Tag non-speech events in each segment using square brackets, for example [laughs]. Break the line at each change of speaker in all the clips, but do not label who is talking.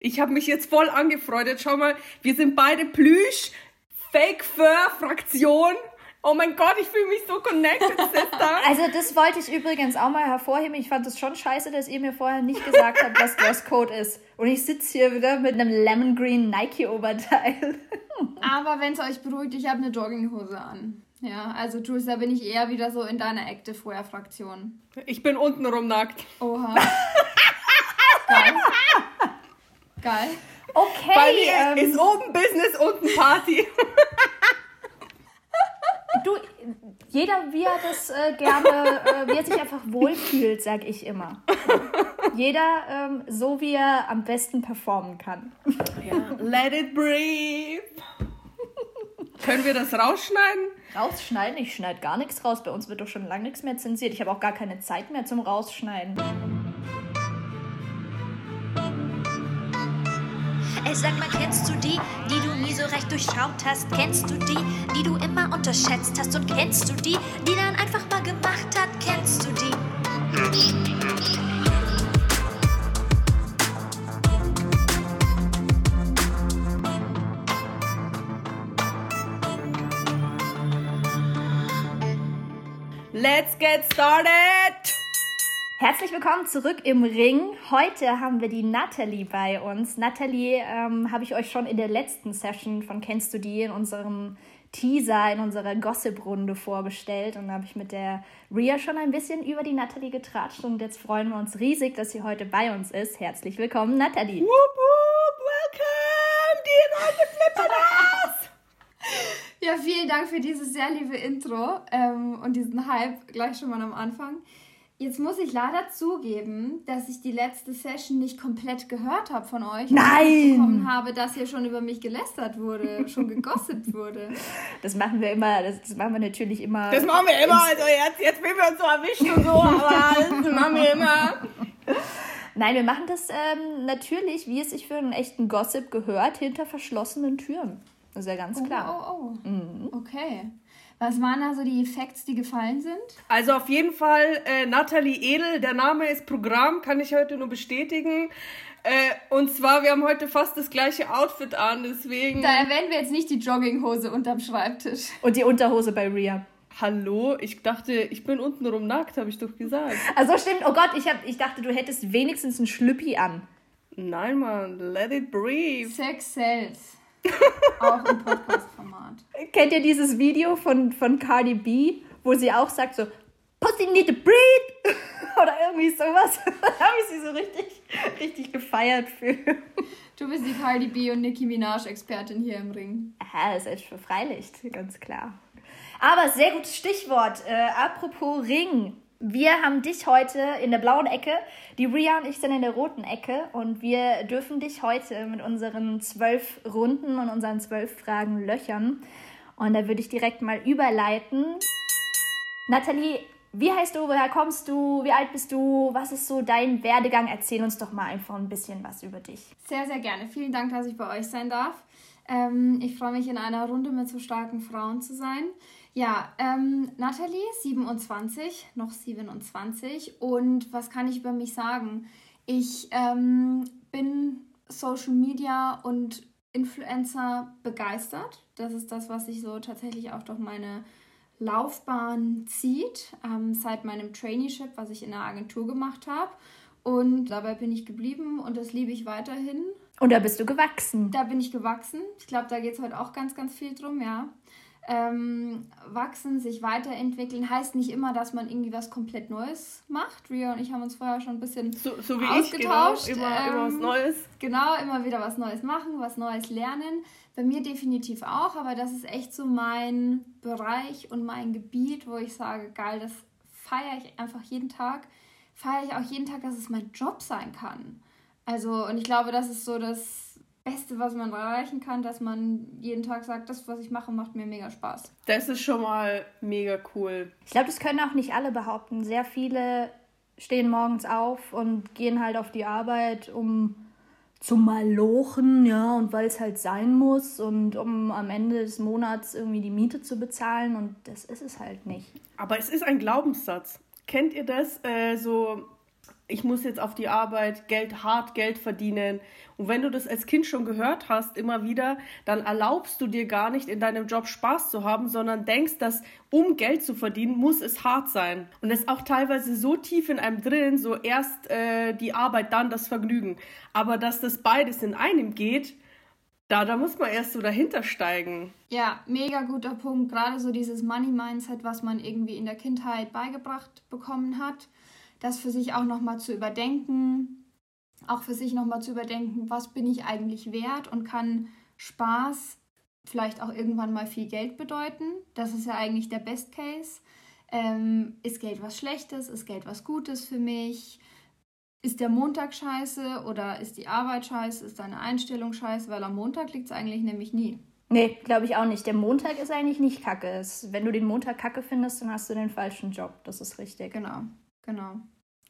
Ich habe mich jetzt voll angefreundet. Schau mal, wir sind beide Plüsch, Fake Fur Fraktion. Oh mein Gott, ich fühle mich so connected, [laughs] Sister.
Also das wollte ich übrigens auch mal hervorheben. Ich fand es schon scheiße, dass ihr mir vorher nicht gesagt habt, was Dresscode ist. Und ich sitze hier wieder mit einem Lemon Green Nike-Oberteil. [laughs]
Aber wenn es euch beruhigt, ich habe eine Jogginghose an. Ja, also Jules, da bin ich eher wieder so in deiner Active Wear Fraktion.
Ich bin untenrum nackt.
Oha. [laughs] Geil. Geil.
Okay.
Bei mir
ähm,
ist oben Business, unten Party. [laughs]
du, jeder wie er das äh, gerne, äh, wie er sich einfach wohlfühlt, sag ich immer. Jeder ähm, so, wie er am besten performen kann.
Ja, let it breathe. Können wir das rausschneiden?
Rausschneiden? Ich schneide gar nichts raus. Bei uns wird doch schon lange nichts mehr zensiert. Ich habe auch gar keine Zeit mehr zum Rausschneiden.
Ey, sag mal, kennst du die, die du nie so recht durchschaut hast? Kennst du die, die du immer unterschätzt hast? Und kennst du die, die dann einfach mal gemacht hat? Kennst du die?
Let's get started!
Herzlich willkommen zurück im Ring. Heute haben wir die Natalie bei uns. Natalie ähm, habe ich euch schon in der letzten Session von Kennst du die in unserem Teaser, in unserer Gossip-Runde vorgestellt. Und da habe ich mit der Ria schon ein bisschen über die Natalie getratscht. Und jetzt freuen wir uns riesig, dass sie heute bei uns ist. Herzlich willkommen, Natalie.
Whoop, whoop, welcome! Die neue Flipperas!
Ja, vielen Dank für dieses sehr liebe Intro ähm, und diesen Hype gleich schon mal am Anfang. Jetzt muss ich leider zugeben, dass ich die letzte Session nicht komplett gehört habe von euch.
Nein!
Bekommen habe, dass hier schon über mich gelästert wurde, schon gegossipt wurde. [laughs]
Das machen wir immer, das, das machen wir natürlich immer.
Das machen wir immer, also jetzt, jetzt will wir uns so erwischt und so, aber [laughs] das machen wir immer.
Nein, wir machen das ähm, natürlich, wie es sich für einen echten Gossip gehört, hinter verschlossenen Türen. Das ist ja ganz klar.
Oh, oh, oh. Okay. Was waren da so die Facts, die gefallen sind?
Also auf jeden Fall äh, Nathalie Edel, der Name ist Programm, kann ich heute nur bestätigen. Äh, und zwar, wir haben heute fast das gleiche Outfit an, deswegen...
Da erwähnen wir jetzt nicht die Jogginghose unterm Schreibtisch.
Und die Unterhose bei Ria.
Hallo, ich dachte, ich bin untenrum nackt, habe ich doch gesagt.
Also stimmt, oh Gott, ich, hab, ich dachte, du hättest wenigstens ein Schlüppi an.
Nein, Mann, let it breathe.
Sex sells. [laughs] Auch im Podcast-Format.
Kennt ihr dieses Video von, von Cardi B, wo sie auch sagt so, Pussy need to breathe? [laughs] Oder irgendwie sowas. [laughs] da habe ich sie so richtig, richtig gefeiert für.
Du bist die Cardi B und Nicki Minaj-Expertin hier im Ring.
Ja, das ist verfreilicht, ganz klar. Aber sehr gutes Stichwort. Äh, apropos Ring. Wir haben dich heute in der blauen Ecke, die Ria und ich sind in der roten Ecke und wir dürfen dich heute mit unseren zwölf Runden und unseren zwölf Fragen löchern. Und da würde ich direkt mal überleiten. Nathalie, wie heißt du, woher kommst du, wie alt bist du, was ist so dein Werdegang? Erzähl uns doch mal einfach ein bisschen was über dich.
Sehr, sehr gerne. Vielen Dank, dass ich bei euch sein darf. Ähm, ich freue mich, in einer Runde mit so starken Frauen zu sein. Ja, ähm, Nathalie, 27, noch 27. Und was kann ich über mich sagen? Ich ähm, bin Social Media und Influencer begeistert. Das ist das, was sich so tatsächlich auch durch meine Laufbahn zieht, ähm, seit meinem Traineeship, was ich in der Agentur gemacht habe. Und dabei bin ich geblieben und das liebe ich weiterhin.
Und da bist du gewachsen.
Da bin ich gewachsen. Ich glaube, da geht es heute auch ganz, ganz viel drum, ja. Ähm, wachsen, sich weiterentwickeln, heißt nicht immer, dass man irgendwie was komplett Neues macht. Ria und ich haben uns vorher schon ein bisschen
So, so wie
ausgetauscht.
ich, genau. Immer, immer was
Ähm,
Neues.
Genau, immer wieder was Neues machen, was Neues lernen. Bei mir definitiv auch, aber das ist echt so mein Bereich und mein Gebiet, wo ich sage, geil, das feiere ich einfach jeden Tag. Feiere ich auch jeden Tag, dass es mein Job sein kann. Also, und ich glaube, das ist so das Beste, was man erreichen kann, dass man jeden Tag sagt, das, was ich mache, macht mir mega Spaß.
Das ist schon mal mega cool.
Ich glaube, das können auch nicht alle behaupten. Sehr viele stehen morgens auf und gehen halt auf die Arbeit, um zu malochen, ja, und weil es halt sein muss und um am Ende des Monats irgendwie die Miete zu bezahlen und das ist es halt nicht.
Aber es ist ein Glaubenssatz. Kennt ihr das? Äh, so ich muss jetzt auf die Arbeit Geld, hart Geld verdienen. Und wenn du das als Kind schon gehört hast, immer wieder, dann erlaubst du dir gar nicht in deinem Job Spaß zu haben, sondern denkst, dass um Geld zu verdienen, muss es hart sein. Und es ist auch teilweise so tief in einem drin, so erst äh, die Arbeit, dann das Vergnügen. Aber dass das beides in einem geht, da, da muss man erst so dahinter steigen.
Ja, mega guter Punkt. Gerade so dieses Money-Mindset, was man irgendwie in der Kindheit beigebracht bekommen hat das für sich auch nochmal zu überdenken, auch für sich nochmal zu überdenken, was bin ich eigentlich wert und kann Spaß vielleicht auch irgendwann mal viel Geld bedeuten. Das ist ja eigentlich der Best Case. Ähm, ist Geld was Schlechtes? Ist Geld was Gutes für mich? Ist der Montag scheiße oder ist die Arbeit scheiße? Ist deine Einstellung scheiße? Weil am Montag liegt es eigentlich nämlich nie.
Nee, glaube ich auch nicht. Der Montag ist eigentlich nicht kacke. Wenn du den Montag kacke findest, dann hast du den falschen Job. Das ist richtig.
Genau. Genau.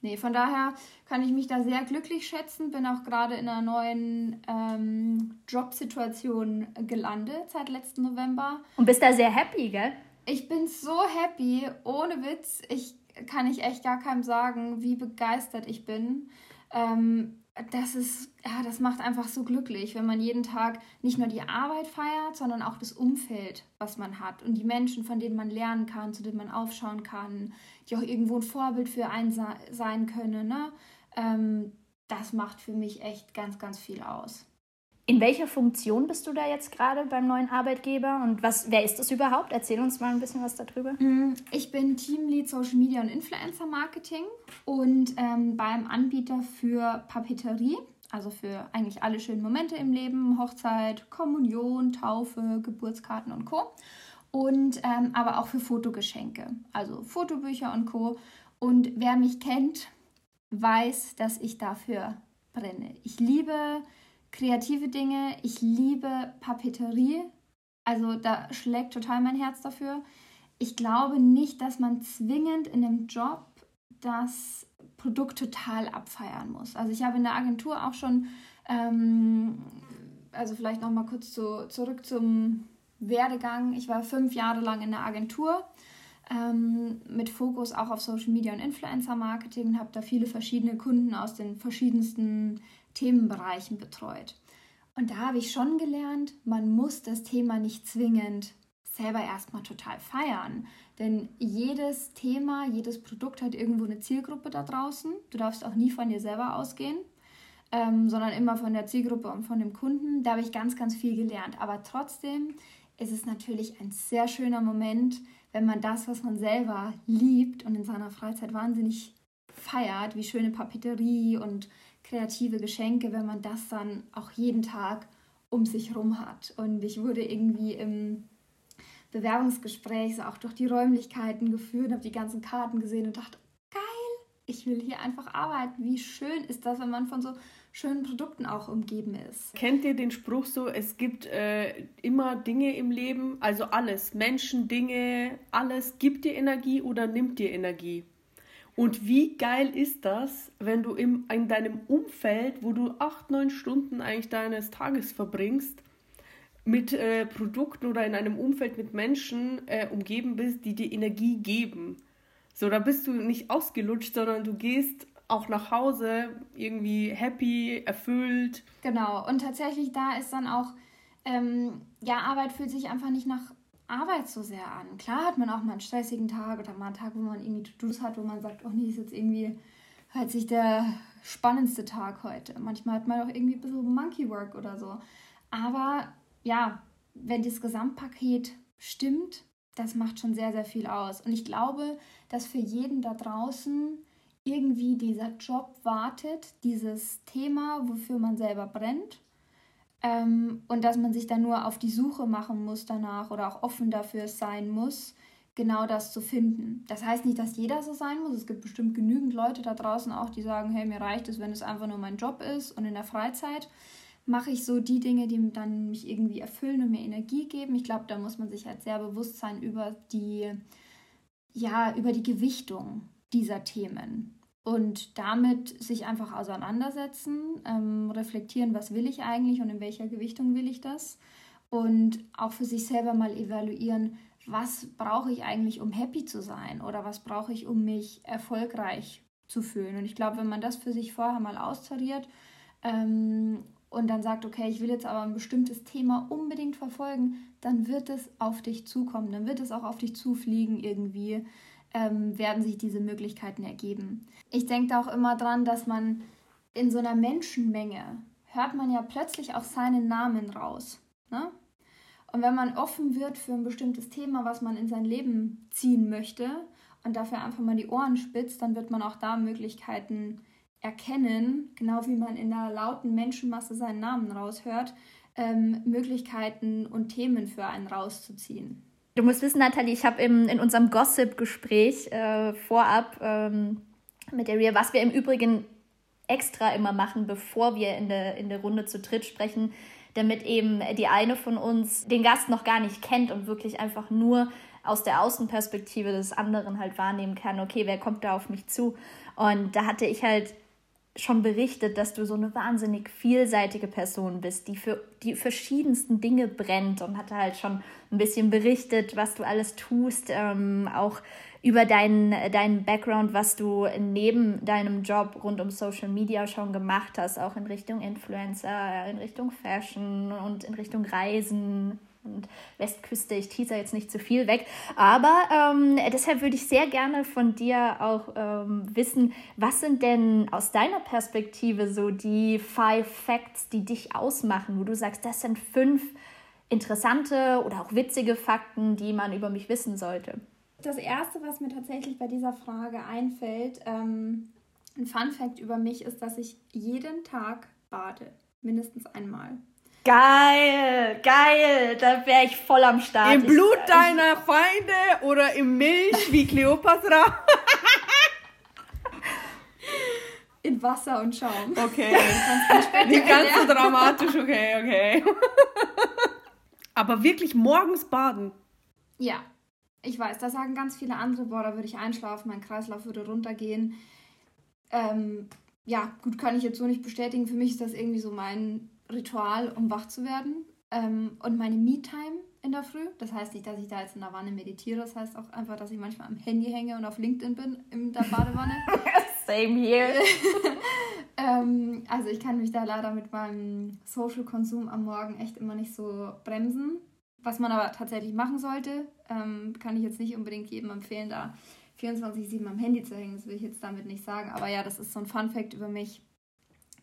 Nee, von daher kann ich mich da sehr glücklich schätzen. Bin auch gerade in einer neuen ähm, Jobsituation gelandet seit letzten November.
Und bist da sehr happy, gell?
Ich bin so happy, ohne Witz. Ich kann ich echt gar keinem sagen, wie begeistert ich bin. Ähm, das ist, ja, das macht einfach so glücklich, wenn man jeden Tag nicht nur die Arbeit feiert, sondern auch das Umfeld, was man hat und die Menschen, von denen man lernen kann, zu denen man aufschauen kann, die auch irgendwo ein Vorbild für einen sein können. Ne? Ähm, das macht für mich echt ganz, ganz viel aus.
In welcher Funktion bist du da jetzt gerade beim neuen Arbeitgeber und was, wer ist das überhaupt? Erzähl uns mal ein bisschen was darüber.
Mm, ich bin Teamlead Social Media und Influencer Marketing und ähm, beim Anbieter für Papeterie, also für eigentlich alle schönen Momente im Leben, Hochzeit, Kommunion, Taufe, Geburtskarten und Co. Und ähm, aber auch für Fotogeschenke, also Fotobücher und Co. Und wer mich kennt, weiß, dass ich dafür brenne. Ich liebe kreative Dinge. Ich liebe Papeterie. Also da schlägt total mein Herz dafür. Ich glaube nicht, dass man zwingend in einem Job das Produkt total abfeiern muss. Also ich habe in der Agentur auch schon, ähm, also vielleicht noch mal kurz zu, zurück zum Werdegang. Ich war fünf Jahre lang in der Agentur ähm, mit Fokus auch auf Social Media und Influencer Marketing und habe da viele verschiedene Kunden aus den verschiedensten Themenbereichen betreut. Und da habe ich schon gelernt, man muss das Thema nicht zwingend selber erstmal total feiern. Denn jedes Thema, jedes Produkt hat irgendwo eine Zielgruppe da draußen. Du darfst auch nie von dir selber ausgehen, ähm, sondern immer von der Zielgruppe und von dem Kunden. Da habe ich ganz, ganz viel gelernt. Aber trotzdem ist es natürlich ein sehr schöner Moment, wenn man das, was man selber liebt und in seiner Freizeit wahnsinnig feiert, wie schöne Papeterie und kreative Geschenke, wenn man das dann auch jeden Tag um sich rum hat. Und ich wurde irgendwie im Bewerbungsgespräch auch durch die Räumlichkeiten geführt, habe die ganzen Karten gesehen und dachte, geil, ich will hier einfach arbeiten. Wie schön ist das, wenn man von so schönen Produkten auch umgeben ist.
Kennt ihr den Spruch so, es gibt äh, immer Dinge im Leben, also alles, Menschen, Dinge, alles gibt dir Energie oder nimmt dir Energie? Und wie geil ist das, wenn du im, in deinem Umfeld, wo du acht, neun Stunden eigentlich deines Tages verbringst, mit äh, Produkten oder in einem Umfeld mit Menschen äh, umgeben bist, die dir Energie geben. So, da bist du nicht ausgelutscht, sondern du gehst auch nach Hause irgendwie happy, erfüllt.
Genau, und tatsächlich da ist dann auch, ähm, ja, Arbeit fühlt sich einfach nicht nach Arbeit so sehr an. Klar hat man auch mal einen stressigen Tag oder mal einen Tag, wo man irgendwie To-Dos hat, wo man sagt, oh nee, ist jetzt irgendwie halt sich der spannendste Tag heute. Manchmal hat man auch irgendwie ein bisschen Monkey Work oder so. Aber ja, wenn das Gesamtpaket stimmt, das macht schon sehr, sehr viel aus. Und ich glaube, dass für jeden da draußen irgendwie dieser Job wartet, dieses Thema, wofür man selber brennt ähm, und dass man sich dann nur auf die Suche machen muss danach oder auch offen dafür sein muss, genau das zu finden. Das heißt nicht, dass jeder so sein muss. Es gibt bestimmt genügend Leute da draußen auch, die sagen, hey, mir reicht es, wenn es einfach nur mein Job ist und in der Freizeit mache ich so die Dinge, die dann mich irgendwie erfüllen und mir Energie geben. Ich glaube, da muss man sich halt sehr bewusst sein über die, ja, über die Gewichtung dieser Themen und damit sich einfach auseinandersetzen, ähm, reflektieren, was will ich eigentlich und in welcher Gewichtung will ich das und auch für sich selber mal evaluieren, was brauche ich eigentlich, um happy zu sein oder was brauche ich, um mich erfolgreich zu fühlen. Und ich glaube, wenn man das für sich vorher mal austariert ähm, und dann sagt, okay, ich will jetzt aber ein bestimmtes Thema unbedingt verfolgen, dann wird es auf dich zukommen, dann wird es auch auf dich zufliegen irgendwie, ähm, werden sich diese Möglichkeiten ergeben. Ich denke da auch immer dran, dass man in so einer Menschenmenge hört man ja plötzlich auch seinen Namen raus. Ne? Und wenn man offen wird für ein bestimmtes Thema, was man in sein Leben ziehen möchte und dafür einfach mal die Ohren spitzt, dann wird man auch da Möglichkeiten erkennen, genau wie man in einer lauten Menschenmasse seinen Namen raushört, ähm, Möglichkeiten und Themen für einen rauszuziehen.
Du musst wissen, Nathalie, ich habe in unserem Gossip-Gespräch äh, vorab ähm, mit der Ria, was wir im Übrigen extra immer machen, bevor wir in der, in der Runde zu dritt sprechen, damit eben die eine von uns den Gast noch gar nicht kennt und wirklich einfach nur aus der Außenperspektive des anderen halt wahrnehmen kann, okay, wer kommt da auf mich zu? Und da hatte ich halt schon berichtet, dass du so eine wahnsinnig vielseitige Person bist, die für die verschiedensten Dinge brennt und hatte halt schon ein bisschen berichtet, was du alles tust, ähm, auch über deinen, deinen Background, was du neben deinem Job rund um Social Media schon gemacht hast, auch in Richtung Influencer, in Richtung Fashion und in Richtung Reisen und Westküste. Ich teaser jetzt nicht zu viel weg. Aber ähm, deshalb würde ich sehr gerne von dir auch ähm, wissen, was sind denn aus deiner Perspektive so die Five Facts, die dich ausmachen, wo du sagst, das sind fünf interessante oder auch witzige Fakten, die man über mich wissen sollte?
Das Erste, was mir tatsächlich bei dieser Frage einfällt, ähm, ein Fun Fact über mich ist, dass ich jeden Tag bade. Mindestens einmal.
Geil, geil, da wäre ich voll am Start.
Im Blut ich, deiner Feinde oder im Milch wie Kleopatra? [laughs]
In Wasser und Schaum.
Okay. [laughs] Nicht ganz so dramatisch, okay, okay. [laughs] Aber wirklich morgens baden.
Ja, ich weiß, da sagen ganz viele andere, boah, da würde ich einschlafen, mein Kreislauf würde runtergehen. Ähm, ja, gut, kann ich jetzt so nicht bestätigen. Für mich ist das irgendwie so mein Ritual, um wach zu werden. Ähm, und meine Me-Time in der Früh. Das heißt nicht, dass ich da jetzt in der Wanne meditiere. Das heißt auch einfach, dass ich manchmal am Handy hänge und auf LinkedIn bin in der Badewanne. [laughs]
Same here. [laughs]
ähm, also ich kann mich da leider mit meinem Social-Konsum am Morgen echt immer nicht so bremsen. Was man aber tatsächlich machen sollte, ähm, kann ich jetzt nicht unbedingt jedem empfehlen, da 24-7 am Handy zu hängen. Das will ich jetzt damit nicht sagen. Aber ja, das ist so ein Fun-Fact über mich.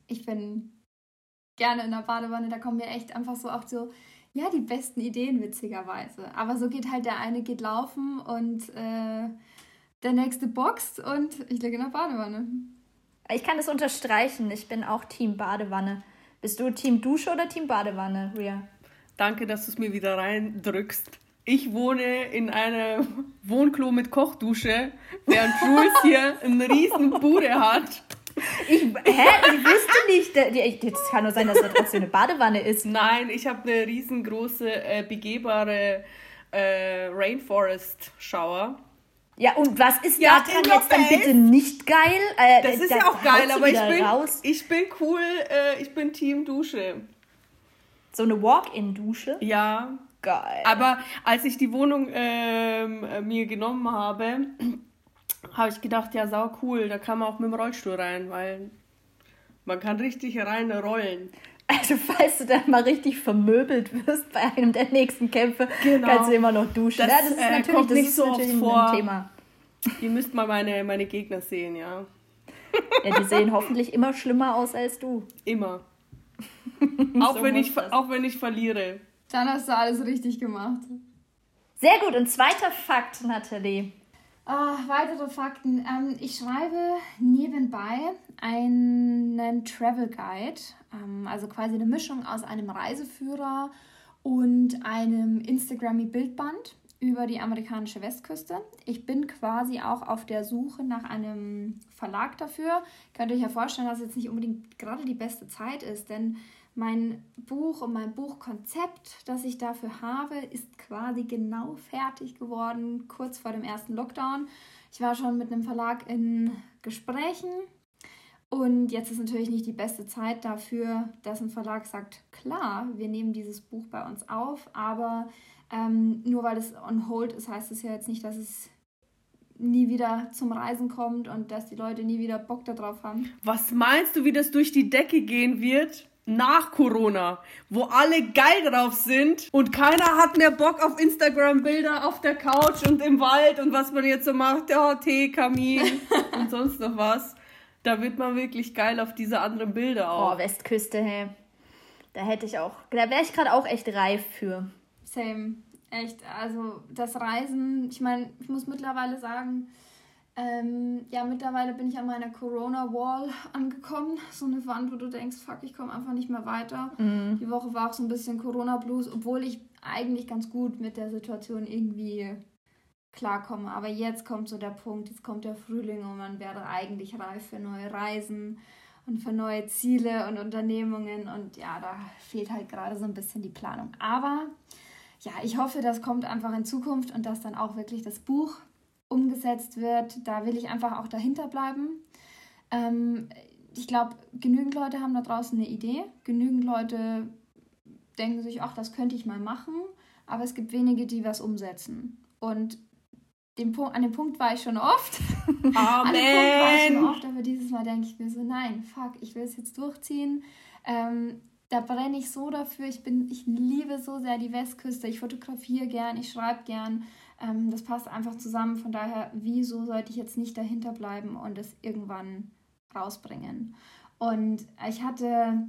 Ich bin gerne in der Badewanne. Da kommen mir echt einfach so auch so, ja, die besten Ideen, witzigerweise. Aber so geht halt der eine geht laufen und äh, der nächste boxt und ich liege in der Badewanne.
Ich kann das unterstreichen. Ich bin auch Team Badewanne. Bist du Team Dusche oder Team Badewanne, Ria?
Danke, dass du es mir wieder reindrückst. Ich wohne in einem Wohnklo mit Kochdusche, während Jules hier eine riesen Bude hat.
Ich, hä? Ich wusste nicht. Jetzt kann nur sein, dass da trotzdem eine Badewanne ist.
Nein, ich habe eine riesengroße, äh, begehbare äh, Rainforest-Shower.
Ja, und was ist ja, daran jetzt dann bitte nicht geil?
Äh, das ist ja auch geil, aber ich bin, ich bin cool, äh, ich bin Team Dusche.
So eine Walk-in-Dusche?
Ja.
Geil.
Aber als ich die Wohnung äh, mir genommen habe, habe ich gedacht, ja, sau cool, da kann man auch mit dem Rollstuhl rein, weil man kann richtig rein rollen.
Also falls du dann mal richtig vermöbelt wirst bei einem der nächsten Kämpfe, genau. kannst du immer noch duschen.
Das, ja, das ist äh, natürlich, kommt das nicht ist so oft vor. Thema. Ihr müsst mal meine, meine Gegner sehen, ja.
Ja, die sehen hoffentlich immer schlimmer aus als du.
Immer. [laughs] auch, so wenn ich, auch wenn ich verliere.
Dann hast du alles richtig gemacht.
Sehr gut. Und zweiter Fakt, Nathalie.
Oh, weitere Fakten. Ähm, ich schreibe nebenbei einen Travel Guide, ähm, also quasi eine Mischung aus einem Reiseführer und einem Instagrammy-Bildband über die amerikanische Westküste. Ich bin quasi auch auf der Suche nach einem Verlag dafür. Könnt ihr euch ja vorstellen, dass jetzt nicht unbedingt gerade die beste Zeit ist, denn mein Buch und mein Buchkonzept, das ich dafür habe, ist quasi genau fertig geworden, kurz vor dem ersten Lockdown. Ich war schon mit einem Verlag in Gesprächen und jetzt ist natürlich nicht die beste Zeit dafür, dass ein Verlag sagt, klar, wir nehmen dieses Buch bei uns auf, aber ähm, nur weil es on hold ist, heißt es ja jetzt nicht, dass es nie wieder zum Reisen kommt und dass die Leute nie wieder Bock darauf haben.
Was meinst du, wie das durch die Decke gehen wird? Nach Corona, wo alle geil drauf sind und keiner hat mehr Bock auf Instagram-Bilder auf der Couch und im Wald und was man jetzt so macht, ja, Tee, Kamin [laughs] und sonst noch was. Da wird man wirklich geil auf diese anderen Bilder auch.
Oh, Westküste, hey. Da hätte ich auch, da wäre ich gerade auch echt reif für.
Same. Echt, also das Reisen, ich meine, ich muss mittlerweile sagen, ähm, ja, mittlerweile bin ich an meiner Corona-Wall [laughs] angekommen. So eine Wand, wo du denkst, fuck, ich komme einfach nicht mehr weiter.
Mhm.
Die Woche war auch so ein bisschen Corona-Blues, obwohl ich eigentlich ganz gut mit der Situation irgendwie klarkomme. Aber jetzt kommt so der Punkt, jetzt kommt der Frühling und man wäre eigentlich reif für neue Reisen und für neue Ziele und Unternehmungen. Und ja, da fehlt halt gerade so ein bisschen die Planung. Aber ja, ich hoffe, das kommt einfach in Zukunft und dass dann auch wirklich das Buch umgesetzt wird. Da will ich einfach auch dahinter bleiben. Ähm, ich glaube, genügend Leute haben da draußen eine Idee. Genügend Leute denken sich, ach, das könnte ich mal machen. Aber es gibt wenige, die was umsetzen. Und den Punkt, an dem Punkt war ich schon oft.
Amen. [laughs]
an dem Punkt war ich schon oft, aber dieses Mal denke ich mir so, nein, fuck, ich will es jetzt durchziehen. Ähm, da brenne ich so dafür. Ich, bin, ich liebe so sehr die Westküste. Ich fotografiere gern, ich schreibe gern. Ähm, das passt einfach zusammen. Von daher, wieso sollte ich jetzt nicht dahinter bleiben und es irgendwann rausbringen? Und ich hatte,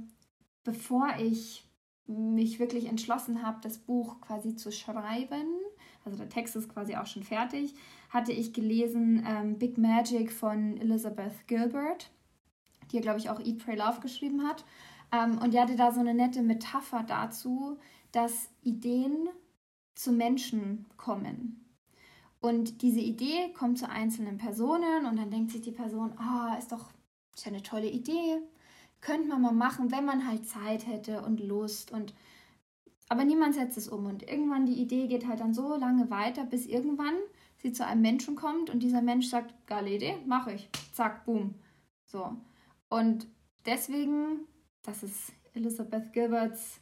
bevor ich mich wirklich entschlossen habe, das Buch quasi zu schreiben, also der Text ist quasi auch schon fertig, hatte ich gelesen ähm, Big Magic von Elizabeth Gilbert, die ja, glaube ich, auch Eat, Pray, Love geschrieben hat. Ähm, und die hatte da so eine nette Metapher dazu, dass Ideen zu Menschen kommen. Und diese Idee kommt zu einzelnen Personen und dann denkt sich die Person, ah, ist doch ist ja eine tolle Idee. Könnte man mal machen, wenn man halt Zeit hätte und Lust und aber niemand setzt es um und irgendwann die Idee geht halt dann so lange weiter, bis irgendwann sie zu einem Menschen kommt und dieser Mensch sagt, geile Idee, mache ich. Zack, boom. So. Und deswegen, das ist Elizabeth Gilberts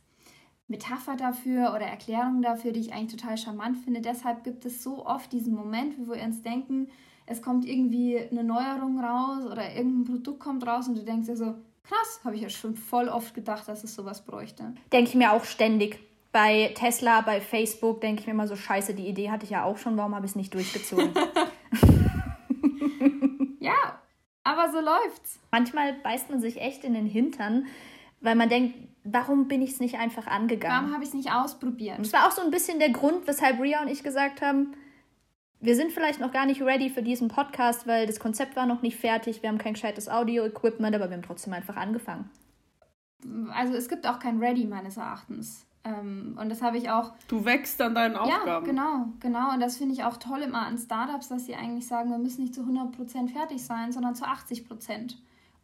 Metapher dafür oder Erklärung dafür, die ich eigentlich total charmant finde. Deshalb gibt es so oft diesen Moment, wo wir uns denken, es kommt irgendwie eine Neuerung raus oder irgendein Produkt kommt raus und du denkst dir so, krass, habe ich ja schon voll oft gedacht, dass es sowas bräuchte.
Denke ich mir auch ständig. Bei Tesla, bei Facebook denke ich mir immer so, scheiße, die Idee hatte ich ja auch schon, warum habe ich es nicht durchgezogen? [laughs] [laughs]
ja, aber so läuft's.
Manchmal beißt man sich echt in den Hintern, weil man denkt, warum bin ich es nicht einfach angegangen?
Warum habe ich es nicht ausprobiert?
Und es war auch so ein bisschen der Grund, weshalb Ria und ich gesagt haben, wir sind vielleicht noch gar nicht ready für diesen Podcast, weil das Konzept war noch nicht fertig, wir haben kein gescheites Audio-Equipment, aber wir haben trotzdem einfach angefangen.
Also es gibt auch kein Ready meines Erachtens. Ähm, und das habe ich auch.
Du wächst an deinen Aufgaben.
Ja, genau, genau. Und das finde ich auch toll immer an Startups, dass sie eigentlich sagen, wir müssen nicht zu 100% fertig sein, sondern zu 80%.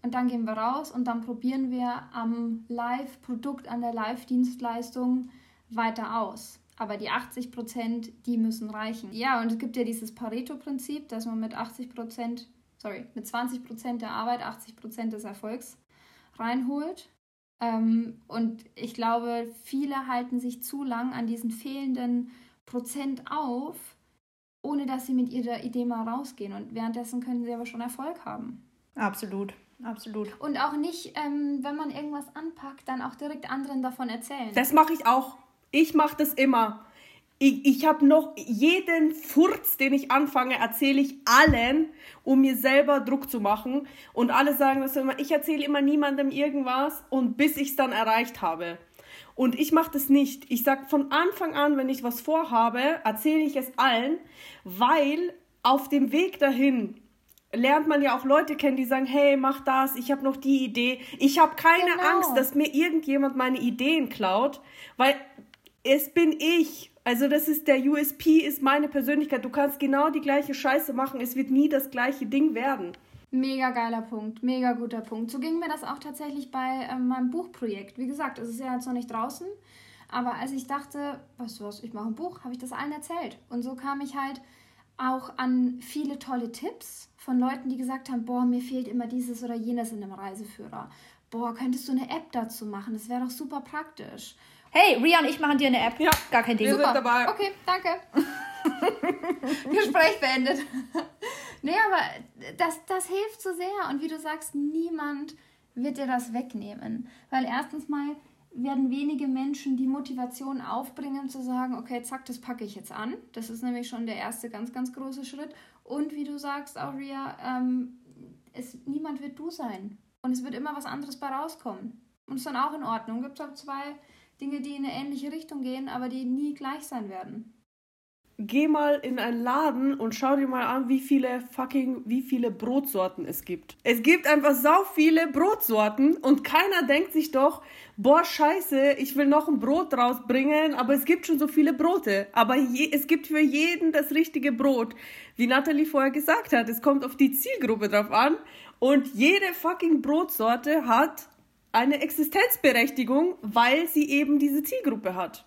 Und dann gehen wir raus und dann probieren wir am Live-Produkt, an der Live-Dienstleistung weiter aus. Aber die 80 Prozent, die müssen reichen. Ja, und es gibt ja dieses Pareto-Prinzip, dass man mit 80 Prozent, sorry, mit 20 Prozent der Arbeit 80 Prozent des Erfolgs reinholt. Ähm, und ich glaube, viele halten sich zu lang an diesen fehlenden Prozent auf, ohne dass sie mit ihrer Idee mal rausgehen. Und währenddessen können sie aber schon Erfolg haben.
Absolut. Absolut.
Und auch nicht, ähm, wenn man irgendwas anpackt, dann auch direkt anderen davon erzählen.
Das mache ich auch. Ich mache das immer. Ich, ich habe noch jeden Furz, den ich anfange, erzähle ich allen, um mir selber Druck zu machen. Und alle sagen das immer, ich erzähle immer niemandem irgendwas und bis ich es dann erreicht habe. Und ich mache das nicht. Ich sage von Anfang an, wenn ich was vorhabe, erzähle ich es allen, weil auf dem Weg dahin lernt man ja auch Leute kennen, die sagen, hey, mach das, ich habe noch die Idee. Ich habe keine genau. Angst, dass mir irgendjemand meine Ideen klaut, weil es bin ich. Also das ist der USP, ist meine Persönlichkeit. Du kannst genau die gleiche Scheiße machen, es wird nie das gleiche Ding werden.
Mega geiler Punkt, mega guter Punkt. So ging mir das auch tatsächlich bei äh, meinem Buchprojekt. Wie gesagt, es ist ja jetzt noch nicht draußen, aber als ich dachte, weißt du was, ich mache ein Buch, habe ich das allen erzählt. Und so kam ich halt auch an viele tolle Tipps von Leuten, die gesagt haben, boah, mir fehlt immer dieses oder jenes in einem Reiseführer. boah, könntest du eine App dazu machen? Das wäre doch super praktisch.
Hey, Rian, ich mache dir eine App.
Ja.
Gar kein Ding.
Wir sind dabei.
Okay, danke. [laughs] Gespräch beendet. [laughs] nee, aber das, das hilft so sehr. Und wie du sagst, niemand wird dir das wegnehmen. Weil erstens mal werden wenige Menschen die Motivation aufbringen, zu sagen, okay, zack, das packe ich jetzt an. Das ist nämlich schon der erste ganz, ganz große Schritt. Und wie du sagst, Aurea, ähm, es, niemand wird du sein. Und es wird immer was anderes bei rauskommen. Und ist dann auch in Ordnung. Es gibt auch zwei Dinge, die in eine ähnliche Richtung gehen, aber die nie gleich sein werden.
Geh mal in einen Laden und schau dir mal an, wie viele fucking, wie viele Brotsorten es gibt. Es gibt einfach sau viele Brotsorten und keiner denkt sich doch, boah, scheiße, ich will noch ein Brot rausbringen, aber es gibt schon so viele Brote. Aber je, es gibt für jeden das richtige Brot. Wie Natalie vorher gesagt hat, es kommt auf die Zielgruppe drauf an und jede fucking Brotsorte hat eine Existenzberechtigung, weil sie eben diese Zielgruppe hat.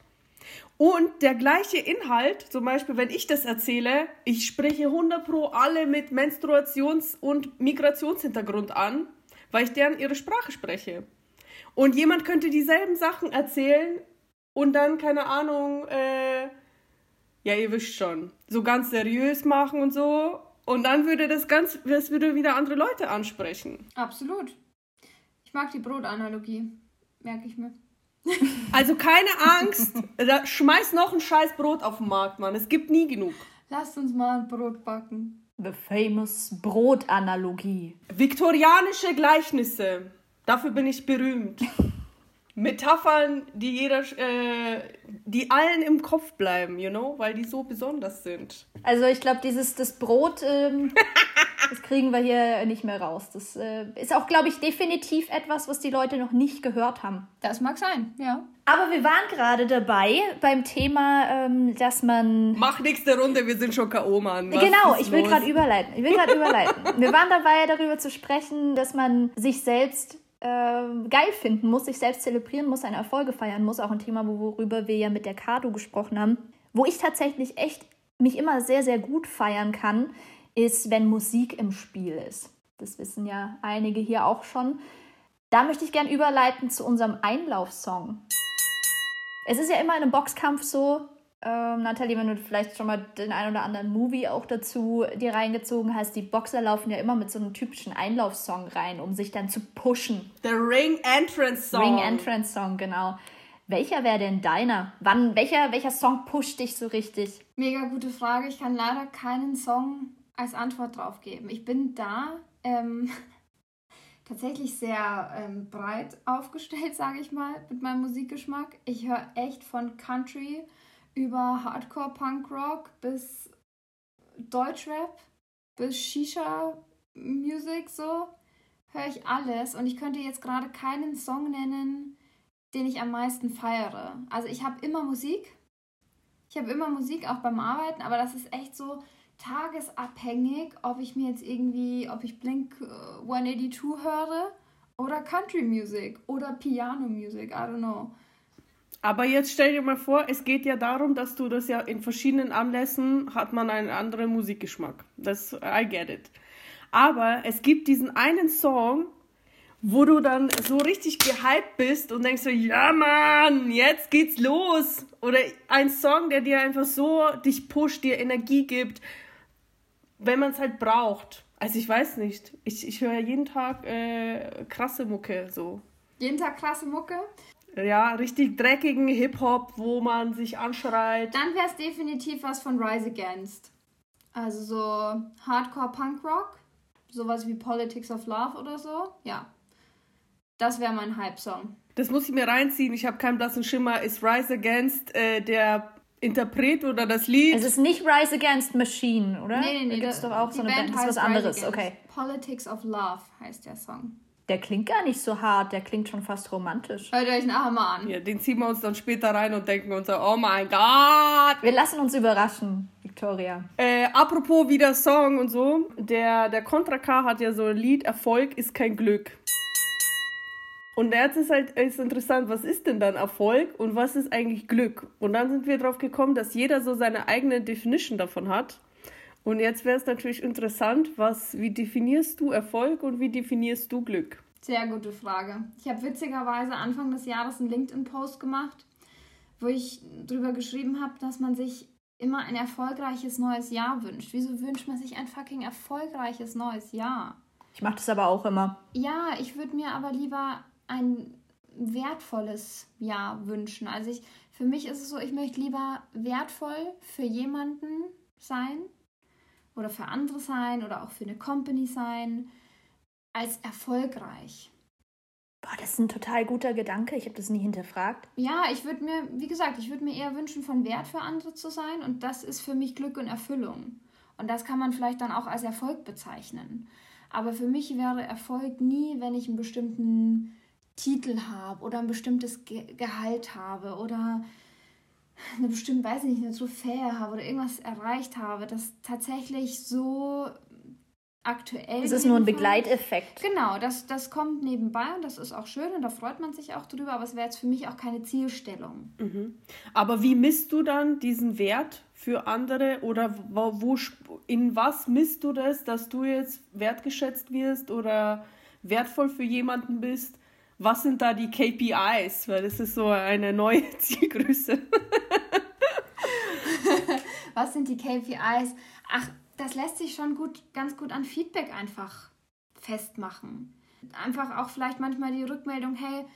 Und der gleiche Inhalt, zum Beispiel, wenn ich das erzähle, ich spreche 100 pro alle mit Menstruations- und Migrationshintergrund an, weil ich deren ihre Sprache spreche. Und jemand könnte dieselben Sachen erzählen und dann, keine Ahnung, äh, ja, ihr wisst schon, so ganz seriös machen und so. Und dann würde das ganz, das würde wieder andere Leute ansprechen.
Absolut. Ich mag die Brotanalogie. Merke ich mir.
Also keine Angst, schmeiß noch ein scheiß Brot auf den Markt, Mann. Es gibt nie genug.
Lasst uns mal ein Brot backen.
The famous Brotanalogie.
Viktorianische Gleichnisse. Dafür bin ich berühmt. Metaphern, die jeder, äh, die allen im Kopf bleiben, you know, weil die so besonders sind.
Also ich glaube, dieses das Brot, ähm, [laughs] das kriegen wir hier nicht mehr raus. Das äh, ist auch, glaube ich, definitiv etwas, was die Leute noch nicht gehört haben.
Das mag sein, ja.
Aber wir waren gerade dabei beim Thema, ähm, dass man
Mach nächste Runde, wir sind schon K.O., Mann. Was
genau, ich will gerade überleiten. Ich will gerade überleiten. [laughs] Wir waren dabei, darüber zu sprechen, dass man sich selbst ähm, geil finden muss, sich selbst zelebrieren muss, seine Erfolge feiern muss. Auch ein Thema, worüber wir ja mit der Kado gesprochen haben. Wo ich tatsächlich echt mich immer sehr, sehr gut feiern kann, ist, wenn Musik im Spiel ist. Das wissen ja einige hier auch schon. Da möchte ich gern überleiten zu unserem Einlaufsong. Es ist ja immer in einem Boxkampf so, ähm, Nathalie, wenn du vielleicht schon mal den ein oder anderen Movie auch dazu dir reingezogen hast, die Boxer laufen ja immer mit so einem typischen Einlaufsong rein, um sich dann zu pushen.
The Ring Entrance Song.
Ring Entrance Song, genau. Welcher wäre denn deiner? Wann, welcher, welcher Song pusht dich so richtig?
Mega gute Frage. Ich kann leider keinen Song als Antwort drauf geben. Ich bin da ähm, [laughs] tatsächlich sehr ähm, breit aufgestellt, sage ich mal, mit meinem Musikgeschmack. Ich höre echt von Country über Hardcore Punk Rock bis Deutschrap bis Shisha Music so höre ich alles und ich könnte jetzt gerade keinen Song nennen, den ich am meisten feiere. Also ich habe immer Musik. Ich habe immer Musik auch beim Arbeiten, aber das ist echt so tagesabhängig, ob ich mir jetzt irgendwie, ob ich Blink äh, 182 höre oder Country Music oder Piano Music, I don't know.
Aber jetzt stell dir mal vor, es geht ja darum, dass du das ja in verschiedenen Anlässen hat man einen anderen Musikgeschmack. Das, I get it. Aber es gibt diesen einen Song, wo du dann so richtig gehypt bist und denkst so, ja Mann, jetzt geht's los. Oder ein Song, der dir einfach so dich pusht, dir Energie gibt, wenn man es halt braucht. Also ich weiß nicht. Ich, ich höre ja jeden Tag äh, krasse Mucke so.
Jeden Tag krasse Mucke.
Ja, richtig dreckigen Hip-Hop, wo man sich anschreit.
Dann wäre es definitiv was von Rise Against. Also so Hardcore Punk Rock, sowas wie Politics of Love oder so. Ja. Das wäre mein Hype-Song.
Das muss ich mir reinziehen. Ich habe keinen blassen Schimmer. Ist Rise Against äh, der Interpret oder das Lied?
Es ist nicht Rise Against Machine, oder?
Nee, nee, nee.
Da gibt's
da-
doch auch so eine Band, das ist was anderes, okay.
Politics of Love heißt der Song.
Der klingt gar nicht so hart, der klingt schon fast romantisch.
Hört euch nachher mal an.
ja, den ziehen wir uns dann später rein und denken uns so, oh mein Gott.
Wir lassen uns überraschen, Victoria.
Äh, apropos wieder Song und so. Der, der Contra K hat ja so ein Lied, Erfolg ist kein Glück. Und jetzt ist halt ist interessant, was ist denn dann Erfolg und was ist eigentlich Glück? Und dann sind wir drauf gekommen, dass jeder so seine eigene Definition davon hat. Und jetzt wäre es natürlich interessant, was, wie definierst du Erfolg und wie definierst du Glück?
Sehr gute Frage. Ich habe witzigerweise Anfang des Jahres einen LinkedIn-Post gemacht, wo ich drüber geschrieben habe, dass man sich immer ein erfolgreiches neues Jahr wünscht. Wieso wünscht man sich ein fucking erfolgreiches neues Jahr?
Ich mache das aber auch immer.
Ja, ich würde mir aber lieber ein wertvolles Jahr wünschen. Also ich, für mich ist es so, ich möchte lieber wertvoll für jemanden sein oder für andere sein oder auch für eine Company sein, als erfolgreich.
Boah, das ist ein total guter Gedanke. Ich habe das nie hinterfragt.
Ja, ich würde mir, wie gesagt, ich würde mir eher wünschen, von Wert für andere zu sein und das ist für mich Glück und Erfüllung. Und das kann man vielleicht dann auch als Erfolg bezeichnen. Aber für mich wäre Erfolg nie, wenn ich einen bestimmten Titel habe oder ein bestimmtes Ge Gehalt habe oder eine bestimmte, weiß ich nicht, eine Trophäe habe oder irgendwas erreicht habe, das tatsächlich so aktuell.
Es ist nur ein Begleiteffekt.
Genau, das, das kommt nebenbei und das ist auch schön und da freut man sich auch drüber, aber es wäre jetzt für mich auch keine Zielstellung.
Mhm. Aber wie misst du dann diesen Wert für andere oder wo, wo, in was misst du das, dass du jetzt wertgeschätzt wirst oder wertvoll für jemanden bist? Was sind da die KPIs? Weil das ist so eine neue [laughs] Zielgröße. [laughs]
was sind die KPIs? Ach, das lässt sich schon gut, ganz gut an Feedback einfach festmachen. Einfach auch vielleicht manchmal die Rückmeldung, hey,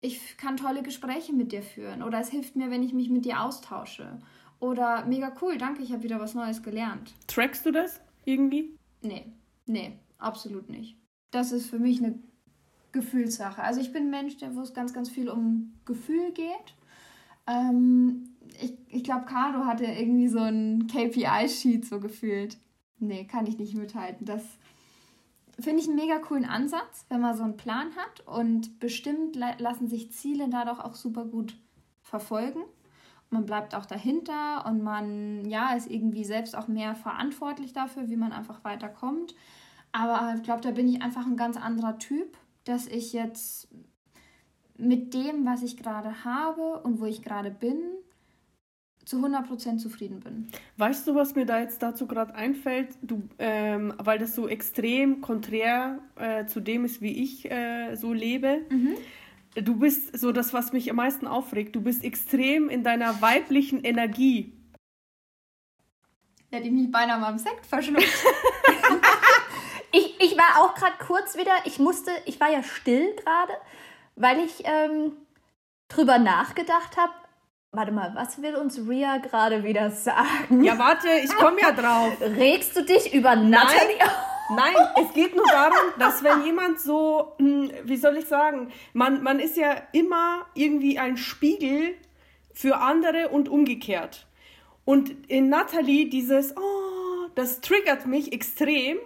ich kann tolle Gespräche mit dir führen oder es hilft mir, wenn ich mich mit dir austausche. Oder mega cool, danke, ich habe wieder was Neues gelernt.
Trackst du das irgendwie?
Nee, nee, absolut nicht. Das ist für mich eine Gefühlssache. Also ich bin ein Mensch, der, wo es ganz, ganz viel um Gefühl geht. Ähm, ich ich glaube, Carlo hatte irgendwie so ein KPI-Sheet so gefühlt. Nee, kann ich nicht mithalten. Das finde ich einen mega coolen Ansatz, wenn man so einen Plan hat. Und bestimmt lassen sich Ziele dadurch auch super gut verfolgen. Man bleibt auch dahinter und man ja, ist irgendwie selbst auch mehr verantwortlich dafür, wie man einfach weiterkommt. Aber ich glaube, da bin ich einfach ein ganz anderer Typ, dass ich jetzt mit dem, was ich gerade habe und wo ich gerade bin, zu 100% zufrieden bin.
Weißt du, was mir da jetzt dazu gerade einfällt? Du, ähm, weil das so extrem konträr äh, zu dem ist, wie ich äh, so lebe. Mhm. Du bist so das, was mich am meisten aufregt. Du bist extrem in deiner weiblichen Energie.
Hätte ich mich beinahe mal im Sekt verschluckt. [laughs]
war auch gerade kurz wieder, ich musste, ich war ja still gerade, weil ich ähm, drüber nachgedacht habe, Warte mal, was will uns Ria gerade wieder sagen?
Ja, warte, ich komme ja drauf. [laughs]
Regst du dich über Natalie?
Nein, Nein, es geht nur darum, dass wenn jemand so, hm, wie soll ich sagen, man, man ist ja immer irgendwie ein Spiegel für andere und umgekehrt. Und in Natalie dieses, oh, das triggert mich extrem,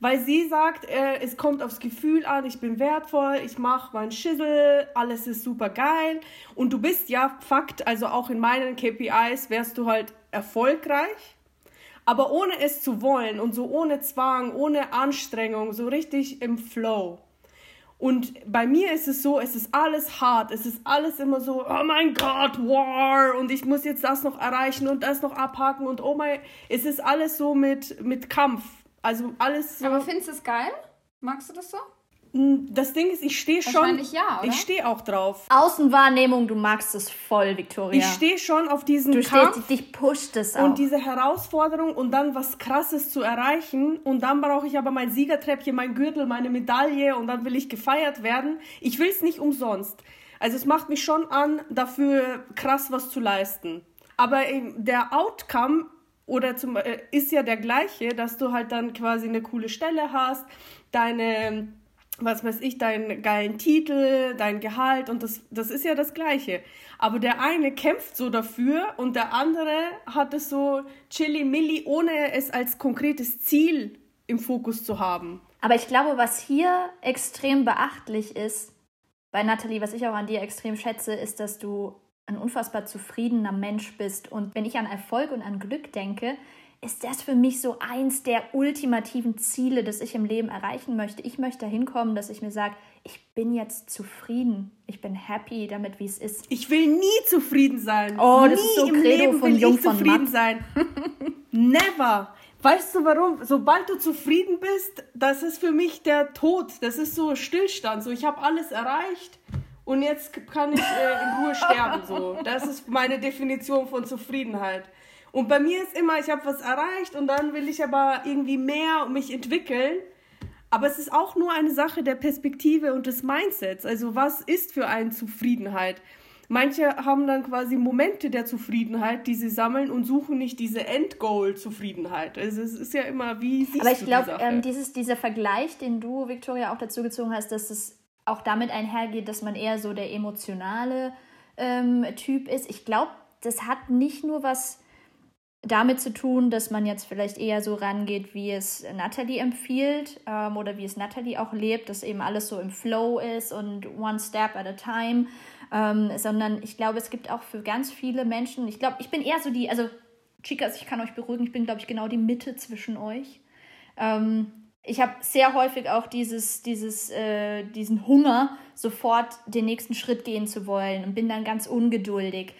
weil sie sagt, äh, es kommt aufs Gefühl an, ich bin wertvoll, ich mache meinen Schissel, alles ist super geil. Und du bist ja Fakt, also auch in meinen KPIs wärst du halt erfolgreich, aber ohne es zu wollen und so ohne Zwang, ohne Anstrengung, so richtig im Flow. Und bei mir ist es so, es ist alles hart, es ist alles immer so, oh mein Gott, War, und ich muss jetzt das noch erreichen und das noch abhaken. Und oh mein, es ist alles so mit, mit Kampf, also alles so.
Aber findest du es geil? Magst du das so?
Hm, das Ding ist, ich stehe schon.
Wahrscheinlich ja, oder?
Ich stehe auch drauf.
Außenwahrnehmung, du magst es voll, Victoria.
Ich stehe schon auf diesen
du
Kampf.
Stehst, dich pusht es auch.
Und diese Herausforderung und dann was Krasses zu erreichen. Und dann brauche ich aber mein Siegertreppchen, mein Gürtel, meine Medaille und dann will ich gefeiert werden. Ich will es nicht umsonst. Also es macht mich schon an, dafür krass was zu leisten. Aber der Outcome oder zum, äh, ist ja der gleiche, dass du halt dann quasi eine coole Stelle hast, deine, was weiß ich, deinen geilen Titel, dein Gehalt und das, das ist ja das gleiche. Aber der eine kämpft so dafür und der andere hat es so chilly-milli, ohne es als konkretes Ziel im Fokus zu haben.
Aber ich glaube, was hier extrem beachtlich ist, bei Nathalie, was ich auch an dir extrem schätze, ist, dass du ein unfassbar zufriedener Mensch bist. Und wenn ich an Erfolg und an Glück denke, ist das für mich so eins der ultimativen Ziele, das ich im Leben erreichen möchte. Ich möchte dahin kommen, dass ich mir sage, ich bin jetzt zufrieden. Ich bin happy damit, wie es ist.
Ich will nie zufrieden sein.
Oh,
das
nie ist so im Credo Leben
von will Jung ich zufrieden Matt. sein. [laughs] Never. Weißt du warum? Sobald du zufrieden bist, das ist für mich der Tod. Das ist so Stillstand. So, ich habe alles erreicht und jetzt kann ich äh, in Ruhe sterben. So, das ist meine Definition von Zufriedenheit. Und bei mir ist immer, ich habe was erreicht und dann will ich aber irgendwie mehr und mich entwickeln. Aber es ist auch nur eine Sache der Perspektive und des Mindsets. Also was ist für eine Zufriedenheit? Manche haben dann quasi Momente der Zufriedenheit, die sie sammeln und suchen nicht diese Endgoal-Zufriedenheit. Also es ist ja immer, wie
siehst Aber ich glaube, ähm, dieses, dieser Vergleich, den du, Victoria, auch dazu gezogen hast, dass es auch damit einhergeht, dass man eher so der emotionale ähm, Typ ist. Ich glaube, das hat nicht nur was damit zu tun, dass man jetzt vielleicht eher so rangeht, wie es Natalie empfiehlt ähm, oder wie es Natalie auch lebt, dass eben alles so im Flow ist und one step at a time, ähm, sondern ich glaube, es gibt auch für ganz viele Menschen, ich glaube, ich bin eher so die, also Chicas, ich kann euch beruhigen, ich bin, glaube ich, genau die Mitte zwischen euch. Ähm, ich habe sehr häufig auch dieses, dieses, äh, diesen Hunger, sofort den nächsten Schritt gehen zu wollen und bin dann ganz ungeduldig.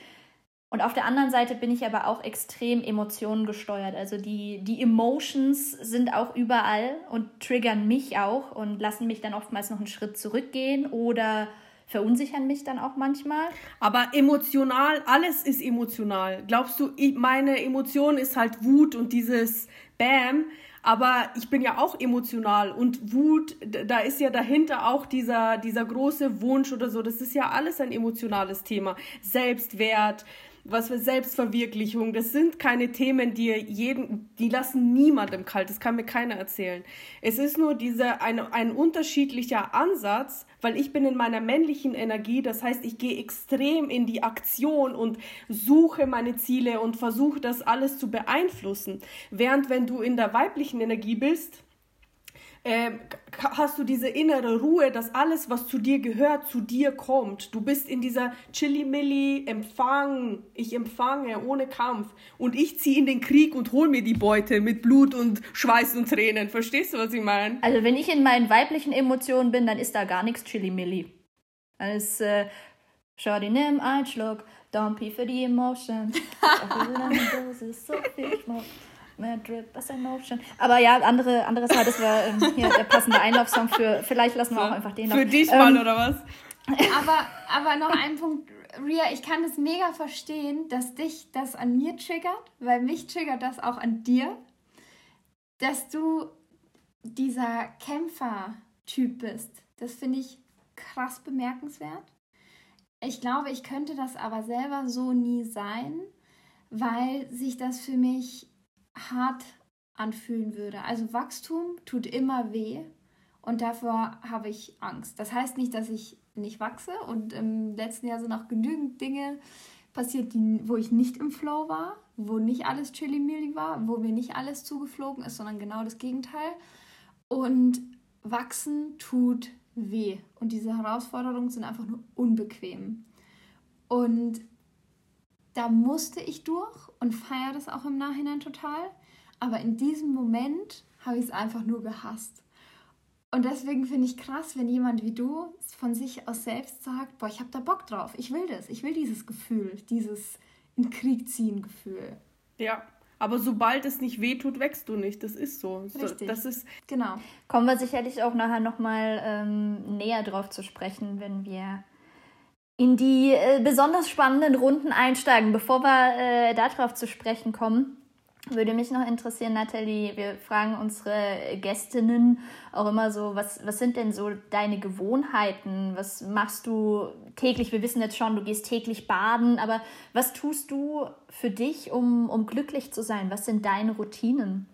Und auf der anderen Seite bin ich aber auch extrem emotionengesteuert. Also die, die Emotions sind auch überall und triggern mich auch und lassen mich dann oftmals noch einen Schritt zurückgehen oder verunsichern mich dann auch manchmal.
Aber emotional, alles ist emotional. Glaubst du, meine Emotion ist halt Wut und dieses Bam, aber ich bin ja auch emotional und Wut, da ist ja dahinter auch dieser, dieser große Wunsch oder so. Das ist ja alles ein emotionales Thema. Selbstwert, was für Selbstverwirklichung. Das sind keine Themen, die jeden, die lassen niemandem kalt. Das kann mir keiner erzählen. Es ist nur dieser ein, ein unterschiedlicher Ansatz, weil ich bin in meiner männlichen Energie. Das heißt, ich gehe extrem in die Aktion und suche meine Ziele und versuche das alles zu beeinflussen. Während wenn du in der weiblichen Energie bist, äh, hast du diese innere Ruhe, dass alles, was zu dir gehört, zu dir kommt. Du bist in dieser Chili-Milli, Empfang, ich empfange ohne Kampf und ich ziehe in den Krieg und hol mir die Beute mit Blut und Schweiß und Tränen. Verstehst du, was ich meine?
Also wenn ich in meinen weiblichen Emotionen bin, dann ist da gar nichts Chili-Milli. Dann ist äh, Shorty, nimm einen Schluck, Dompi für die Emotion. so viel Schmuck. Mehr Drip, as Emotion. Aber ja, andere, andere Seite, das war ähm, hier der passende Einlaufsong für, vielleicht lassen wir auch einfach den
noch. Für dich mal, ähm, oder was?
Aber, aber noch ein Punkt, Ria, ich kann es mega verstehen, dass dich das an mir triggert, weil mich triggert das auch an dir, dass du dieser Kämpfer-Typ bist. Das finde ich krass bemerkenswert. Ich glaube, ich könnte das aber selber so nie sein, weil sich das für mich hart anfühlen würde. Also Wachstum tut immer weh und davor habe ich Angst. Das heißt nicht, dass ich nicht wachse und im letzten Jahr sind auch genügend Dinge passiert, die, wo ich nicht im Flow war, wo nicht alles chili war, wo mir nicht alles zugeflogen ist, sondern genau das Gegenteil. Und wachsen tut weh und diese Herausforderungen sind einfach nur unbequem. Und da musste ich durch und feiere das auch im Nachhinein total. Aber in diesem Moment habe ich es einfach nur gehasst. Und deswegen finde ich krass, wenn jemand wie du von sich aus selbst sagt, boah, ich habe da Bock drauf, ich will das, ich will dieses Gefühl, dieses in Krieg ziehen Gefühl.
Ja, aber sobald es nicht wehtut, wächst du nicht. Das ist so. Richtig. Das ist
genau. Kommen wir sicherlich auch nachher nochmal ähm, näher drauf zu sprechen, wenn wir in die äh, besonders spannenden Runden einsteigen. Bevor wir äh, darauf zu sprechen kommen, würde mich noch interessieren, Nathalie, wir fragen unsere Gästinnen auch immer so, was, was sind denn so deine Gewohnheiten? Was machst du täglich? Wir wissen jetzt schon, du gehst täglich baden, aber was tust du für dich, um, um glücklich zu sein? Was sind deine Routinen?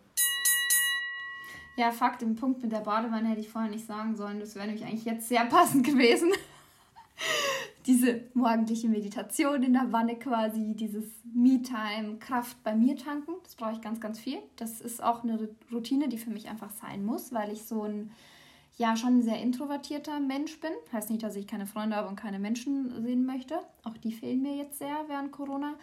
Ja, Fakt, den Punkt mit der Badewanne hätte ich vorher nicht sagen sollen. Das wäre nämlich eigentlich jetzt sehr passend gewesen [laughs] diese morgendliche Meditation in der Wanne quasi, dieses Me-Time, Kraft bei mir tanken, das brauche ich ganz, ganz viel. Das ist auch eine Routine, die für mich einfach sein muss, weil ich so ein, ja, schon ein sehr introvertierter Mensch bin. Heißt nicht, dass ich keine Freunde habe und keine Menschen sehen möchte. Auch die fehlen mir jetzt sehr während Corona.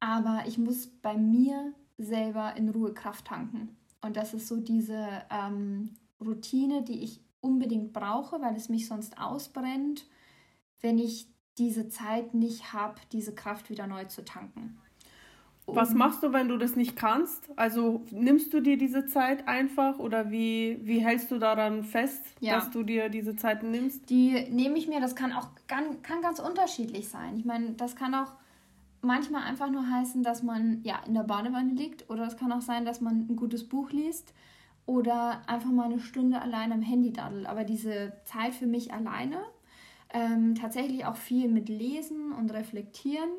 Aber ich muss bei mir selber in Ruhe Kraft tanken. Und das ist so diese ähm, Routine, die ich unbedingt brauche, weil es mich sonst ausbrennt, wenn ich diese Zeit nicht habe, diese Kraft wieder neu zu tanken.
Was machst du, wenn du das nicht kannst? Also nimmst du dir diese Zeit einfach oder wie, wie hältst du daran fest,
Ja.
dass du dir diese Zeit nimmst?
Die nehme ich mir, das kann auch kann, kann ganz unterschiedlich sein. Ich meine, das kann auch manchmal einfach nur heißen, dass man ja in der Badewanne liegt oder es kann auch sein, dass man ein gutes Buch liest oder einfach mal eine Stunde allein am Handy daddelt. Aber diese Zeit für mich alleine, ähm, tatsächlich auch viel mit Lesen und Reflektieren,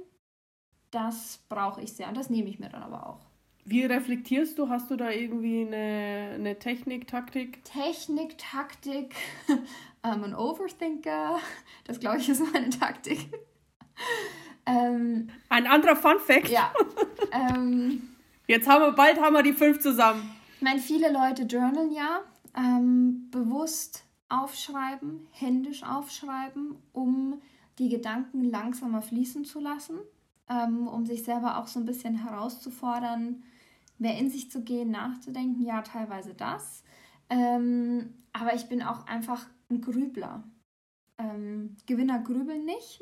das brauche ich sehr und das nehme ich mir dann aber auch.
Wie reflektierst du? Hast du da irgendwie eine, eine Technik, Taktik?
Technik, Taktik, [laughs] ähm, ein Overthinker, das glaube ich ist meine Taktik. [laughs] ähm,
Ein anderer Fun Fact.
ja, [laughs] ähm,
Jetzt haben wir bald haben wir die fünf zusammen.
ich meine, viele Leute journalen ja, ähm, bewusst aufschreiben, händisch aufschreiben, um die Gedanken langsamer fließen zu lassen, ähm, um sich selber auch so ein bisschen herauszufordern, mehr in sich zu gehen, nachzudenken. Ja, teilweise das. Ähm, aber ich bin auch einfach ein Grübler. Ähm, Gewinner grübeln nicht.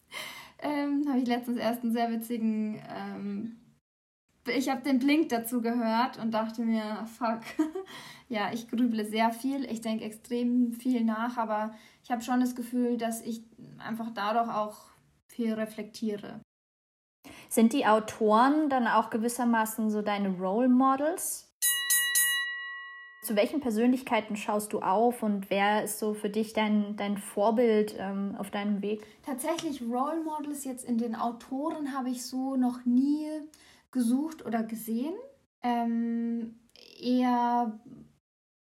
[laughs] ähm, Habe ich letztens erst einen sehr witzigen. Ich habe den Blink dazu gehört und dachte mir, fuck. [laughs] ja, ich grüble sehr viel. Ich denke extrem viel nach, aber ich habe schon das Gefühl, dass ich einfach dadurch auch viel reflektiere.
Sind die Autoren dann auch gewissermaßen so deine Role Models? Zu welchen Persönlichkeiten schaust du auf und wer ist so für dich dein, dein Vorbild ähm, auf deinem Weg?
Tatsächlich Role Models jetzt in den Autoren habe ich so noch nie gesucht oder gesehen. Ähm, eher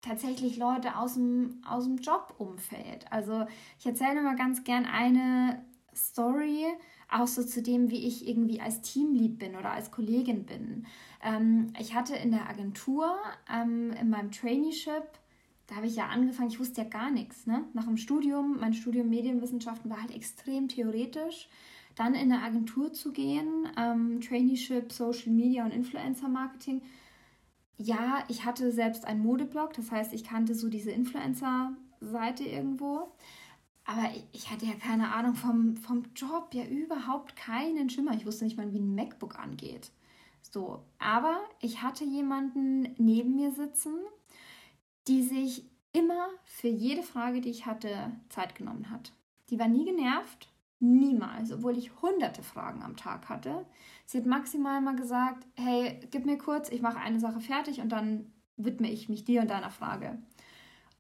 tatsächlich Leute aus dem, aus dem Jobumfeld. Also ich erzähle mal ganz gern eine Story, auch so zu dem, wie ich irgendwie als Teamlead bin oder als Kollegin bin. Ähm, ich hatte in der Agentur, ähm, in meinem Traineeship, da habe ich ja angefangen, ich wusste ja gar nichts. Ne? Nach dem Studium, mein Studium Medienwissenschaften war halt extrem theoretisch. Dann in eine Agentur zu gehen, ähm, Traineeship, Social Media und Influencer Marketing. Ja, ich hatte selbst einen Modeblog, das heißt, ich kannte so diese Influencer-Seite irgendwo. Aber ich, ich hatte ja keine Ahnung vom, vom Job, ja überhaupt keinen Schimmer. Ich wusste nicht mal, wie ein MacBook angeht. So, aber ich hatte jemanden neben mir sitzen, die sich immer für jede Frage, die ich hatte, Zeit genommen hat. Die war nie genervt, niemals, obwohl ich hunderte Fragen am Tag hatte. Sie hat maximal mal gesagt, hey, gib mir kurz, ich mache eine Sache fertig und dann widme ich mich dir und deiner Frage.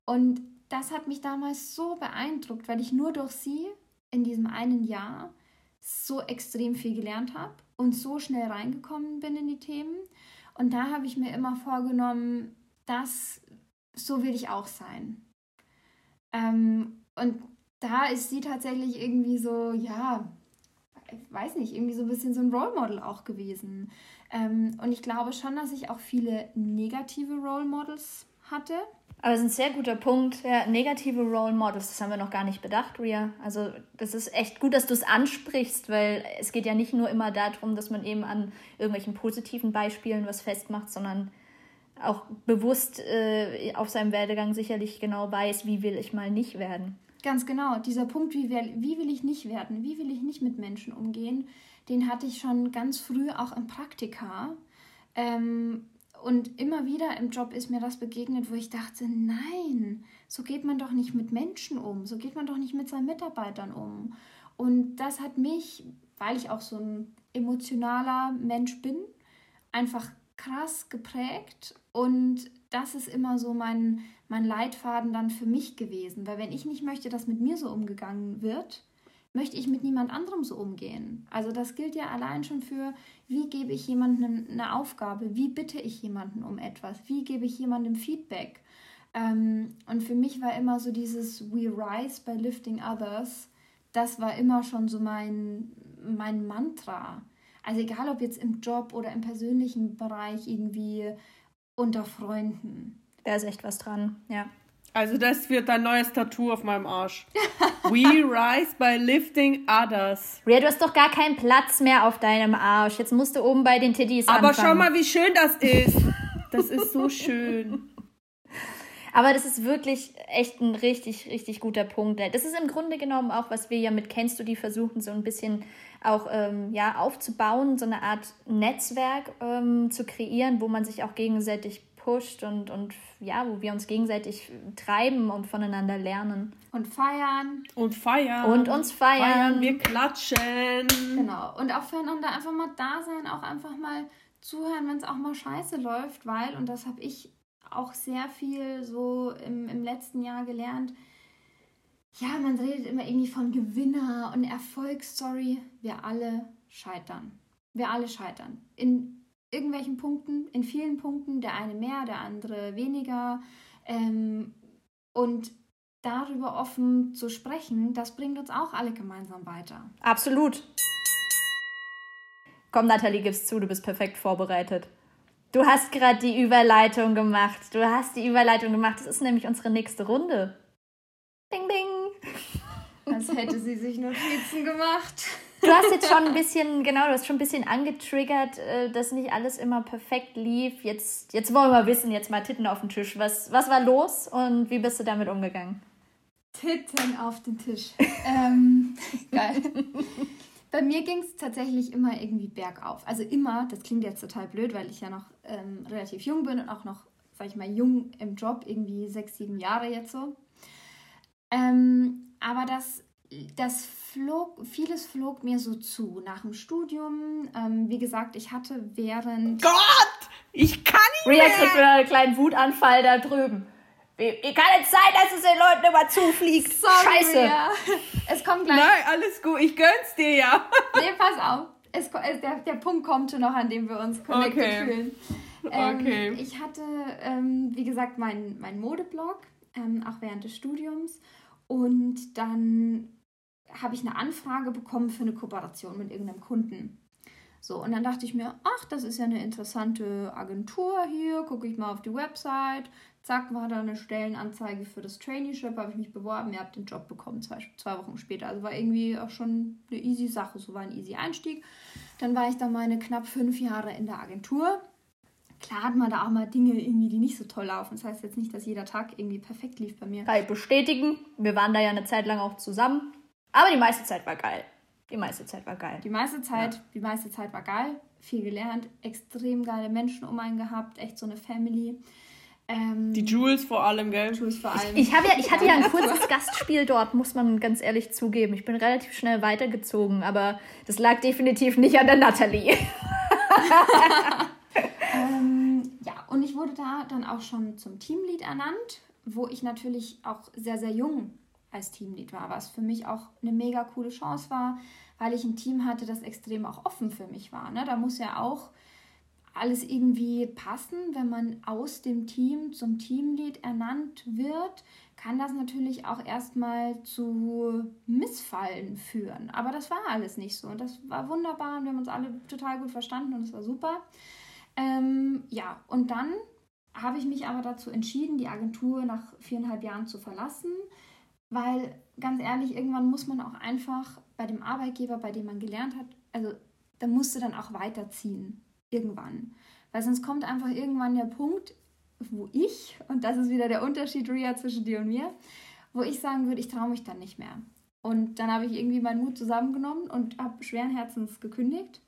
Und das hat mich damals so beeindruckt, weil ich nur durch sie in diesem einen Jahr so extrem viel gelernt habe und so schnell reingekommen bin in die Themen. Und da habe ich mir immer vorgenommen, dass so will ich auch sein. Ähm, und da ist sie tatsächlich irgendwie so, ja, weiß nicht, irgendwie so ein bisschen so ein Role Model auch gewesen. Ähm, und ich glaube schon, dass ich auch viele negative Role Models hatte.
Aber das ist ein sehr guter Punkt. Ja, negative Role Models, das haben wir noch gar nicht bedacht, Ria. Also das ist echt gut, dass du es ansprichst, weil es geht ja nicht nur immer darum, dass man eben an irgendwelchen positiven Beispielen was festmacht, sondern auch bewusst äh, auf seinem Werdegang sicherlich genau weiß, wie will ich mal nicht werden.
Ganz genau, dieser Punkt, wie, wie will ich nicht werden, wie will ich nicht mit Menschen umgehen, den hatte ich schon ganz früh auch im Praktika. Ähm, und immer wieder im Job ist mir das begegnet, wo ich dachte, nein, so geht man doch nicht mit Menschen um, so geht man doch nicht mit seinen Mitarbeitern um. Und das hat mich, weil ich auch so ein emotionaler Mensch bin, einfach krass geprägt und das ist immer so mein, mein Leitfaden dann für mich gewesen, weil wenn ich nicht möchte, dass mit mir so umgegangen wird, möchte ich mit niemand anderem so umgehen. Also das gilt ja allein schon für, wie gebe ich jemandem eine Aufgabe, wie bitte ich jemanden um etwas, wie gebe ich jemandem Feedback. Ähm, und für mich war immer so dieses We rise by lifting others, das war immer schon so mein, mein Mantra. Also egal ob jetzt im Job oder im persönlichen Bereich irgendwie unter Freunden.
Da ist echt was dran, ja.
Also das wird dein neues Tattoo auf meinem Arsch. [laughs] We rise by lifting others.
Ria, du hast doch gar keinen Platz mehr auf deinem Arsch. Jetzt musst du oben bei den Titties
Aber
anfangen.
schau mal, wie schön das ist. Das ist so schön.
Aber das ist wirklich echt ein richtig, richtig guter Punkt. Das ist im Grunde genommen auch, was wir ja mit Kennst du die versuchen, so ein bisschen auch ähm, ja, aufzubauen, so eine Art Netzwerk ähm, zu kreieren, wo man sich auch gegenseitig pusht und, und ja, wo wir uns gegenseitig treiben und voneinander lernen.
Und feiern.
Und feiern.
Und uns feiern. feiern.
Wir klatschen.
Genau. Und auch füreinander einfach mal da sein, auch einfach mal zuhören, wenn es auch mal scheiße läuft, weil, und das habe ich auch sehr viel so im, im letzten Jahr gelernt, ja, man redet immer irgendwie von Gewinner und Erfolgsstory. Wir alle scheitern. Wir alle scheitern. In irgendwelchen Punkten, in vielen Punkten, der eine mehr, der andere weniger. Ähm, und darüber offen zu sprechen, das bringt uns auch alle gemeinsam weiter.
Absolut. Komm, Nathalie, gib's zu, du bist perfekt vorbereitet. Du hast gerade die Überleitung gemacht. Du hast die Überleitung gemacht. Das ist nämlich unsere nächste Runde. Ding, ding.
Als hätte sie sich Notizen gemacht. [laughs]
Du hast jetzt schon ein bisschen, genau, du hast schon ein bisschen angetriggert, äh, dass nicht alles immer perfekt lief. Jetzt, jetzt wollen wir wissen, jetzt mal Titten auf den Tisch. Was, was war los und wie bist du damit umgegangen?
Titten auf den Tisch. ähm, [laughs] geil. Bei mir ging es tatsächlich immer irgendwie bergauf. Also immer, das klingt jetzt total blöd, weil ich ja noch ähm, relativ jung bin und auch noch, sag ich mal, jung im Job, irgendwie sechs, sieben Jahre jetzt so. Ähm, aber das, das flog, vieles flog mir so zu. Nach dem Studium, ähm, wie gesagt, ich hatte während.
Gott! Ich kann nicht
Ria kriegt wieder einen kleinen Wutanfall da drüben. Wie, wie kann es sein, dass es den Leuten immer zufliegt? Sorry, Scheiße.
Ria. Es kommt gleich.
Nein, alles gut. Ich gönn's dir ja.
Nee, pass auf. Es, der, der Punkt kommt schon noch, an dem wir uns connected okay. fühlen. Ähm, okay. Ich hatte, ähm, wie gesagt, meinen mein Modeblog, ähm, auch während des Studiums. Und dann habe ich eine Anfrage bekommen für eine Kooperation mit irgendeinem Kunden. So, und dann dachte ich mir, ach, das ist ja eine interessante Agentur hier, gucke ich mal auf die Website. Zack, war da eine Stellenanzeige für das Traineeship, habe ich mich beworben, ihr habt den Job bekommen, zwei, zwei Wochen später. Also war irgendwie auch schon eine easy Sache, so war ein easy Einstieg. Dann war ich da meine knapp fünf Jahre in der Agentur. Klar hat man da auch mal Dinge irgendwie, die nicht so toll laufen. Das heißt jetzt nicht, dass jeder Tag irgendwie perfekt lief bei mir.
Kann ich bestätigen. Wir waren da ja eine Zeit lang auch zusammen. Aber die meiste Zeit war geil. Die meiste Zeit war geil.
Die meiste Zeit, ja. die meiste Zeit war geil. Viel gelernt, extrem geile Menschen um einen gehabt, echt so eine Family.
Ähm, die Jules vor allem, gell?
Jules vor allem.
Ich, ja, ich hatte ja ein kurzes Gastspiel dort, muss man ganz ehrlich zugeben. Ich bin relativ schnell weitergezogen, aber das lag definitiv nicht an der Natalie. [laughs]
ähm, ja, und ich wurde da dann auch schon zum Teamlead ernannt, wo ich natürlich auch sehr, sehr jung als Teamlead war, was für mich auch eine mega coole Chance war, weil ich ein Team hatte, das extrem auch offen für mich war. Ne? Da muss ja auch alles irgendwie passen. Wenn man aus dem Team zum Teamlead ernannt wird, kann das natürlich auch erstmal zu Missfallen führen. Aber das war alles nicht so. Und das war wunderbar und wir haben uns alle total gut verstanden und es war super. Ähm, ja, und dann habe ich mich aber dazu entschieden, die Agentur nach viereinhalb Jahren zu verlassen weil ganz ehrlich, irgendwann muss man auch einfach bei dem Arbeitgeber, bei dem man gelernt hat, also da musst du dann auch weiterziehen. Irgendwann. Weil sonst kommt einfach irgendwann der Punkt, wo ich, und das ist wieder der Unterschied, Ria, zwischen dir und mir, wo ich sagen würde, ich traue mich dann nicht mehr. Und dann habe ich irgendwie meinen Mut zusammengenommen und habe schweren Herzens gekündigt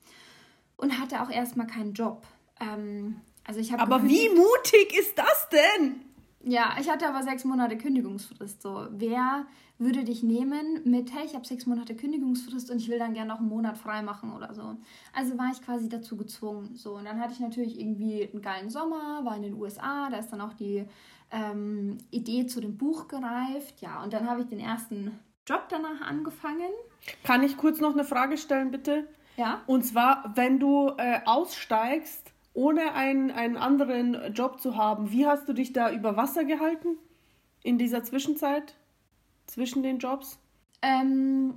und hatte auch erstmal keinen Job. Ähm, also ich
aber wie mutig ist das denn?
Ja, ich hatte aber sechs Monate Kündigungsfrist. So, wer würde dich nehmen mit, hey, ich habe sechs Monate Kündigungsfrist und ich will dann gerne noch einen Monat frei machen oder so. Also war ich quasi dazu gezwungen. So, und dann hatte ich natürlich irgendwie einen geilen Sommer, war in den USA, da ist dann auch die ähm, Idee zu dem Buch gereift. Ja, und dann habe ich den ersten Job danach angefangen.
Kann ich kurz noch eine Frage stellen, bitte?
Ja.
Und zwar, wenn du äh, aussteigst, ohne einen, einen anderen Job zu haben, wie hast du dich da über Wasser gehalten in dieser Zwischenzeit zwischen den Jobs?
Ähm,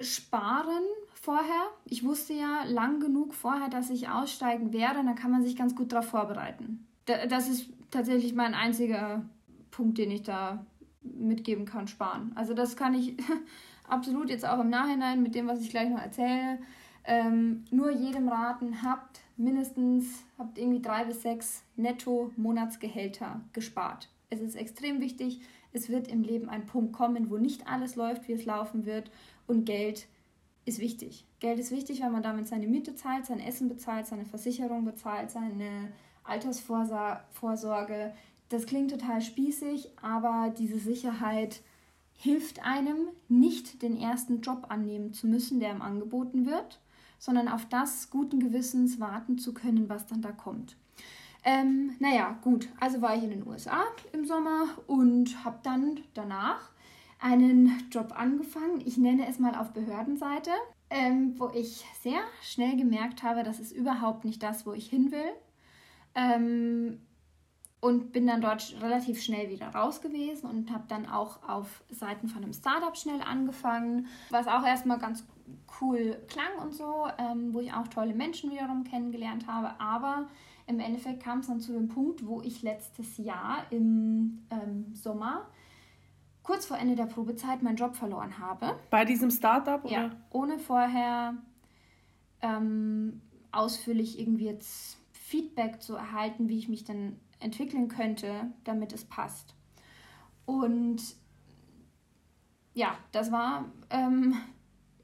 sparen vorher. Ich wusste ja lang genug vorher, dass ich aussteigen werde. Dann kann man sich ganz gut darauf vorbereiten. Das ist tatsächlich mein einziger Punkt, den ich da mitgeben kann, sparen. Also das kann ich [laughs] absolut jetzt auch im Nachhinein mit dem, was ich gleich noch erzähle, ähm, nur jedem raten, habt mindestens, habt irgendwie drei bis sechs Netto-Monatsgehälter gespart. Es ist extrem wichtig. Es wird im Leben ein Punkt kommen, wo nicht alles läuft, wie es laufen wird. Und Geld ist wichtig. Geld ist wichtig, weil man damit seine Miete zahlt, sein Essen bezahlt, seine Versicherung bezahlt, seine Altersvorsorge. Das klingt total spießig, aber diese Sicherheit hilft einem, nicht den ersten Job annehmen zu müssen, der ihm angeboten wird, sondern auf das guten Gewissens warten zu können, was dann da kommt. Ähm, naja, gut, also war ich in den USA im Sommer und habe dann danach einen Job angefangen. Ich nenne es mal auf Behördenseite, ähm, wo ich sehr schnell gemerkt habe, das ist überhaupt nicht das, wo ich hin will. Ähm, und bin dann dort relativ schnell wieder raus gewesen und habe dann auch auf Seiten von einem Startup schnell angefangen, was auch erstmal ganz cool klang und so, ähm, wo ich auch tolle Menschen wiederum kennengelernt habe. Aber im Endeffekt kam es dann zu dem Punkt, wo ich letztes Jahr im ähm, Sommer kurz vor Ende der Probezeit meinen Job verloren habe.
Bei diesem Startup? Oder?
Ja, ohne vorher ähm, ausführlich irgendwie jetzt Feedback zu erhalten, wie ich mich dann entwickeln könnte, damit es passt. Und ja, das war ähm,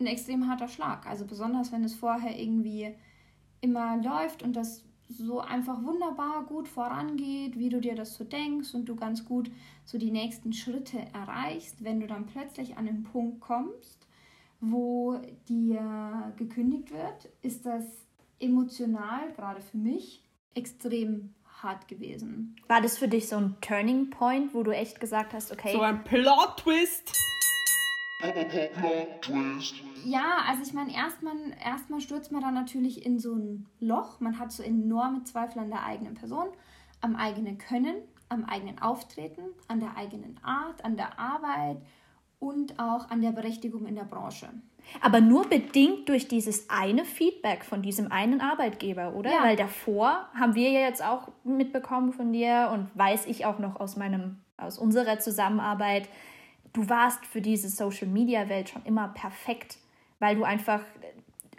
ein extrem harter Schlag. Also besonders, wenn es vorher irgendwie immer läuft und das so einfach wunderbar gut vorangeht, wie du dir das so denkst und du ganz gut so die nächsten Schritte erreichst, wenn du dann plötzlich an den Punkt kommst, wo dir gekündigt wird, ist das emotional, gerade für mich, extrem hart gewesen.
War das für dich so ein Turning Point, wo du echt gesagt hast, okay.
So ein Plot-Twist.
Ja, also ich meine, erstmal, erstmal stürzt man dann natürlich in so ein Loch. Man hat so enorme Zweifel an der eigenen Person, am eigenen Können, am eigenen Auftreten, an der eigenen Art, an der Arbeit und auch an der Berechtigung in der Branche.
Aber nur bedingt durch dieses eine Feedback von diesem einen Arbeitgeber, oder? Ja. Weil davor haben wir ja jetzt auch mitbekommen von dir und weiß ich auch noch aus meinem, aus unserer Zusammenarbeit, du warst für diese Social Media Welt schon immer perfekt, weil du einfach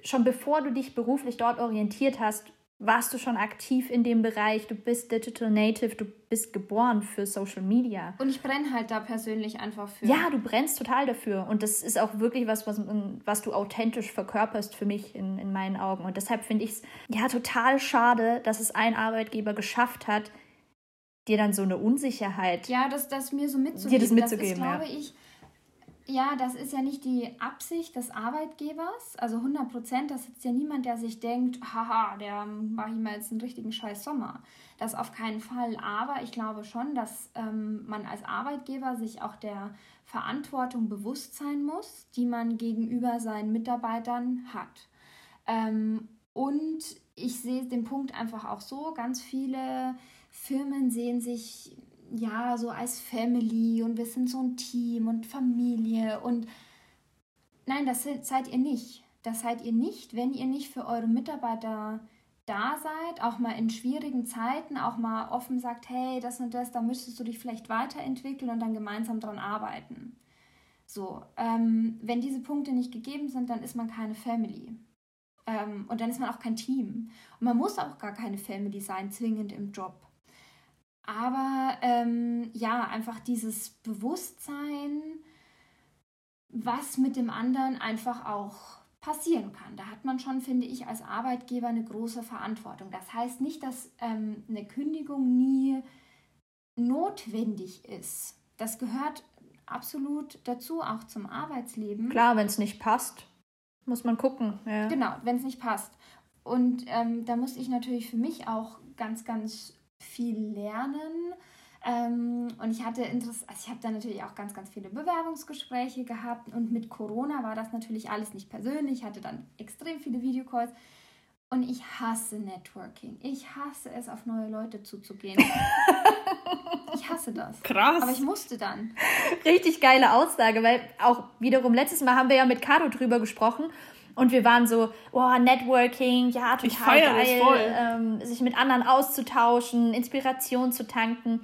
schon bevor du dich beruflich dort orientiert hast, warst du schon aktiv in dem Bereich, du bist Digital Native, du bist geboren für Social Media.
Und ich brenne halt da persönlich einfach für.
Ja, du brennst total dafür. Und das ist auch wirklich was, was, was du authentisch verkörperst für mich in, in meinen Augen. Und deshalb finde ich es ja total schade, dass es ein Arbeitgeber geschafft hat, dir dann so eine Unsicherheit.
Ja, das, das mir so mitzugeben. Dir das mitzugeben, das ist, glaube ich, ja, das ist ja nicht die Absicht des Arbeitgebers. Also 100 Prozent, das ist ja niemand, der sich denkt, haha, der mache ich mal jetzt einen richtigen scheiß Sommer. Das auf keinen Fall. Aber ich glaube schon, dass ähm, man als Arbeitgeber sich auch der Verantwortung bewusst sein muss, die man gegenüber seinen Mitarbeitern hat. Ähm, und ich sehe den Punkt einfach auch so, ganz viele Firmen sehen sich ja so als Family und wir sind so ein Team und Familie und nein, das seid ihr nicht. Das seid ihr nicht, wenn ihr nicht für eure Mitarbeiter da seid, auch mal in schwierigen Zeiten, auch mal offen sagt, hey, das und das, da müsstest du dich vielleicht weiterentwickeln und dann gemeinsam dran arbeiten. So, ähm, wenn diese Punkte nicht gegeben sind, dann ist man keine Family. Ähm, und dann ist man auch kein Team. Und man muss auch gar keine Family sein, zwingend im Job. Aber ähm, ja, einfach dieses Bewusstsein, was mit dem anderen einfach auch passieren kann. Da hat man schon, finde ich, als Arbeitgeber eine große Verantwortung. Das heißt nicht, dass ähm, eine Kündigung nie notwendig ist. Das gehört absolut dazu, auch zum Arbeitsleben.
Klar, wenn es nicht passt, muss man gucken. Ja.
Genau, wenn es nicht passt. Und ähm, da muss ich natürlich für mich auch ganz, ganz viel lernen. Ähm, und ich hatte Interesse, also ich habe da natürlich auch ganz, ganz viele Bewerbungsgespräche gehabt und mit Corona war das natürlich alles nicht persönlich. Ich hatte dann extrem viele Videocalls und ich hasse Networking. Ich hasse es, auf neue Leute zuzugehen. [laughs] ich hasse das.
Krass.
Aber ich musste dann.
Richtig geile Aussage, weil auch wiederum letztes Mal haben wir ja mit Caro drüber gesprochen und wir waren so, oh, Networking, ja, total geil, ähm, sich mit anderen auszutauschen, Inspiration zu tanken.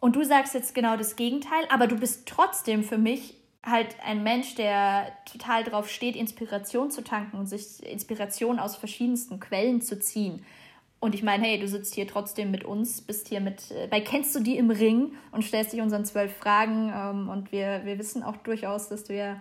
Und du sagst jetzt genau das Gegenteil, aber du bist trotzdem für mich halt ein Mensch, der total drauf steht, Inspiration zu tanken und sich Inspiration aus verschiedensten Quellen zu ziehen. Und ich meine, hey, du sitzt hier trotzdem mit uns, bist hier mit, äh, bei Kennst du die im Ring und stellst dich unseren zwölf Fragen. Ähm, und wir, wir wissen auch durchaus, dass du ja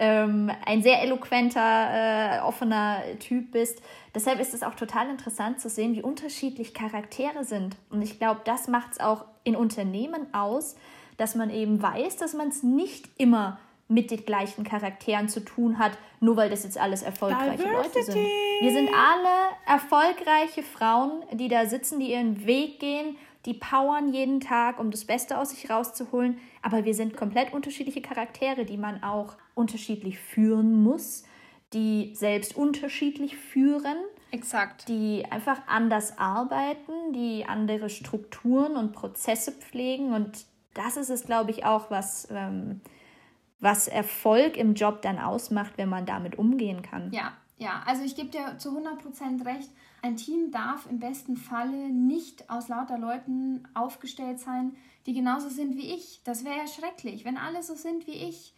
ähm, ein sehr eloquenter, äh, offener Typ bist. Deshalb ist es auch total interessant zu sehen, wie unterschiedlich Charaktere sind. Und ich glaube, das macht es auch in Unternehmen aus, dass man eben weiß, dass man es nicht immer mit den gleichen Charakteren zu tun hat, nur weil das jetzt alles erfolgreiche Diversity. Leute sind. Wir sind alle erfolgreiche Frauen, die da sitzen, die ihren Weg gehen, die powern jeden Tag, um das Beste aus sich rauszuholen. Aber wir sind komplett unterschiedliche Charaktere, die man auch unterschiedlich führen muss, die selbst unterschiedlich führen.
Exakt.
Die einfach anders arbeiten, die andere Strukturen und Prozesse pflegen. Und das ist es, glaube ich, auch, was. Ähm, was Erfolg im Job dann ausmacht, wenn man damit umgehen kann.
Ja, ja, also ich gebe dir zu 100% recht. Ein Team darf im besten Falle nicht aus lauter Leuten aufgestellt sein, die genauso sind wie ich. Das wäre ja schrecklich. Wenn alle so sind wie ich,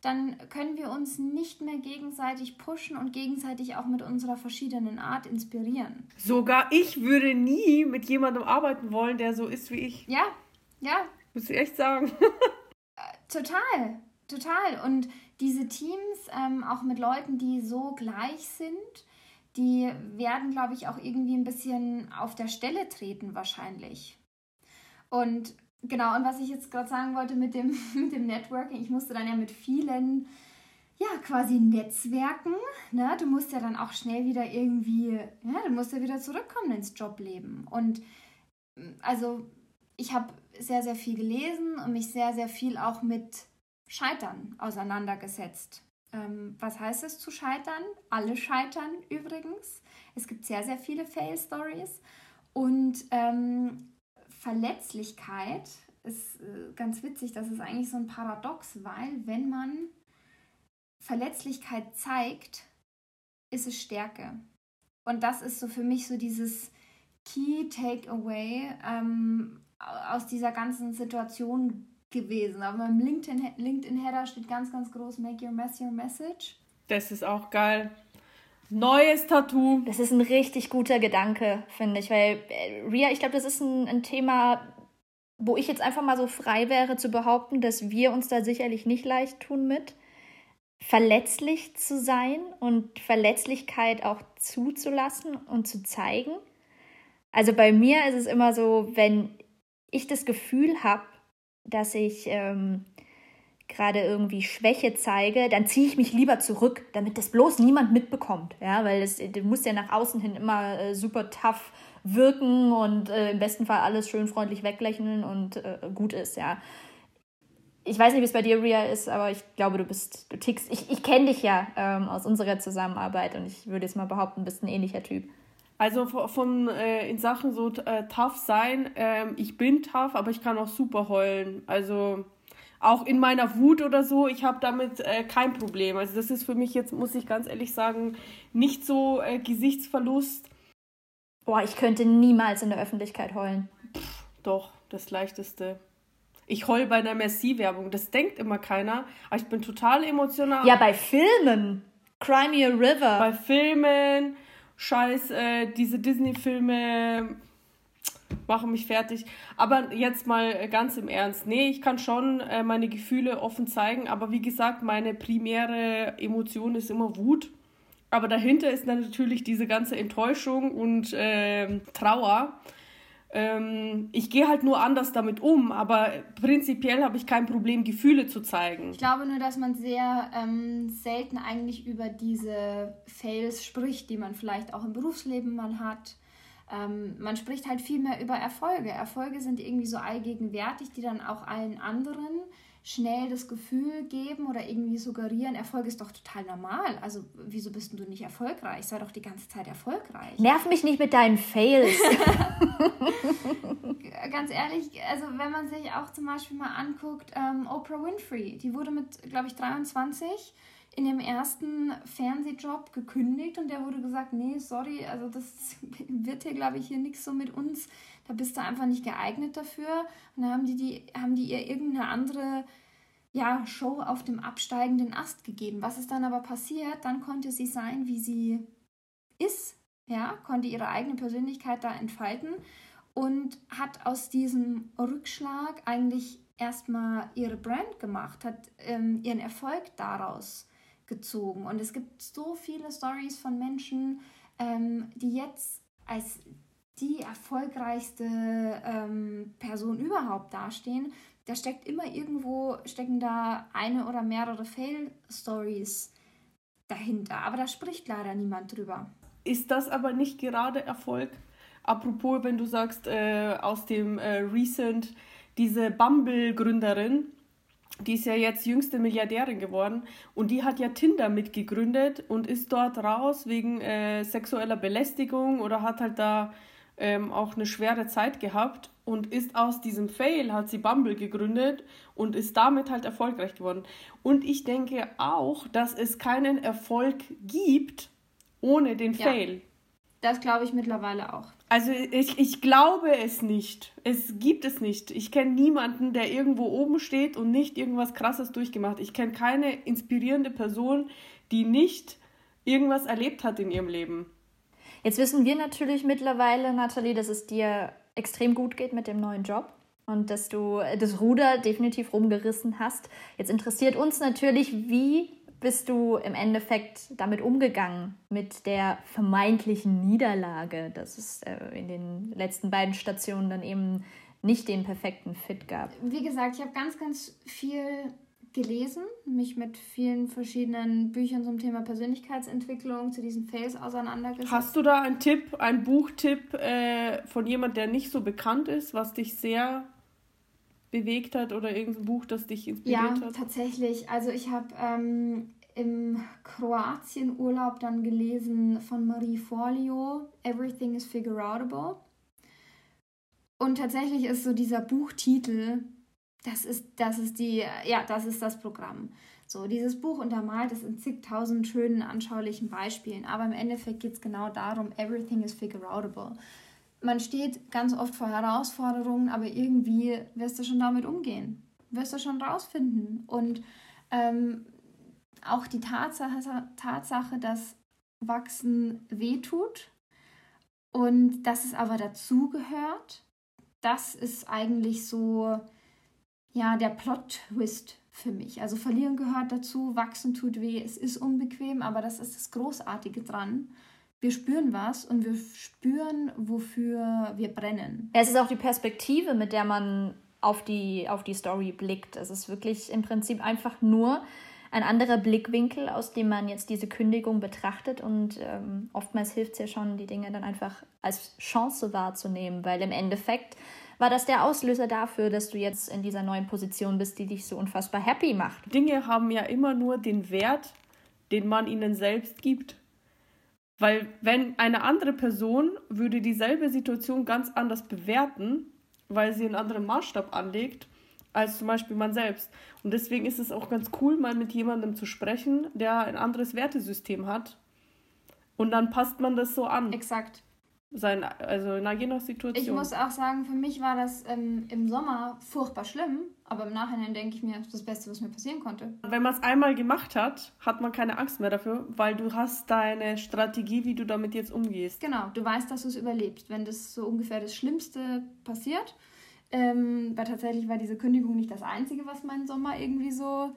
dann können wir uns nicht mehr gegenseitig pushen und gegenseitig auch mit unserer verschiedenen Art inspirieren.
Sogar ich würde nie mit jemandem arbeiten wollen, der so ist wie ich.
Ja, ja.
Muss ich echt sagen. [laughs]
Total. Total. Und diese Teams, ähm, auch mit Leuten, die so gleich sind, die werden, glaube ich, auch irgendwie ein bisschen auf der Stelle treten wahrscheinlich. Und genau, und was ich jetzt gerade sagen wollte mit dem, [laughs] mit dem Networking, ich musste dann ja mit vielen, ja, quasi Netzwerken. Ne? Du musst ja dann auch schnell wieder irgendwie, ja, du musst ja wieder zurückkommen ins Jobleben. Und also ich habe sehr, sehr viel gelesen und mich sehr, sehr viel auch mit Scheitern auseinandergesetzt. Ähm, was heißt es zu scheitern? Alle scheitern übrigens. Es gibt sehr, sehr viele Fail-Stories. Und ähm, Verletzlichkeit ist äh, ganz witzig, das ist eigentlich so ein Paradox, weil wenn man Verletzlichkeit zeigt, ist es Stärke. Und das ist so für mich so dieses Key Takeaway ähm, aus dieser ganzen Situation gewesen. Aber beim LinkedIn-Header LinkedIn steht ganz, ganz groß Make Your Mess Your Message.
Das ist auch geil. Neues Tattoo.
Das ist ein richtig guter Gedanke, finde ich. Weil, äh, Ria, ich glaube, das ist ein, ein Thema, wo ich jetzt einfach mal so frei wäre zu behaupten, dass wir uns da sicherlich nicht leicht tun mit. Verletzlich zu sein und Verletzlichkeit auch zuzulassen und zu zeigen. Also bei mir ist es immer so, wenn ich das Gefühl habe, dass ich ähm, gerade irgendwie Schwäche zeige, dann ziehe ich mich lieber zurück, damit das bloß niemand mitbekommt. Ja, weil das, du musst ja nach außen hin immer äh, super tough wirken und äh, im besten Fall alles schön freundlich weglächeln und äh, gut ist, ja. Ich weiß nicht, wie es bei dir, Ria, ist, aber ich glaube, du bist, du tickst. Ich, ich kenne dich ja ähm, aus unserer Zusammenarbeit und ich würde jetzt mal behaupten, du bist ein ähnlicher Typ.
Also von äh, in Sachen so äh, tough sein, ähm, ich bin tough, aber ich kann auch super heulen. Also auch in meiner Wut oder so, ich habe damit äh, kein Problem. Also das ist für mich jetzt, muss ich ganz ehrlich sagen, nicht so äh, Gesichtsverlust.
Boah, ich könnte niemals in der Öffentlichkeit heulen.
Pff, doch, das leichteste. Ich heul bei einer Merci-Werbung. Das denkt immer keiner. Aber ich bin total emotional.
Ja, bei Filmen. Crimea River.
Bei Filmen Scheiß, äh, diese Disney-Filme machen mich fertig. Aber jetzt mal ganz im Ernst. Nee, ich kann schon äh, meine Gefühle offen zeigen, aber wie gesagt, meine primäre Emotion ist immer Wut. Aber dahinter ist dann natürlich diese ganze Enttäuschung und äh, Trauer. Ähm, ich gehe halt nur anders damit um, aber prinzipiell habe ich kein Problem, Gefühle zu zeigen.
Ich glaube nur, dass man sehr ähm, selten eigentlich über diese Fails spricht, die man vielleicht auch im Berufsleben mal hat. Ähm, man spricht halt viel mehr über Erfolge. Erfolge sind irgendwie so allgegenwärtig, die dann auch allen anderen schnell das Gefühl geben oder irgendwie suggerieren, Erfolg ist doch total normal. Also wieso bist du nicht erfolgreich? Sei doch die ganze Zeit erfolgreich.
Nerv mich nicht mit deinen Fails. [laughs] [laughs]
Ganz ehrlich, also wenn man sich auch zum Beispiel mal anguckt, ähm, Oprah Winfrey, die wurde mit, glaube ich, 23 in dem ersten Fernsehjob gekündigt und der wurde gesagt, nee, sorry, also das [laughs] wird hier, glaube ich, hier nichts so mit uns da bist du einfach nicht geeignet dafür. Und dann haben die, die, haben die ihr irgendeine andere ja, Show auf dem absteigenden Ast gegeben. Was ist dann aber passiert? Dann konnte sie sein, wie sie ist. ja, konnte ihre eigene Persönlichkeit da entfalten und hat aus diesem Rückschlag eigentlich erstmal ihre Brand gemacht, hat ähm, ihren Erfolg daraus gezogen. Und es gibt so viele Stories von Menschen, ähm, die jetzt als die erfolgreichste ähm, Person überhaupt dastehen. Da steckt immer irgendwo, stecken da eine oder mehrere Fail-Stories dahinter. Aber da spricht leider niemand drüber.
Ist das aber nicht gerade Erfolg? Apropos, wenn du sagst, äh, aus dem äh, Recent, diese Bumble-Gründerin, die ist ja jetzt jüngste Milliardärin geworden und die hat ja Tinder mitgegründet und ist dort raus wegen äh, sexueller Belästigung oder hat halt da ähm, auch eine schwere Zeit gehabt und ist aus diesem Fail, hat sie Bumble gegründet und ist damit halt erfolgreich geworden. Und ich denke auch, dass es keinen Erfolg gibt ohne den ja, Fail.
Das glaube ich mittlerweile auch.
Also ich, ich glaube es nicht. Es gibt es nicht. Ich kenne niemanden, der irgendwo oben steht und nicht irgendwas Krasses durchgemacht. Ich kenne keine inspirierende Person, die nicht irgendwas erlebt hat in ihrem Leben.
Jetzt wissen wir natürlich mittlerweile, Nathalie, dass es dir extrem gut geht mit dem neuen Job und dass du das Ruder definitiv rumgerissen hast. Jetzt interessiert uns natürlich, wie bist du im Endeffekt damit umgegangen, mit der vermeintlichen Niederlage, dass es äh, in den letzten beiden Stationen dann eben nicht den perfekten Fit gab?
Wie gesagt, ich habe ganz, ganz viel gelesen, mich mit vielen verschiedenen Büchern zum Thema Persönlichkeitsentwicklung, zu diesen Fails auseinandergesetzt.
Hast du da einen Tipp, einen Buchtipp äh, von jemand, der nicht so bekannt ist, was dich sehr bewegt hat oder irgendein Buch, das dich inspiriert
ja,
hat?
Ja, tatsächlich. Also ich habe ähm, im Kroatien-Urlaub dann gelesen von Marie Forleo, Everything is Figure Outable. Und tatsächlich ist so dieser Buchtitel, das ist, das ist die, ja, das ist das Programm. So, dieses Buch untermalt es in zigtausend schönen, anschaulichen Beispielen, aber im Endeffekt geht es genau darum, everything is figure outable man steht ganz oft vor Herausforderungen, aber irgendwie wirst du schon damit umgehen, wirst du schon rausfinden. Und ähm, auch die Tatsache, Tatsache, dass Wachsen wehtut und dass es aber dazugehört, das ist eigentlich so, ja, der Plot-Twist für mich. Also verlieren gehört dazu, wachsen tut weh, es ist unbequem, aber das ist das Großartige dran wir spüren was und wir spüren, wofür wir brennen.
Es ist auch die Perspektive, mit der man auf die, auf die Story blickt. Es ist wirklich im Prinzip einfach nur ein anderer Blickwinkel, aus dem man jetzt diese Kündigung betrachtet. Und ähm, oftmals hilft es ja schon, die Dinge dann einfach als Chance wahrzunehmen, weil im Endeffekt war das der Auslöser dafür, dass du jetzt in dieser neuen Position bist, die dich so unfassbar happy macht.
Dinge haben ja immer nur den Wert, den man ihnen selbst gibt. Weil wenn eine andere Person würde dieselbe Situation ganz anders bewerten, weil sie einen anderen Maßstab anlegt, als zum Beispiel man selbst. Und deswegen ist es auch ganz cool, mal mit jemandem zu sprechen, der ein anderes Wertesystem hat. Und dann passt man das so an.
Exakt
sein, also na, je nach Situation.
Ich muss auch sagen, für mich war das ähm, im Sommer furchtbar schlimm, aber im Nachhinein denke ich mir, das ist das Beste, was mir passieren konnte.
Wenn man es einmal gemacht hat, hat man keine Angst mehr dafür, weil du hast deine Strategie, wie du damit jetzt umgehst.
Genau, du weißt, dass du es überlebst. Wenn das so ungefähr das Schlimmste passiert, ähm, weil tatsächlich war diese Kündigung nicht das Einzige, was meinen Sommer irgendwie so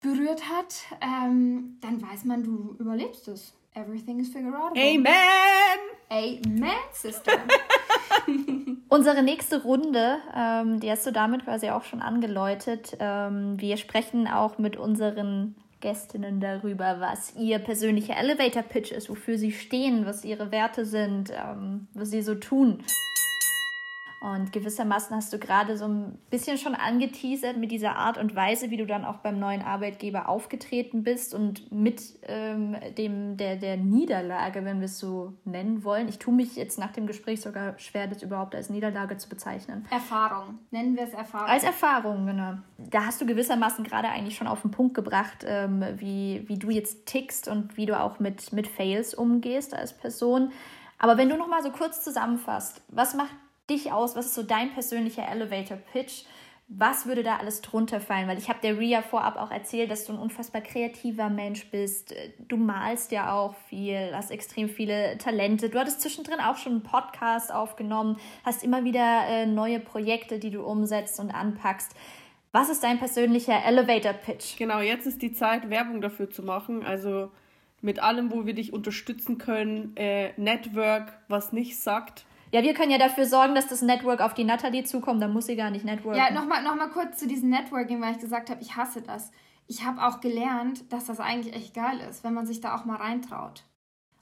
berührt hat, ähm, dann weiß man, du überlebst es. Everything is figure out.
Amen!
Amen, Sister. [laughs]
Unsere nächste Runde, ähm, die hast du damit quasi auch schon angeläutet. Ähm, wir sprechen auch mit unseren Gästinnen darüber, was ihr persönlicher Elevator Pitch ist, wofür sie stehen, was ihre Werte sind, ähm, was sie so tun. Und gewissermaßen hast du gerade so ein bisschen schon angeteasert mit dieser Art und Weise, wie du dann auch beim neuen Arbeitgeber aufgetreten bist und mit ähm, dem, der, der Niederlage, wenn wir es so nennen wollen. Ich tue mich jetzt nach dem Gespräch sogar schwer, das überhaupt als Niederlage zu bezeichnen.
Erfahrung. Nennen wir es Erfahrung.
Als Erfahrung, genau. Da hast du gewissermaßen gerade eigentlich schon auf den Punkt gebracht, ähm, wie, wie du jetzt tickst und wie du auch mit, mit Fails umgehst als Person. Aber wenn du noch mal so kurz zusammenfasst, was macht dich aus? Was ist so dein persönlicher Elevator Pitch? was würde da alles drunter fallen? Weil ich habe der Ria vorab auch erzählt, dass du ein unfassbar kreativer Mensch bist. Du malst ja auch viel, hast extrem viele Talente. Du hattest zwischendrin auch schon einen Podcast aufgenommen, hast immer wieder äh, neue Projekte, die du umsetzt und anpackst. Was ist dein persönlicher Elevator Pitch?
Genau, jetzt ist die Zeit, Werbung dafür zu machen. Also mit allem, wo wir dich unterstützen können. Äh, Network, was nicht sagt.
Ja, wir können ja dafür sorgen, dass das Network auf die Natalie zukommt, dann muss sie gar nicht networken.
Ja, nochmal noch mal kurz zu diesem Networking, weil ich gesagt habe, ich hasse das. Ich habe auch gelernt, dass das eigentlich echt geil ist, wenn man sich da auch mal reintraut.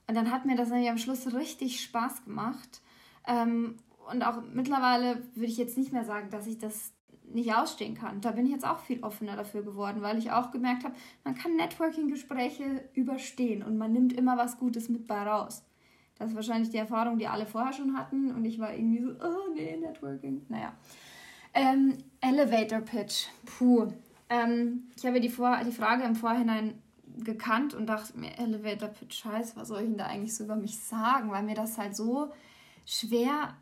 Und dann hat mir das nämlich am Schluss richtig Spaß gemacht. Ähm, und auch mittlerweile würde ich jetzt nicht mehr sagen, dass ich das nicht ausstehen kann. Da bin ich jetzt auch viel offener dafür geworden, weil ich auch gemerkt habe, man kann Networking-Gespräche überstehen und man nimmt immer was Gutes mit bei raus. Das ist wahrscheinlich die Erfahrung, die alle vorher schon hatten und ich war irgendwie so, oh nee, Networking. Naja. Ähm, Elevator Pitch. Puh. Ähm, ich habe die, Vor die Frage im Vorhinein gekannt und dachte mir, Elevator Pitch, scheiße, was soll ich denn da eigentlich so über mich sagen? Weil mir das halt so schwer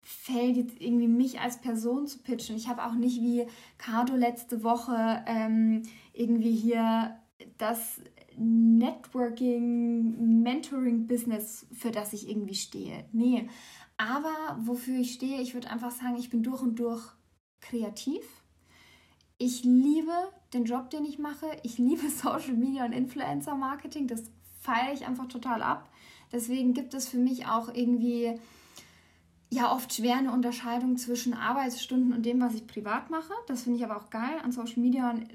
fällt, jetzt irgendwie mich als Person zu pitchen. Ich habe auch nicht wie Cardo letzte Woche ähm, irgendwie hier das Networking, Mentoring-Business, für das ich irgendwie stehe. Nee. Aber wofür ich stehe, ich würde einfach sagen, ich bin durch und durch kreativ. Ich liebe den Job, den ich mache. Ich liebe [laughs] Social Media und Influencer Marketing. Das feiere ich einfach total ab. Deswegen gibt es für mich auch irgendwie ja oft schwer eine Unterscheidung zwischen Arbeitsstunden und dem, was ich privat mache. Das finde ich aber auch geil an Social Media und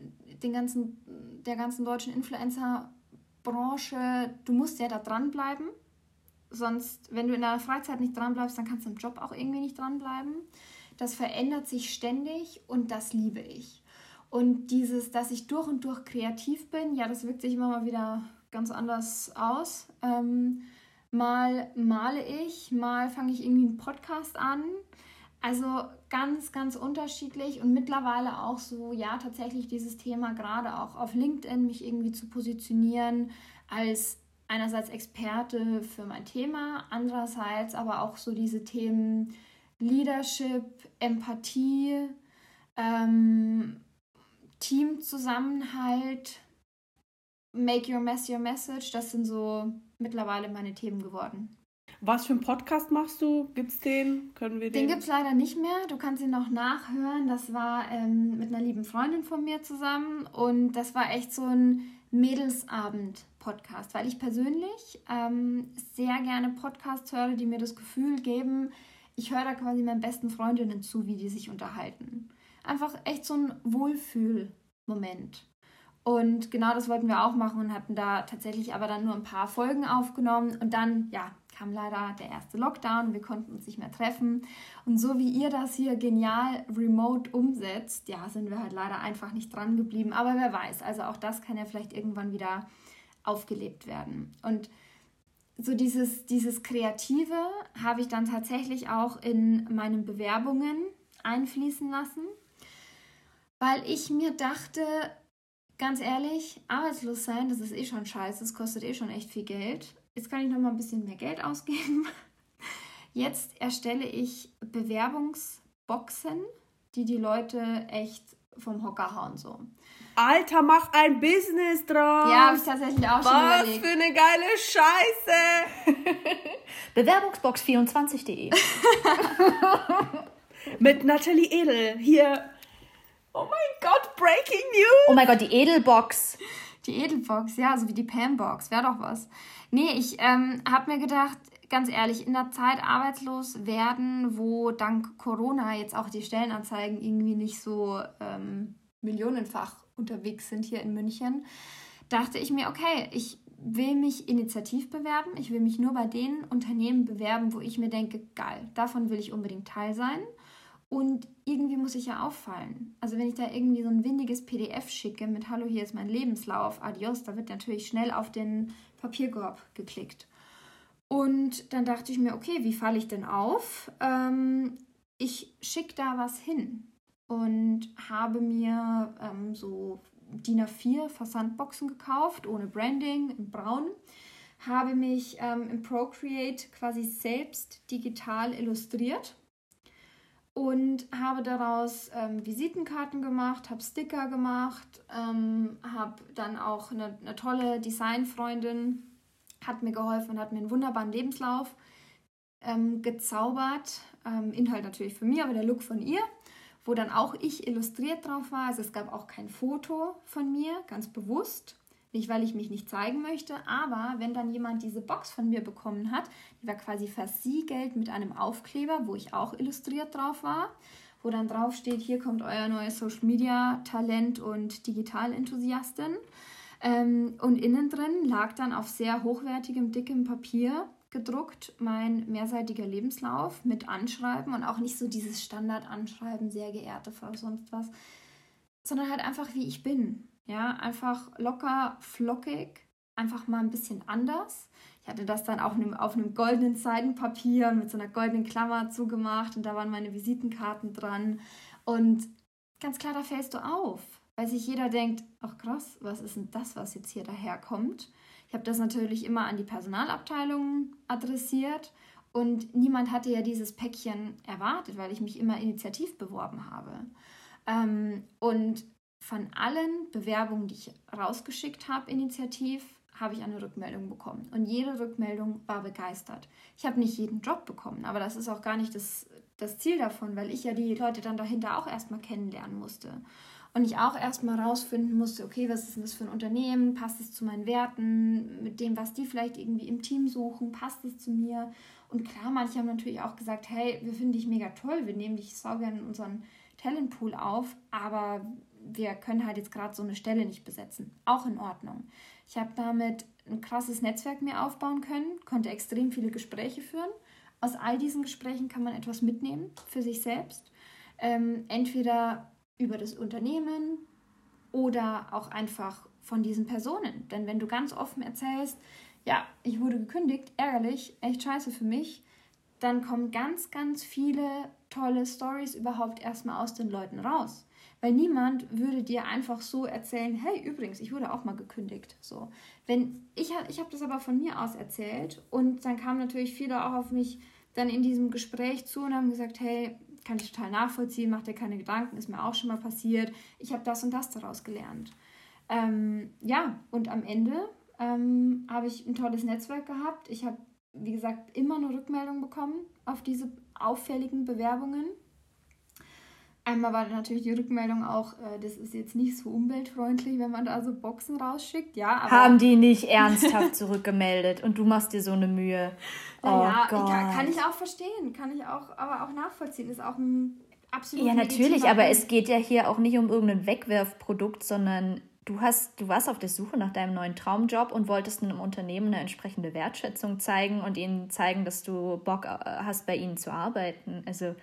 den ganzen, der ganzen deutschen Influencer-Branche. Du musst ja da dranbleiben. Sonst, wenn du in deiner Freizeit nicht dranbleibst, dann kannst du im Job auch irgendwie nicht dranbleiben. Das verändert sich ständig und das liebe ich. Und dieses, dass ich durch und durch kreativ bin, ja, das wirkt sich immer mal wieder ganz anders aus. Ähm, Mal male ich, mal fange ich irgendwie einen Podcast an. Also ganz, ganz unterschiedlich und mittlerweile auch so, ja, tatsächlich dieses Thema gerade auch auf LinkedIn mich irgendwie zu positionieren als einerseits Experte für mein Thema, andererseits aber auch so diese Themen Leadership, Empathie, ähm, Teamzusammenhalt, Make Your Mess Your Message, das sind so mittlerweile meine Themen geworden.
Was für einen Podcast machst du? Gibt's den? Können wir
den? Den gibt's leider nicht mehr. Du kannst ihn noch nachhören. Das war ähm, mit einer lieben Freundin von mir zusammen und das war echt so ein Mädelsabend-Podcast, weil ich persönlich ähm, sehr gerne Podcasts höre, die mir das Gefühl geben, ich höre da quasi meinen besten Freundinnen zu, wie die sich unterhalten. Einfach echt so ein Wohlfühlmoment. Und genau das wollten wir auch machen und hatten da tatsächlich aber dann nur ein paar Folgen aufgenommen. Und dann, ja, kam leider der erste Lockdown wir konnten uns nicht mehr treffen. Und so wie ihr das hier genial remote umsetzt, ja, sind wir halt leider einfach nicht dran geblieben. Aber wer weiß, also auch das kann ja vielleicht irgendwann wieder aufgelebt werden. Und so dieses, dieses Kreative habe ich dann tatsächlich auch in meinen Bewerbungen einfließen lassen, weil ich mir dachte, ganz ehrlich, arbeitslos sein, das ist eh schon scheiße, das kostet eh schon echt viel Geld. Jetzt kann ich noch mal ein bisschen mehr Geld ausgeben. [laughs] Jetzt erstelle ich Bewerbungsboxen, die die Leute echt vom Hocker hauen so.
Alter, mach ein Business draus.
Ja, habe ich tatsächlich auch
Was schon überlegt. Was für eine geile Scheiße. [laughs]
Bewerbungsbox24.de [laughs]
Mit Nathalie Edel hier Oh mein Gott, Breaking News!
Oh mein Gott, die Edelbox.
Die Edelbox, ja, so wie die Pambox, wäre doch was. Nee, ich ähm, habe mir gedacht, ganz ehrlich, in der Zeit arbeitslos werden, wo dank Corona jetzt auch die Stellenanzeigen irgendwie nicht so ähm, millionenfach unterwegs sind hier in München, dachte ich mir, okay, ich will mich initiativ bewerben. Ich will mich nur bei den Unternehmen bewerben, wo ich mir denke, geil, davon will ich unbedingt Teil sein. Und irgendwie muss ich ja auffallen. Also wenn ich da irgendwie so ein windiges PDF schicke mit Hallo, hier ist mein Lebenslauf, adios, da wird natürlich schnell auf den Papierkorb geklickt. Und dann dachte ich mir, okay, wie falle ich denn auf? Ähm, ich schicke da was hin und habe mir ähm, so DIN A4 Versandboxen gekauft, ohne Branding, in braun. Habe mich ähm, im Procreate quasi selbst digital illustriert und habe daraus ähm, Visitenkarten gemacht, habe Sticker gemacht, ähm, habe dann auch eine, eine tolle Designfreundin, hat mir geholfen und hat mir einen wunderbaren Lebenslauf ähm, gezaubert. Ähm, Inhalt natürlich von mir, aber der Look von ihr, wo dann auch ich illustriert drauf war. Also es gab auch kein Foto von mir, ganz bewusst. Nicht, weil ich mich nicht zeigen möchte, aber wenn dann jemand diese Box von mir bekommen hat, die war quasi versiegelt mit einem Aufkleber, wo ich auch illustriert drauf war, wo dann drauf steht, hier kommt euer neues Social Media Talent und Digitalenthusiastin. Ähm, und innen drin lag dann auf sehr hochwertigem, dickem Papier gedruckt mein mehrseitiger Lebenslauf mit Anschreiben und auch nicht so dieses Standard-Anschreiben, sehr geehrte Frau, sonst was, sondern halt einfach wie ich bin. Ja, einfach locker, flockig, einfach mal ein bisschen anders. Ich hatte das dann auch auf einem goldenen Seidenpapier mit so einer goldenen Klammer zugemacht und da waren meine Visitenkarten dran. Und ganz klar, da fällst du auf, weil sich jeder denkt, ach krass, was ist denn das, was jetzt hier daherkommt? Ich habe das natürlich immer an die Personalabteilung adressiert und niemand hatte ja dieses Päckchen erwartet, weil ich mich immer initiativ beworben habe. Ähm, und von allen Bewerbungen, die ich rausgeschickt habe, initiativ, habe ich eine Rückmeldung bekommen. Und jede Rückmeldung war begeistert. Ich habe nicht jeden Job bekommen, aber das ist auch gar nicht das, das Ziel davon, weil ich ja die Leute dann dahinter auch erstmal kennenlernen musste. Und ich auch erstmal rausfinden musste, okay, was ist denn das für ein Unternehmen? Passt es zu meinen Werten? Mit dem, was die vielleicht irgendwie im Team suchen? Passt es zu mir? Und klar, manche haben natürlich auch gesagt, hey, wir finden dich mega toll, wir nehmen dich sau gerne in unseren Talentpool auf, aber wir können halt jetzt gerade so eine Stelle nicht besetzen. Auch in Ordnung. Ich habe damit ein krasses Netzwerk mir aufbauen können, konnte extrem viele Gespräche führen. Aus all diesen Gesprächen kann man etwas mitnehmen für sich selbst. Ähm, entweder über das Unternehmen oder auch einfach von diesen Personen. Denn wenn du ganz offen erzählst, ja, ich wurde gekündigt, ärgerlich, echt scheiße für mich, dann kommen ganz, ganz viele tolle Stories überhaupt erstmal aus den Leuten raus. Weil niemand würde dir einfach so erzählen, hey, übrigens, ich wurde auch mal gekündigt. So. Wenn, ich ich habe das aber von mir aus erzählt und dann kamen natürlich viele auch auf mich dann in diesem Gespräch zu und haben gesagt, hey, kann ich total nachvollziehen, mach dir keine Gedanken, ist mir auch schon mal passiert. Ich habe das und das daraus gelernt. Ähm, ja, und am Ende ähm, habe ich ein tolles Netzwerk gehabt. Ich habe, wie gesagt, immer eine Rückmeldung bekommen auf diese auffälligen Bewerbungen. Einmal war natürlich die Rückmeldung auch, äh, das ist jetzt nicht so umweltfreundlich, wenn man da so Boxen rausschickt. Ja,
Haben die nicht ernsthaft [laughs] zurückgemeldet und du machst dir so eine Mühe.
Oh ja, kann, kann, ich auch verstehen, kann ich auch, aber auch nachvollziehen. Ist auch ein absolut.
Ja, natürlich, aber es geht ja hier auch nicht um irgendein Wegwerfprodukt, sondern du hast, du warst auf der Suche nach deinem neuen Traumjob und wolltest einem Unternehmen eine entsprechende Wertschätzung zeigen und ihnen zeigen, dass du Bock äh, hast, bei ihnen zu arbeiten. Also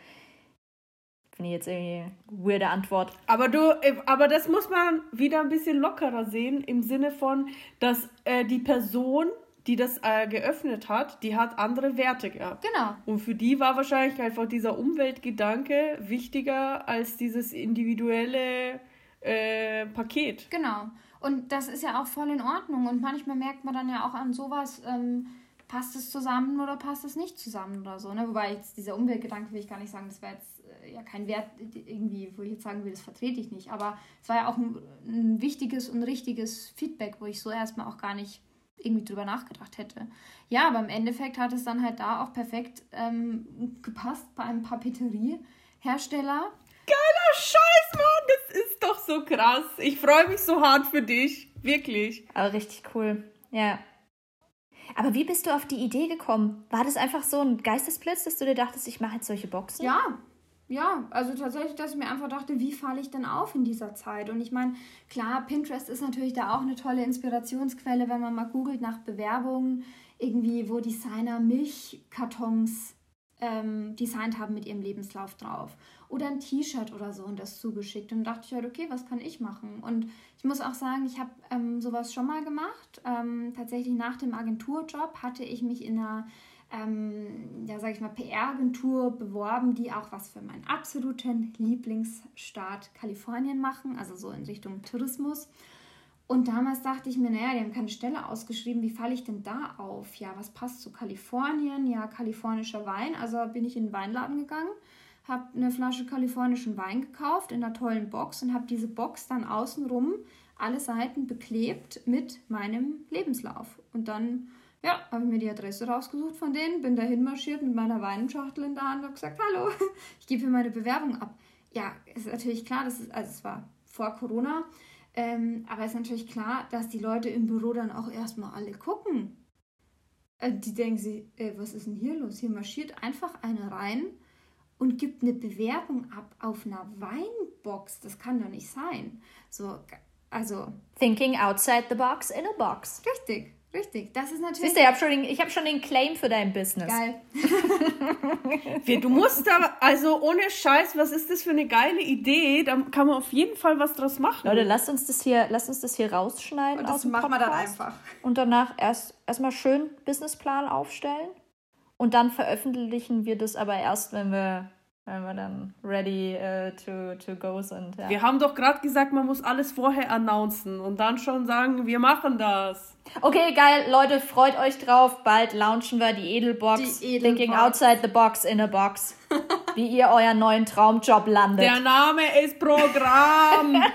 Finde ich jetzt irgendwie eine weirde Antwort.
Aber du, äh, aber das muss man wieder ein bisschen lockerer sehen, im Sinne von, dass äh, die Person, die das äh, geöffnet hat, die hat andere Werte gehabt. Genau. Und für die war wahrscheinlich einfach dieser Umweltgedanke wichtiger als dieses individuelle äh, Paket.
Genau. Und das ist ja auch voll in Ordnung. Und manchmal merkt man dann ja auch an sowas, ähm, passt es zusammen oder passt es nicht zusammen oder so. Ne? Wobei jetzt dieser Umweltgedanke will ich gar nicht sagen, das wäre jetzt ja kein Wert irgendwie, wo ich jetzt sagen will, das vertrete ich nicht. Aber es war ja auch ein, ein wichtiges und richtiges Feedback, wo ich so erstmal auch gar nicht irgendwie drüber nachgedacht hätte. Ja, aber im Endeffekt hat es dann halt da auch perfekt ähm, gepasst bei einem Papeteriehersteller.
Geiler Scheiß, Mann, das ist doch so krass. Ich freue mich so hart für dich, wirklich.
Aber richtig cool, ja. Aber wie bist du auf die Idee gekommen? War das einfach so ein Geistesblitz, dass du dir dachtest, ich mache jetzt solche Boxen?
Ja, ja, also tatsächlich, dass ich mir einfach dachte, wie falle ich denn auf in dieser Zeit? Und ich meine, klar, Pinterest ist natürlich da auch eine tolle Inspirationsquelle, wenn man mal googelt nach Bewerbungen, irgendwie, wo Designer Milchkartons ähm, designt haben mit ihrem Lebenslauf drauf. Oder ein T-Shirt oder so und das zugeschickt. Und dachte ich halt, okay, was kann ich machen? Und ich muss auch sagen, ich habe ähm, sowas schon mal gemacht. Ähm, tatsächlich nach dem Agenturjob hatte ich mich in einer ähm, ja, sage ich mal, PR-Agentur beworben, die auch was für meinen absoluten Lieblingsstaat Kalifornien machen, also so in Richtung Tourismus. Und damals dachte ich mir, naja, die haben keine Stelle ausgeschrieben, wie falle ich denn da auf? Ja, was passt zu Kalifornien? Ja, kalifornischer Wein. Also bin ich in den Weinladen gegangen, habe eine Flasche kalifornischen Wein gekauft in einer tollen Box und habe diese Box dann außenrum alle Seiten beklebt mit meinem Lebenslauf. Und dann ja, habe ich mir die Adresse rausgesucht von denen, bin dahin marschiert mit meiner Weinschachtel in der Hand und gesagt, hallo, [laughs] ich gebe hier meine Bewerbung ab. Ja, ist natürlich klar, das ist, also es war vor Corona, ähm, aber es ist natürlich klar, dass die Leute im Büro dann auch erstmal alle gucken. Äh, die denken sich, äh, was ist denn hier los? Hier marschiert einfach einer rein und gibt eine Bewerbung ab auf einer Weinbox. Das kann doch nicht sein. So, also.
Thinking outside the box in a box.
Richtig, richtig. Das ist natürlich.
Siehst du, ich habe schon, den, ich hab schon den Claim für dein Business.
Geil. [laughs]
Du musst da, also ohne Scheiß, was ist das für eine geile Idee? Da kann man auf jeden Fall was draus machen.
Leute, lasst uns das hier, lasst uns das hier rausschneiden.
Und das machen wir dann einfach.
Und danach erst erstmal schön Businessplan aufstellen. Und dann veröffentlichen wir das aber erst, wenn wir, wenn wir dann ready äh, to, to go sind. Ja.
Wir haben doch gerade gesagt, man muss alles vorher announcen und dann schon sagen, wir machen das.
Okay, geil, Leute, freut euch drauf. Bald launchen wir die Edelbox.
Die Edelbox.
Thinking outside the box in a box. [laughs] Wie ihr euren neuen Traumjob landet.
Der Name ist Programm. [laughs]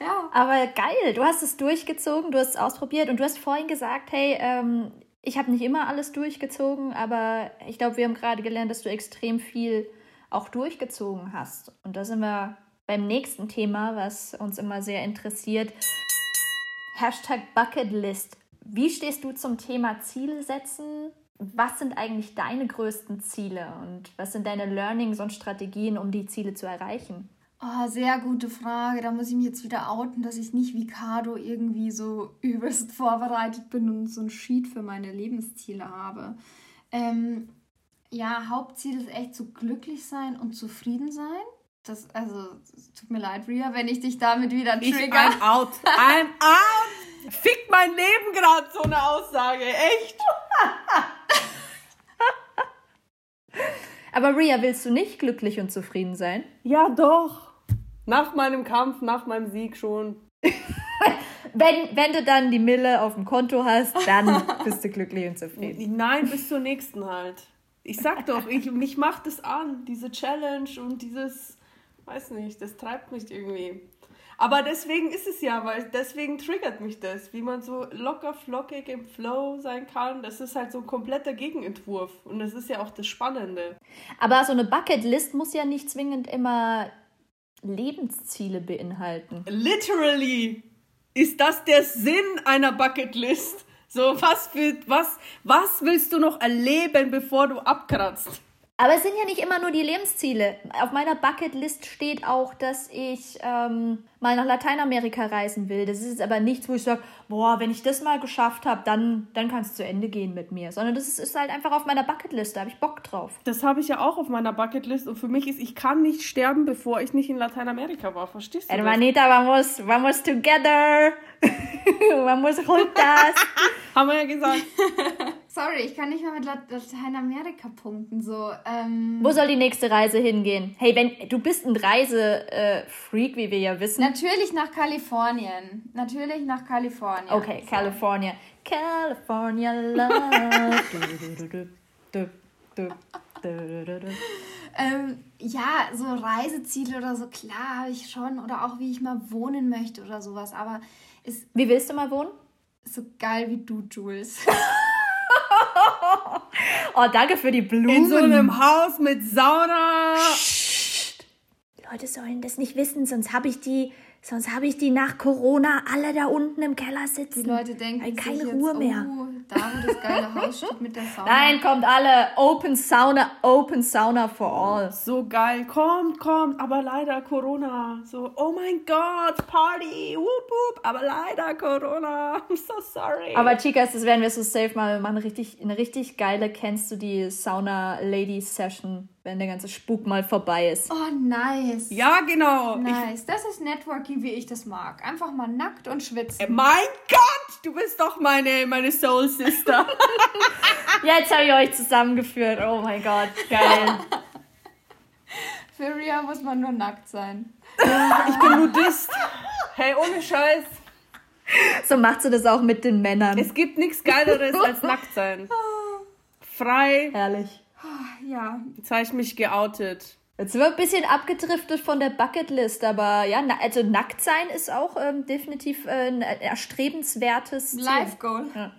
Ja.
Aber geil, du hast es durchgezogen, du hast es ausprobiert und du hast vorhin gesagt, hey, ähm, ich habe nicht immer alles durchgezogen, aber ich glaube, wir haben gerade gelernt, dass du extrem viel auch durchgezogen hast. Und da sind wir beim nächsten Thema, was uns immer sehr interessiert. Hashtag Bucketlist. Wie stehst du zum Thema Ziele setzen? Was sind eigentlich deine größten Ziele und was sind deine Learnings und Strategien, um die Ziele zu erreichen?
Oh, sehr gute Frage. Da muss ich mich jetzt wieder outen, dass ich nicht wie Cardo irgendwie so [laughs] übelst vorbereitet bin und so ein Sheet für meine Lebensziele habe. Ähm, ja, Hauptziel ist echt so glücklich sein und zufrieden sein. Das, also, es tut mir leid, Ria, wenn ich dich damit wieder
Ich,
trigger.
I'm out. I'm [laughs] out. Fickt mein Leben gerade so eine Aussage. Echt? [laughs]
Aber Ria, willst du nicht glücklich und zufrieden sein?
Ja, doch. Nach meinem Kampf, nach meinem Sieg schon. [laughs]
Wenn, wenn du dann die Mille auf dem Konto hast, dann [laughs] bist du glücklich und zufrieden.
Nein, bis zur nächsten halt. Ich sag doch, ich, mich macht es an, diese Challenge und dieses, weiß nicht, das treibt mich irgendwie. Aber deswegen ist es ja, weil deswegen triggert mich das, wie man so locker flockig im Flow sein kann. Das ist halt so ein kompletter Gegenentwurf und das ist ja auch das Spannende.
Aber so eine Bucketlist muss ja nicht zwingend immer Lebensziele beinhalten.
Literally ist das der Sinn einer Bucketlist. So, was, für, was, was willst du noch erleben, bevor du abkratzt?
Aber es sind ja nicht immer nur die Lebensziele. Auf meiner Bucketlist steht auch, dass ich ähm, mal nach Lateinamerika reisen will. Das ist jetzt aber nichts, wo ich sage, boah, wenn ich das mal geschafft habe, dann, dann kann es zu Ende gehen mit mir. Sondern das ist, ist halt einfach auf meiner Bucketlist. Da habe ich Bock drauf.
Das habe ich ja auch auf meiner Bucketlist und für mich ist, ich kann nicht sterben, bevor ich nicht in Lateinamerika war. Verstehst du?
Hermanita, vamos, vamos together. [laughs] vamos juntas. [laughs]
Haben wir ja gesagt. [laughs]
Sorry, ich kann nicht mal mit Lat- Lateinamerika punkten. So, ähm,
Wo soll die nächste Reise hingehen? Hey, wenn du bist ein Reise-Freak, wie wir ja wissen.
Natürlich nach Kalifornien. Natürlich nach Kalifornien.
Okay, California. California Love. Du, du, du.
Ähm, ja, so Reiseziele oder so, klar habe ich schon. Oder auch, wie ich mal wohnen möchte oder sowas. Aber ist
Wie willst du mal wohnen?
so geil wie du, Jules. [laughs]
Oh, danke für die Blumen.
In so einem Haus mit Sauna.
Die Leute sollen das nicht wissen, sonst habe ich die, sonst habe ich die nach Corona alle da unten im Keller sitzen.
Die Leute denken
keine
sich jetzt,
Ruhe mehr.
Oh, da wo das geile Haus steht mit der Sauna.
Nein, kommt alle. Open Sauna, Open Sauna for all.
So geil. Kommt, kommt. Aber leider Corona. So, oh mein Gott, Party. Whoop, whoop. Aber leider Corona. [laughs] I'm so sorry.
Aber Chicas, das werden wir so safe mal. Wir machen eine richtig, eine richtig geile, kennst du die Sauna Ladies Session, wenn der ganze Spuk mal vorbei ist.
Oh, nice.
ja, genau. Ich,
Nice. Das ist Networking, wie ich das mag. Einfach mal nackt und schwitzen.
mein Gott, du bist doch meine, meine Soul Sister. [laughs]
Jetzt habe ich euch zusammengeführt. Oh mein Gott, geil. [laughs]
Für Ria muss man nur nackt sein.
ich bin Nudist. Hey, ohne Scheiß.
So macht sie das auch mit den Männern.
Es gibt nichts Geileres als nackt sein. [laughs] Frei,
Herrlich.
Ja.
Jetzt habe ich mich geoutet.
Jetzt sind wir ein bisschen abgedriftet von der Bucketlist, aber ja, na, also nackt sein ist auch ähm, definitiv äh, ein erstrebenswertes Ziel.
Life Goal.
Ja.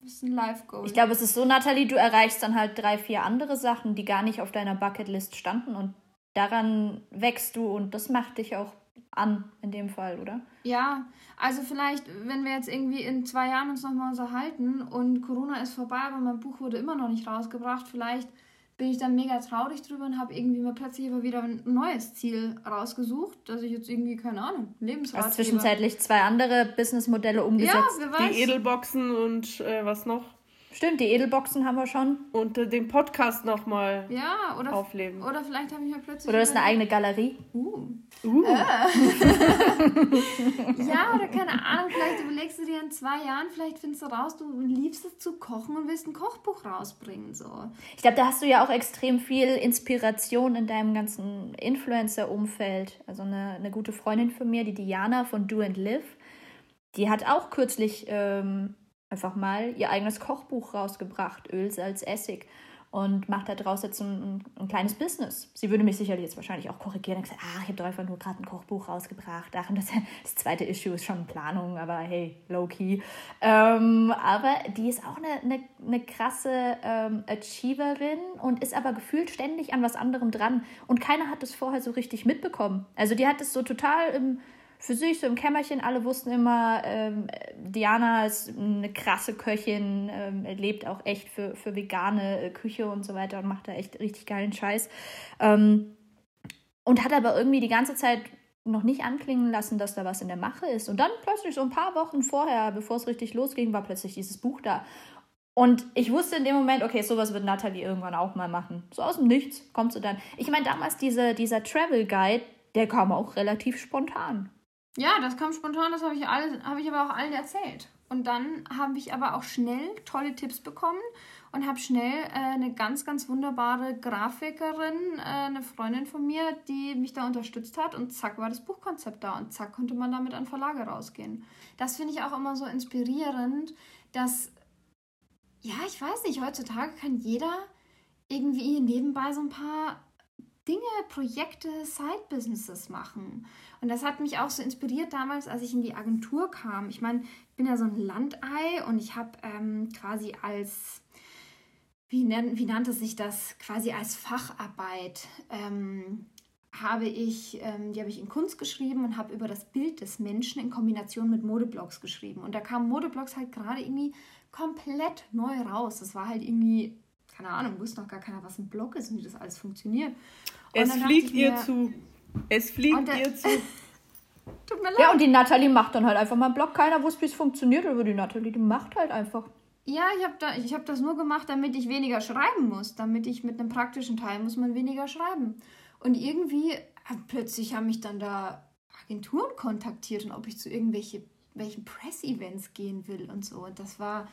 Das ist ein Life Goal.
Ich glaube, es ist so, Nathalie, du erreichst dann halt drei, vier andere Sachen, die gar nicht auf deiner Bucketlist standen und daran wächst du und das macht dich auch an in dem Fall, oder?
Ja, also vielleicht, wenn wir jetzt irgendwie in zwei Jahren uns nochmal unterhalten und Corona ist vorbei, aber mein Buch wurde immer noch nicht rausgebracht, vielleicht bin ich dann mega traurig drüber und habe irgendwie mir plötzlich aber wieder ein neues Ziel rausgesucht, dass ich jetzt irgendwie, keine Ahnung, Lebensrat.
Hast zwischenzeitlich zwei andere Businessmodelle umgesetzt.
Ja, wer weiß.
Die Edelboxen und äh, was noch?
Stimmt, die Edelboxen haben wir schon.
Und äh, den Podcast nochmal
ja, oder,
aufleben.
oder vielleicht habe ich mir plötzlich.
Oder ist eine eigene Galerie.
Uh.
Uh, [laughs]
Ja, oder keine Ahnung, vielleicht überlegst du dir in zwei Jahren, vielleicht findest du raus, du liebst es zu kochen und willst ein Kochbuch rausbringen. So.
Ich glaube, da hast du ja auch extrem viel Inspiration in deinem ganzen Influencer-Umfeld. Also eine, eine gute Freundin von mir, die Diana von Do and Live, die hat auch kürzlich ähm, einfach mal ihr eigenes Kochbuch rausgebracht, Öl, Salz, Essig. Und macht daraus jetzt ein, ein, ein kleines Business. Sie würde mich sicherlich jetzt wahrscheinlich auch korrigieren und gesagt, ah, ich habe doch einfach nur gerade ein Kochbuch rausgebracht. Ach, und das, [laughs] das zweite Issue ist schon Planung, aber hey, low-key. Ähm, aber die ist auch eine, eine, eine krasse ähm, Achieverin und ist aber gefühlt ständig an was anderem dran. Und keiner hat das vorher so richtig mitbekommen. Also die hat es so total im, für sich, so im Kämmerchen. Alle wussten immer, ähm, Diana ist eine krasse Köchin, ähm, lebt auch echt für, für vegane äh, Küche und so weiter und macht da echt richtig geilen Scheiß. Ähm, und hat aber irgendwie die ganze Zeit noch nicht anklingen lassen, dass da was in der Mache ist. Und dann plötzlich so ein paar Wochen vorher, bevor es richtig losging, war plötzlich dieses Buch da. Und ich wusste in dem Moment, okay, sowas wird Natalie irgendwann auch mal machen. So aus dem Nichts kommt sie dann. Ich meine, damals diese, dieser Travel Guide, der kam auch relativ spontan.
Ja, das kam spontan, das habe ich, habe ich aber auch allen erzählt. Und dann habe ich aber auch schnell tolle Tipps bekommen und habe schnell äh, eine ganz, ganz wunderbare Grafikerin, äh, eine Freundin von mir, die mich da unterstützt hat und zack war das Buchkonzept da und zack konnte man damit an Verlage rausgehen. Das finde ich auch immer so inspirierend, dass, ja, ich weiß nicht, heutzutage kann jeder irgendwie nebenbei so ein paar Dinge, Projekte, Side-Businesses machen. Und das hat mich auch so inspiriert damals, als ich in die Agentur kam. Ich meine, ich bin ja so ein Landei und ich habe ähm, quasi als, wie, nenn, wie nannte sich das, quasi als Facharbeit, ähm, habe ich, ähm, die habe ich in Kunst geschrieben und habe über das Bild des Menschen in Kombination mit Modeblogs geschrieben. Und da kamen Modeblogs halt gerade irgendwie komplett neu raus. Das war halt irgendwie, keine Ahnung, wusste noch gar keiner, was ein Blog ist und wie das alles funktioniert.
Es fliegt ihr
mir,
zu. Es fliegt
der-
ihr zu. [laughs]
Tut mir leid.
Ja, und die Natalie macht dann halt einfach mal einen Blog. Keiner wusste, wie es funktioniert, aber die Natalie, die macht halt einfach.
Ja, ich habe da, ich hab das nur gemacht, damit ich weniger schreiben muss. Damit ich mit einem praktischen Teil muss man weniger schreiben. Und irgendwie, äh, plötzlich haben mich dann da Agenturen kontaktiert und ob ich zu irgendwelche welchen Press-Events gehen will und so. Und das war.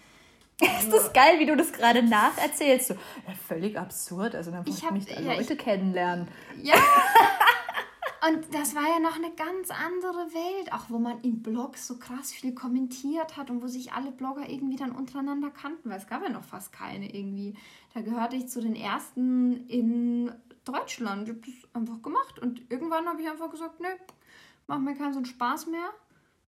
[laughs]
Ist das geil, wie du das gerade nacherzählst? So, ja, völlig absurd. Also dann muss
Ich
ich
hab-
nicht
ja,
Leute kennenlernen.
Ja! [laughs] Und das war ja noch eine ganz andere Welt, auch wo man in Blogs so krass viel kommentiert hat und wo sich alle Blogger irgendwie dann untereinander kannten, weil es gab ja noch fast keine irgendwie. Da gehörte ich zu den ersten in Deutschland. Ich habe das einfach gemacht und irgendwann habe ich einfach gesagt, nö, macht mir keinen so einen Spaß mehr.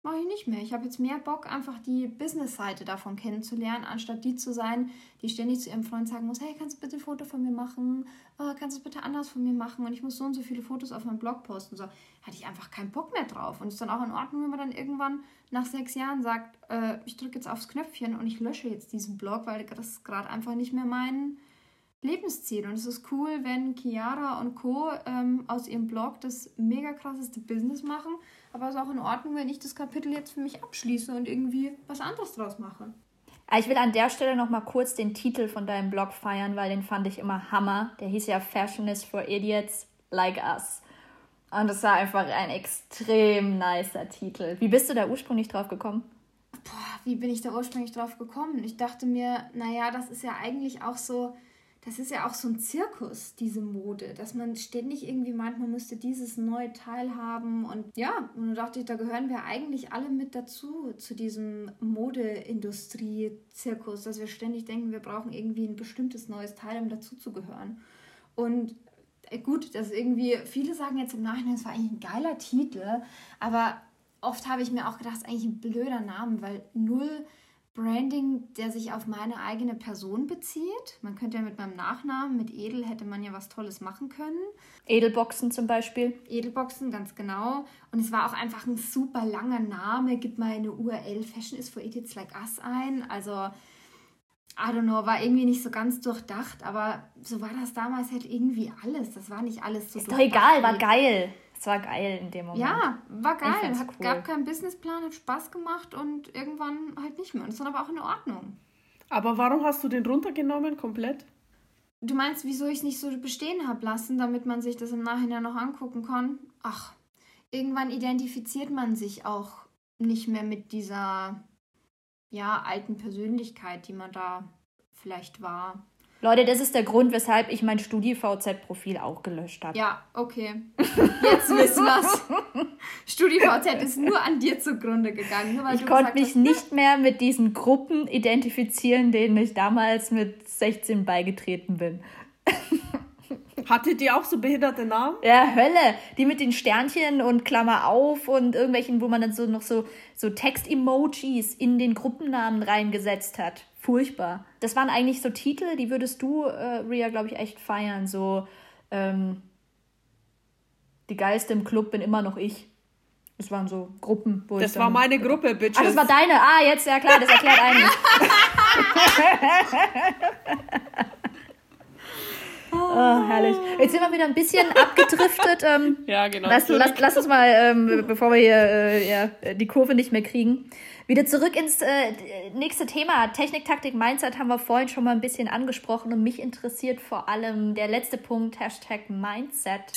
Mache ich nicht mehr. Ich habe jetzt mehr Bock, einfach die Business-Seite davon kennenzulernen, anstatt die zu sein, die ständig zu ihrem Freund sagen muss, hey, kannst du bitte ein Foto von mir machen? Oh, kannst du es bitte anders von mir machen? Und ich muss so und so viele Fotos auf meinem Blog posten. So hatte ich einfach keinen Bock mehr drauf. Und es ist dann auch in Ordnung, wenn man dann irgendwann nach sechs Jahren sagt, äh, ich drücke jetzt aufs Knöpfchen und ich lösche jetzt diesen Blog, weil das ist gerade einfach nicht mehr mein Lebensziel. Und es ist cool, wenn Chiara und Co. Ähm, aus ihrem Blog das mega krasseste Business machen. Aber es ist auch in Ordnung, wenn ich das Kapitel jetzt für mich abschließe und irgendwie was anderes draus mache.
Ah, Ich will an der Stelle noch mal kurz den Titel von deinem Blog feiern, weil den fand ich immer Hammer. Der hieß ja Fashion is for Idiots Like Us. Und das war einfach ein extrem nicer Titel. Wie bist du da ursprünglich drauf gekommen?
Boah, wie bin ich da ursprünglich drauf gekommen? Ich dachte mir, naja, das ist ja eigentlich auch so, das ist ja auch so ein Zirkus, diese Mode, dass man ständig irgendwie meint, man müsste dieses neue Teil haben. Und ja, und da dachte ich, da gehören wir eigentlich alle mit dazu, zu diesem Modeindustrie-Zirkus, dass wir ständig denken, wir brauchen irgendwie ein bestimmtes neues Teil, um dazuzugehören. Und äh, gut, das irgendwie, viele sagen jetzt im Nachhinein, es war eigentlich ein geiler Titel, aber oft habe ich mir auch gedacht, es ist eigentlich ein blöder Name, weil null Branding, der sich auf meine eigene Person bezieht. Man könnte ja mit meinem Nachnamen, mit Edel, hätte man ja was Tolles machen können.
Edelboxen zum Beispiel.
Edelboxen, ganz genau. Und es war auch einfach ein super langer Name. Gib mal eine URL Fashion is for Idiots Like Us ein. Also, I don't know, war irgendwie nicht so ganz durchdacht, aber so war das damals halt irgendwie alles. Das war nicht alles so
Ist doch egal, war geil. Es war geil in dem Moment.
Ja, war geil. Es cool. gab keinen Businessplan, hat Spaß gemacht und irgendwann halt nicht mehr. Und das war aber auch in Ordnung.
Aber warum hast du den runtergenommen komplett?
Du meinst, wieso ich es nicht so bestehen habe lassen, damit man sich das im Nachhinein noch angucken kann? Ach, irgendwann identifiziert man sich auch nicht mehr mit dieser ja, alten Persönlichkeit, die man da vielleicht war.
Leute, das ist der Grund, weshalb ich mein StudiVZ-Profil auch gelöscht habe.
Ja, okay. Jetzt wissen wir's. [laughs] StudiVZ ist nur an dir zugrunde gegangen.
ich konnte mich hast, nicht mehr mit diesen Gruppen identifizieren, denen ich damals mit 16 beigetreten bin. [laughs]
Hattet ihr auch so behinderte Namen?
Ja, Hölle. Die mit den Sternchen und Klammer auf und irgendwelchen, wo man dann so noch so, so Text-Emojis in den Gruppennamen reingesetzt hat furchtbar. Das waren eigentlich so Titel, die würdest du, äh, Ria, glaube ich, echt feiern. So, ähm, die Geiste im Club bin immer noch ich. Das waren so Gruppen.
Wo das war meine Gruppe, Bitches.
Ah, das war deine. Ah, jetzt, ja klar, das erklärt einiges. [laughs] Oh, herrlich. Jetzt sind wir wieder ein bisschen abgedriftet. Ähm, [laughs]
ja, genau.
Lass, lass, lass uns mal, ähm, bevor wir hier äh, ja, die Kurve nicht mehr kriegen, wieder zurück ins äh, nächste Thema. Technik, Taktik, Mindset haben wir vorhin schon mal ein bisschen angesprochen und mich interessiert vor allem der letzte Punkt, Hashtag Mindset.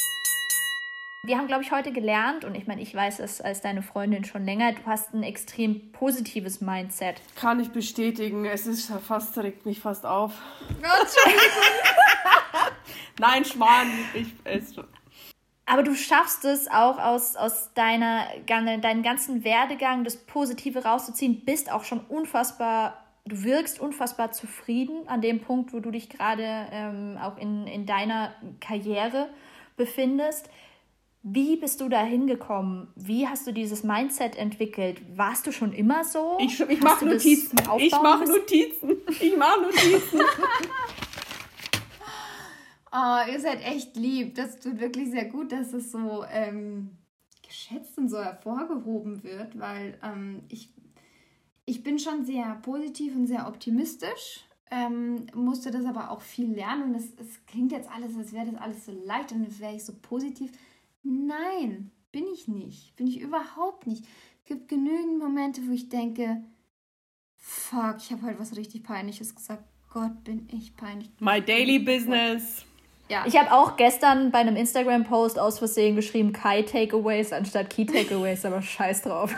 Wir haben, glaube ich, heute gelernt, und ich meine, ich weiß es als deine Freundin schon länger, du hast ein extrem positives Mindset.
Kann ich bestätigen. Es ist fast, regt mich fast auf. [laughs] Nein, Schmarrn. Ich, es,
aber du schaffst es auch aus, aus deiner, deinem ganzen Werdegang, das Positive rauszuziehen, bist auch schon unfassbar, du wirkst unfassbar zufrieden an dem Punkt, wo du dich gerade ähm, auch in, in deiner Karriere befindest. Wie bist du da hingekommen? Wie hast du dieses Mindset entwickelt? Warst du schon immer so?
Ich, ich mache Notizen. Ich mache Notizen. Ich mache Notizen. [laughs]
Oh, ihr seid echt lieb. Das tut wirklich sehr gut, dass es so ähm, geschätzt und so hervorgehoben wird, weil ähm, ich, ich bin schon sehr positiv und sehr optimistisch. Ähm, musste das aber auch viel lernen und es, es klingt jetzt alles, als wäre das alles so leicht und als wäre ich so positiv. Nein, bin ich nicht. Bin ich überhaupt nicht. Es gibt genügend Momente, wo ich denke, fuck, ich habe heute was richtig Peinliches gesagt. Gott, bin ich peinlich.
My daily business.
Ja. Ich habe auch gestern bei einem Instagram-Post aus Versehen geschrieben Kai Takeaways anstatt Key Takeaways, aber scheiß drauf.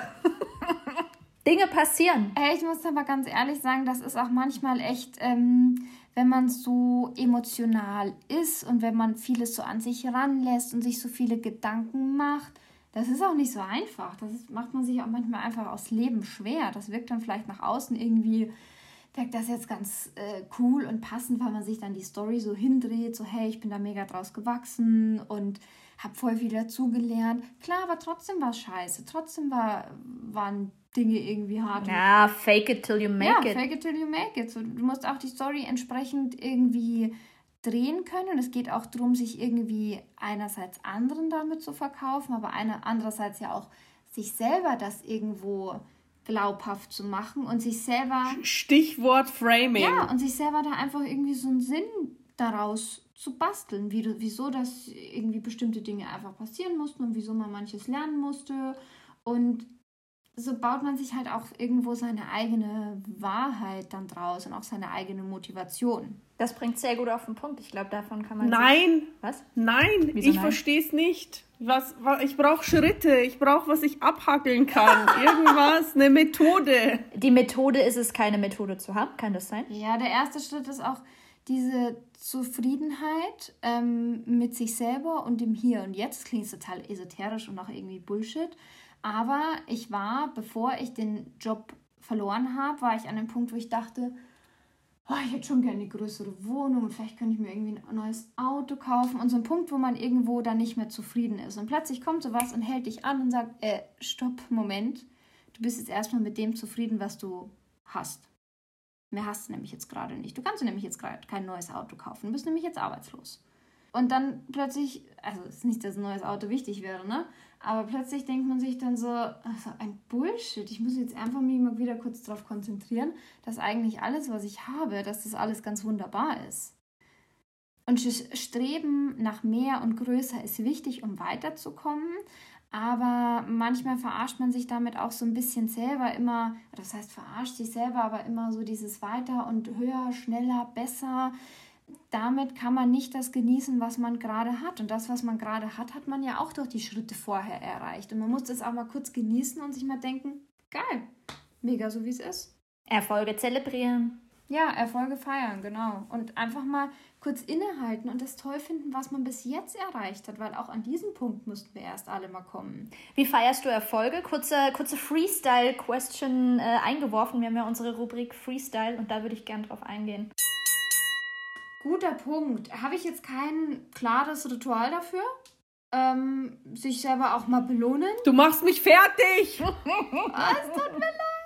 [laughs] Dinge passieren.
Hey, ich muss aber ganz ehrlich sagen, das ist auch manchmal echt, ähm, wenn man so emotional ist und wenn man vieles so an sich ranlässt und sich so viele Gedanken macht, das ist auch nicht so einfach. Das ist, macht man sich auch manchmal einfach aus Leben schwer. Das wirkt dann vielleicht nach außen irgendwie wirkt das jetzt ganz äh, cool und passend, weil man sich dann die Story so hindreht, so hey, ich bin da mega draus gewachsen und habe voll viel dazugelernt. Klar, aber trotzdem war es scheiße. Trotzdem war, waren Dinge irgendwie hart.
Ja, fake it till you make
ja,
it.
fake it till you make it. So, du musst auch die Story entsprechend irgendwie drehen können und es geht auch darum, sich irgendwie einerseits anderen damit zu verkaufen, aber eine, andererseits ja auch sich selber das irgendwo glaubhaft zu machen und sich selber.
Stichwort Framing.
Ja, und sich selber da einfach irgendwie so einen Sinn daraus zu basteln, wie, wieso das irgendwie bestimmte Dinge einfach passieren mussten und wieso man manches lernen musste. Und so baut man sich halt auch irgendwo seine eigene Wahrheit dann draus und auch seine eigene Motivation.
Das bringt sehr gut auf den Punkt. Ich glaube, davon kann man.
Nein!
Sich... Was?
Nein! Wieso ich verstehe es nicht. Was, was, ich brauche Schritte, ich brauche, was ich abhackeln kann. [laughs] Irgendwas, eine Methode.
Die Methode ist es, keine Methode zu haben, kann das sein?
Ja, der erste Schritt ist auch, diese Zufriedenheit ähm, mit sich selber und dem Hier und Jetzt. Das klingt total esoterisch und auch irgendwie Bullshit. Aber ich war, bevor ich den Job verloren habe, war ich an dem Punkt, wo ich dachte, oh, ich hätte schon gerne eine größere Wohnung und vielleicht könnte ich mir irgendwie ein neues Auto kaufen. Und so ein Punkt, wo man irgendwo dann nicht mehr zufrieden ist. Und plötzlich kommt sowas und hält dich an und sagt, äh, stopp, Moment. Du bist jetzt erstmal mit dem zufrieden, was du hast. Mehr hast du nämlich jetzt gerade nicht. Du kannst nämlich jetzt gerade kein neues Auto kaufen. Du bist nämlich jetzt arbeitslos. Und dann plötzlich, also es ist nicht, dass ein neues Auto wichtig wäre, ne? Aber plötzlich denkt man sich dann so, also ein Bullshit. Ich muss jetzt einfach mich mal wieder kurz darauf konzentrieren, dass eigentlich alles, was ich habe, dass das alles ganz wunderbar ist. Und Streben nach mehr und größer ist wichtig, um weiterzukommen. Aber manchmal verarscht man sich damit auch so ein bisschen selber immer, das heißt verarscht sich selber, aber immer so dieses weiter und höher, schneller, besser. Damit kann man nicht das genießen, was man gerade hat. Und das, was man gerade hat, hat man ja auch durch die Schritte vorher erreicht. Und man muss das auch mal kurz genießen und sich mal denken, geil, mega so wie es ist.
Erfolge zelebrieren.
Ja, Erfolge feiern, genau. Und einfach mal kurz innehalten und das toll finden, was man bis jetzt erreicht hat, weil auch an diesem Punkt mussten wir erst alle mal kommen.
Wie feierst du Erfolge? Kurze, kurze Freestyle-Question äh, eingeworfen. Wir haben ja unsere Rubrik Freestyle und da würde ich gern drauf eingehen.
Guter Punkt. Habe ich jetzt kein klares Ritual dafür? Ähm, sich selber auch mal belohnen?
Du machst mich fertig!
oh, [laughs] es tut mir leid.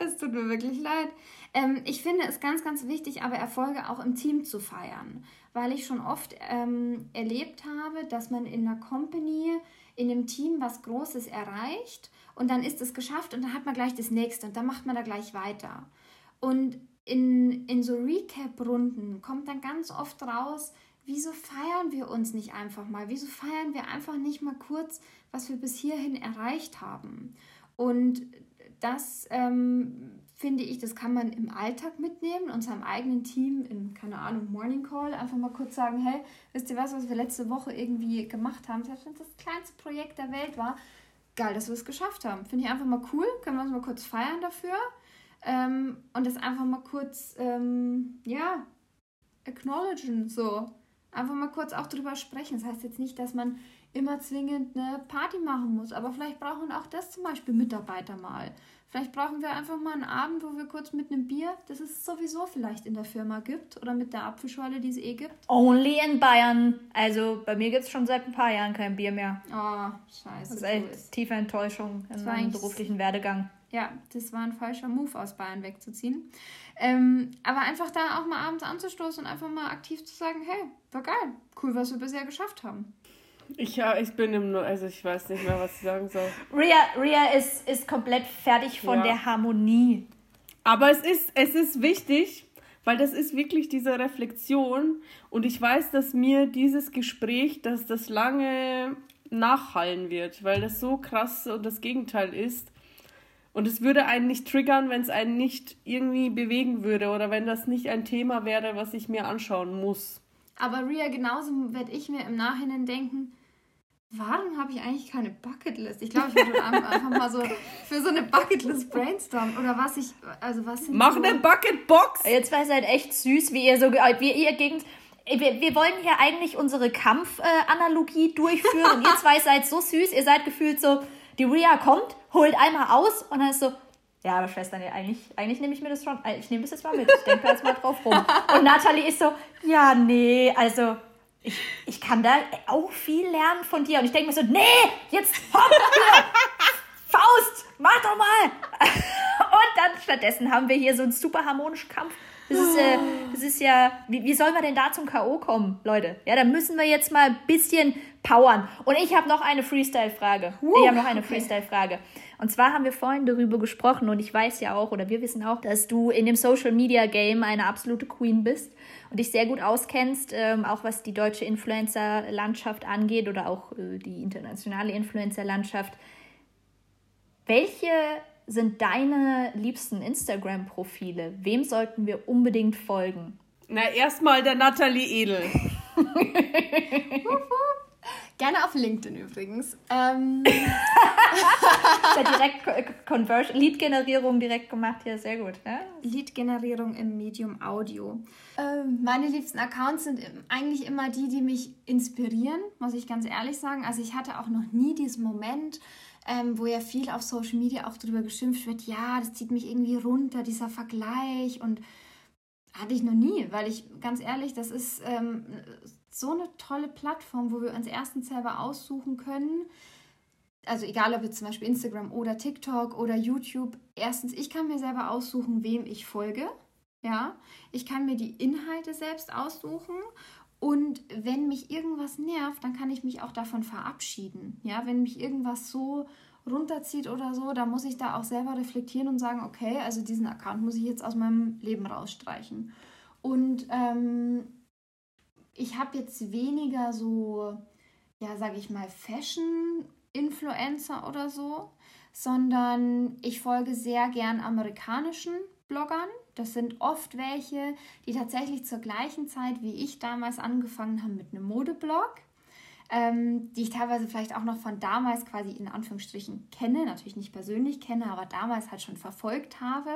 Es tut mir wirklich leid. Ähm, ich finde es ganz, ganz wichtig, aber Erfolge auch im Team zu feiern, weil ich schon oft ähm, erlebt habe, dass man in einer Company, in einem Team was Großes erreicht und dann ist es geschafft und dann hat man gleich das nächste und dann macht man da gleich weiter. Und in, in so Recap-Runden kommt dann ganz oft raus, wieso feiern wir uns nicht einfach mal? Wieso feiern wir einfach nicht mal kurz, was wir bis hierhin erreicht haben? Und das ähm, finde ich, das kann man im Alltag mitnehmen, unserem eigenen Team, in, keine Ahnung, Morning Call, einfach mal kurz sagen, hey, wisst ihr was, was wir letzte Woche irgendwie gemacht haben, selbst wenn es das kleinste Projekt der Welt war, geil, dass wir es geschafft haben. Finde ich einfach mal cool, können wir uns mal kurz feiern dafür ähm, und das einfach mal kurz, ähm, ja, acknowledgen, so. Einfach mal kurz auch drüber sprechen. Das heißt jetzt nicht, dass man immer zwingend eine Party machen muss. Aber vielleicht brauchen auch das zum Beispiel Mitarbeiter mal. Vielleicht brauchen wir einfach mal einen Abend, wo wir kurz mit einem Bier, das es sowieso vielleicht in der Firma gibt, oder mit der Apfelschorle, die es eh gibt.
Only in Bayern. Also bei mir gibt es schon seit ein paar Jahren kein Bier mehr.
Oh, scheiße.
Das ist echt tiefe Enttäuschung in meinem beruflichen Werdegang.
Ja, das war ein falscher Move, aus Bayern wegzuziehen. Ähm, aber einfach da auch mal abends anzustoßen und einfach mal aktiv zu sagen, hey, war geil, cool, was wir bisher geschafft haben.
Ich, ja, ich bin im, also ich weiß nicht mehr, was ich sagen soll.
Ria, Ria ist, ist komplett fertig von ja. der Harmonie.
Aber es ist, es ist wichtig, weil das ist wirklich diese Reflexion und ich weiß, dass mir dieses Gespräch, dass das lange nachhallen wird, weil das so krass und das Gegenteil ist. Und es würde einen nicht triggern, wenn es einen nicht irgendwie bewegen würde oder wenn das nicht ein Thema wäre, was ich mir anschauen muss.
Aber Ria, genauso werde ich mir im Nachhinein denken, warum habe ich eigentlich keine Bucketlist? Ich glaube, ich würde einfach mal so für so eine Bucketlist brainstormen. Oder was ich, also was sind
Mach
so
eine Bucketbox!
Jetzt war es halt echt süß, wie ihr so, wie ihr gegen, wir, wir wollen hier eigentlich unsere Kampfanalogie äh, durchführen und ihr zwei seid so süß, ihr seid gefühlt so, die Ria kommt, holt einmal aus und dann ist so, ja, aber Schwester, nee, eigentlich, eigentlich nehme ich mir das schon, äh, ich nehme das jetzt mal mit, ich denke jetzt mal drauf rum. [laughs] Und Nathalie ist so, ja, nee, also ich, ich kann da auch viel lernen von dir. Und ich denke mir so, nee, jetzt hopp hier, [laughs] Faust, mach doch mal. [laughs] Und dann stattdessen haben wir hier so einen super harmonischen Kampf. Das ist, äh, das ist ja, wie, wie soll man denn da zum K.O. kommen, Leute? Ja, da müssen wir jetzt mal ein bisschen powern. Und ich habe noch eine Freestyle-Frage. Ich habe noch eine Freestyle-Frage. Und zwar haben wir vorhin darüber gesprochen und ich weiß ja auch, oder wir wissen auch, dass du in dem Social-Media-Game eine absolute Queen bist und dich sehr gut auskennst, ähm, auch was die deutsche Influencer-Landschaft angeht oder auch äh, die internationale Influencer-Landschaft. Welche sind deine liebsten Instagram-Profile? Wem sollten wir unbedingt folgen?
Na, erstmal der Nathalie Edel. [laughs]
Gerne auf LinkedIn übrigens. Ähm, [laughs]
direkt Conversion, Lead-Generierung direkt gemacht, ja, sehr gut. Ja?
Lead-Generierung im Medium Audio. Ähm, meine liebsten Accounts sind eigentlich immer die, die mich inspirieren, muss ich ganz ehrlich sagen. Also ich hatte auch noch nie diesen Moment, ähm, wo ja viel auf Social Media auch darüber geschimpft wird, ja, das zieht mich irgendwie runter, dieser Vergleich und hatte ich noch nie, weil ich ganz ehrlich, das ist ähm, so eine tolle Plattform, wo wir uns erstens selber aussuchen können. Also egal ob jetzt zum Beispiel Instagram oder TikTok oder YouTube. Erstens, ich kann mir selber aussuchen, wem ich folge. Ja, ich kann mir die Inhalte selbst aussuchen und wenn mich irgendwas nervt, dann kann ich mich auch davon verabschieden. Ja, wenn mich irgendwas so runterzieht oder so, dann muss ich da auch selber reflektieren und sagen, okay, also diesen Account muss ich jetzt aus meinem Leben rausstreichen. Und ähm, ich habe jetzt weniger so, ja, sage ich mal, Fashion-Influencer oder so, sondern ich folge sehr gern amerikanischen Bloggern. Das sind oft welche, die tatsächlich zur gleichen Zeit wie ich damals angefangen haben mit einem Modeblog ähm, die ich teilweise vielleicht auch noch von damals quasi in Anführungsstrichen kenne, natürlich nicht persönlich kenne, aber damals halt schon verfolgt habe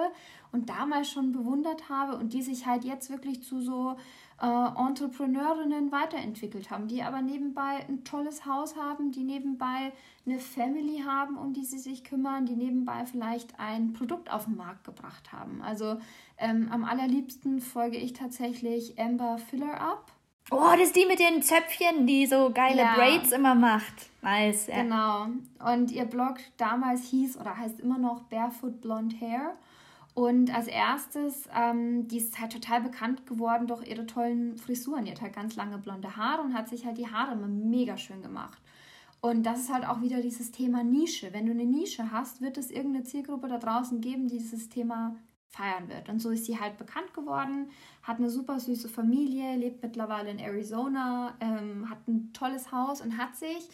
und damals schon bewundert habe und die sich halt jetzt wirklich zu so äh, Entrepreneurinnen weiterentwickelt haben, die aber nebenbei ein tolles Haus haben, die nebenbei eine Family haben, um die sie sich kümmern, die nebenbei vielleicht ein Produkt auf den Markt gebracht haben. Also ähm, am allerliebsten folge ich tatsächlich Amber Filler Up
Oh, das ist die mit den Zöpfchen, die so geile ja. Braids immer macht. Nice.
Ja. Genau. Und ihr Blog damals hieß oder heißt immer noch Barefoot Blonde Hair. Und als erstes, ähm, die ist halt total bekannt geworden durch ihre tollen Frisuren. Die hat halt ganz lange blonde Haare und hat sich halt die Haare immer mega schön gemacht. Und das ist halt auch wieder dieses Thema Nische. Wenn du eine Nische hast, wird es irgendeine Zielgruppe da draußen geben, die dieses Thema feiern wird. Und so ist sie halt bekannt geworden, hat eine super süße Familie, lebt mittlerweile in Arizona, ähm, hat ein tolles Haus und hat sich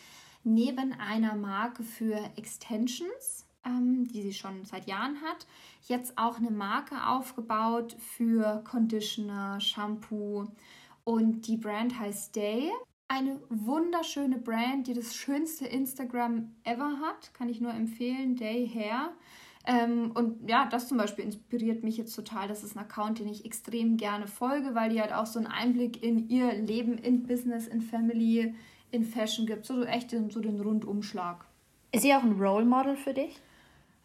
neben einer Marke für Extensions, ähm, die sie schon seit Jahren hat, jetzt auch eine Marke aufgebaut für Conditioner, Shampoo und die Brand heißt Day. Eine wunderschöne Brand, die das schönste Instagram ever hat, kann ich nur empfehlen, Day Hair. Ähm, und ja, das zum Beispiel inspiriert mich jetzt total. Das ist ein Account, den ich extrem gerne folge, weil die halt auch so einen Einblick in ihr Leben, in Business, in Family, in Fashion gibt. So echt so den Rundumschlag.
Ist sie auch ein Role Model für dich?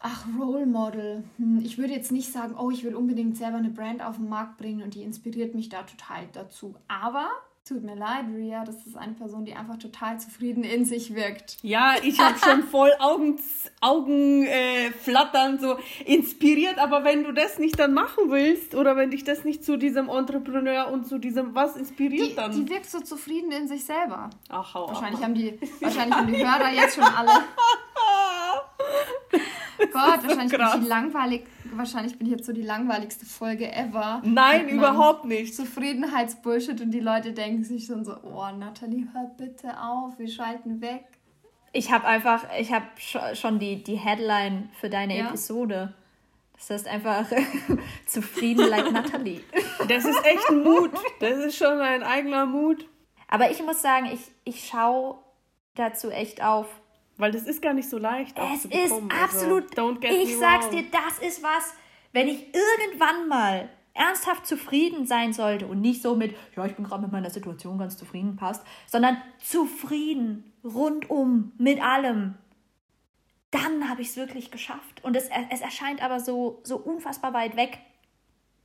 Ach, Role Model. Hm, ich würde jetzt nicht sagen, oh, ich will unbedingt selber eine Brand auf den Markt bringen und die inspiriert mich da total dazu. Aber Tut mir leid, Ria, das ist eine Person, die einfach total zufrieden in sich wirkt.
Ja, ich habe schon [laughs] voll Augen, Augen äh, flattern, so inspiriert, aber wenn du das nicht dann machen willst oder wenn dich das nicht zu diesem Entrepreneur und zu diesem was inspiriert
die,
dann?
Die wirkt so zufrieden in sich selber.
Ach, hau
wahrscheinlich auf. haben die wahrscheinlich haben die Hörer jetzt schon alle [laughs] Gott, [laughs] wahrscheinlich bin, ich langweilig, wahrscheinlich bin ich jetzt so die langweiligste Folge ever.
Nein, überhaupt nicht.
Zufriedenheitsbullshit und die Leute denken sich schon so, oh, Nathalie, hör bitte auf, wir schalten weg.
Ich habe einfach, ich habe schon die, die Headline für deine ja? Episode. Das heißt einfach [laughs] zufrieden like [laughs] Nathalie.
Das ist echt ein Mut. Das ist schon ein eigener Mut.
Aber ich muss sagen, ich, ich schaue dazu echt auf,
weil das ist gar nicht so leicht.
Es ist also, absolut. Also, ich sag's dir, das ist was, wenn ich irgendwann mal ernsthaft zufrieden sein sollte und nicht so mit, ja, ich bin gerade mit meiner Situation ganz zufrieden, passt, sondern zufrieden, rundum, mit allem, dann habe ich es wirklich geschafft. Und es, es erscheint aber so, so unfassbar weit weg.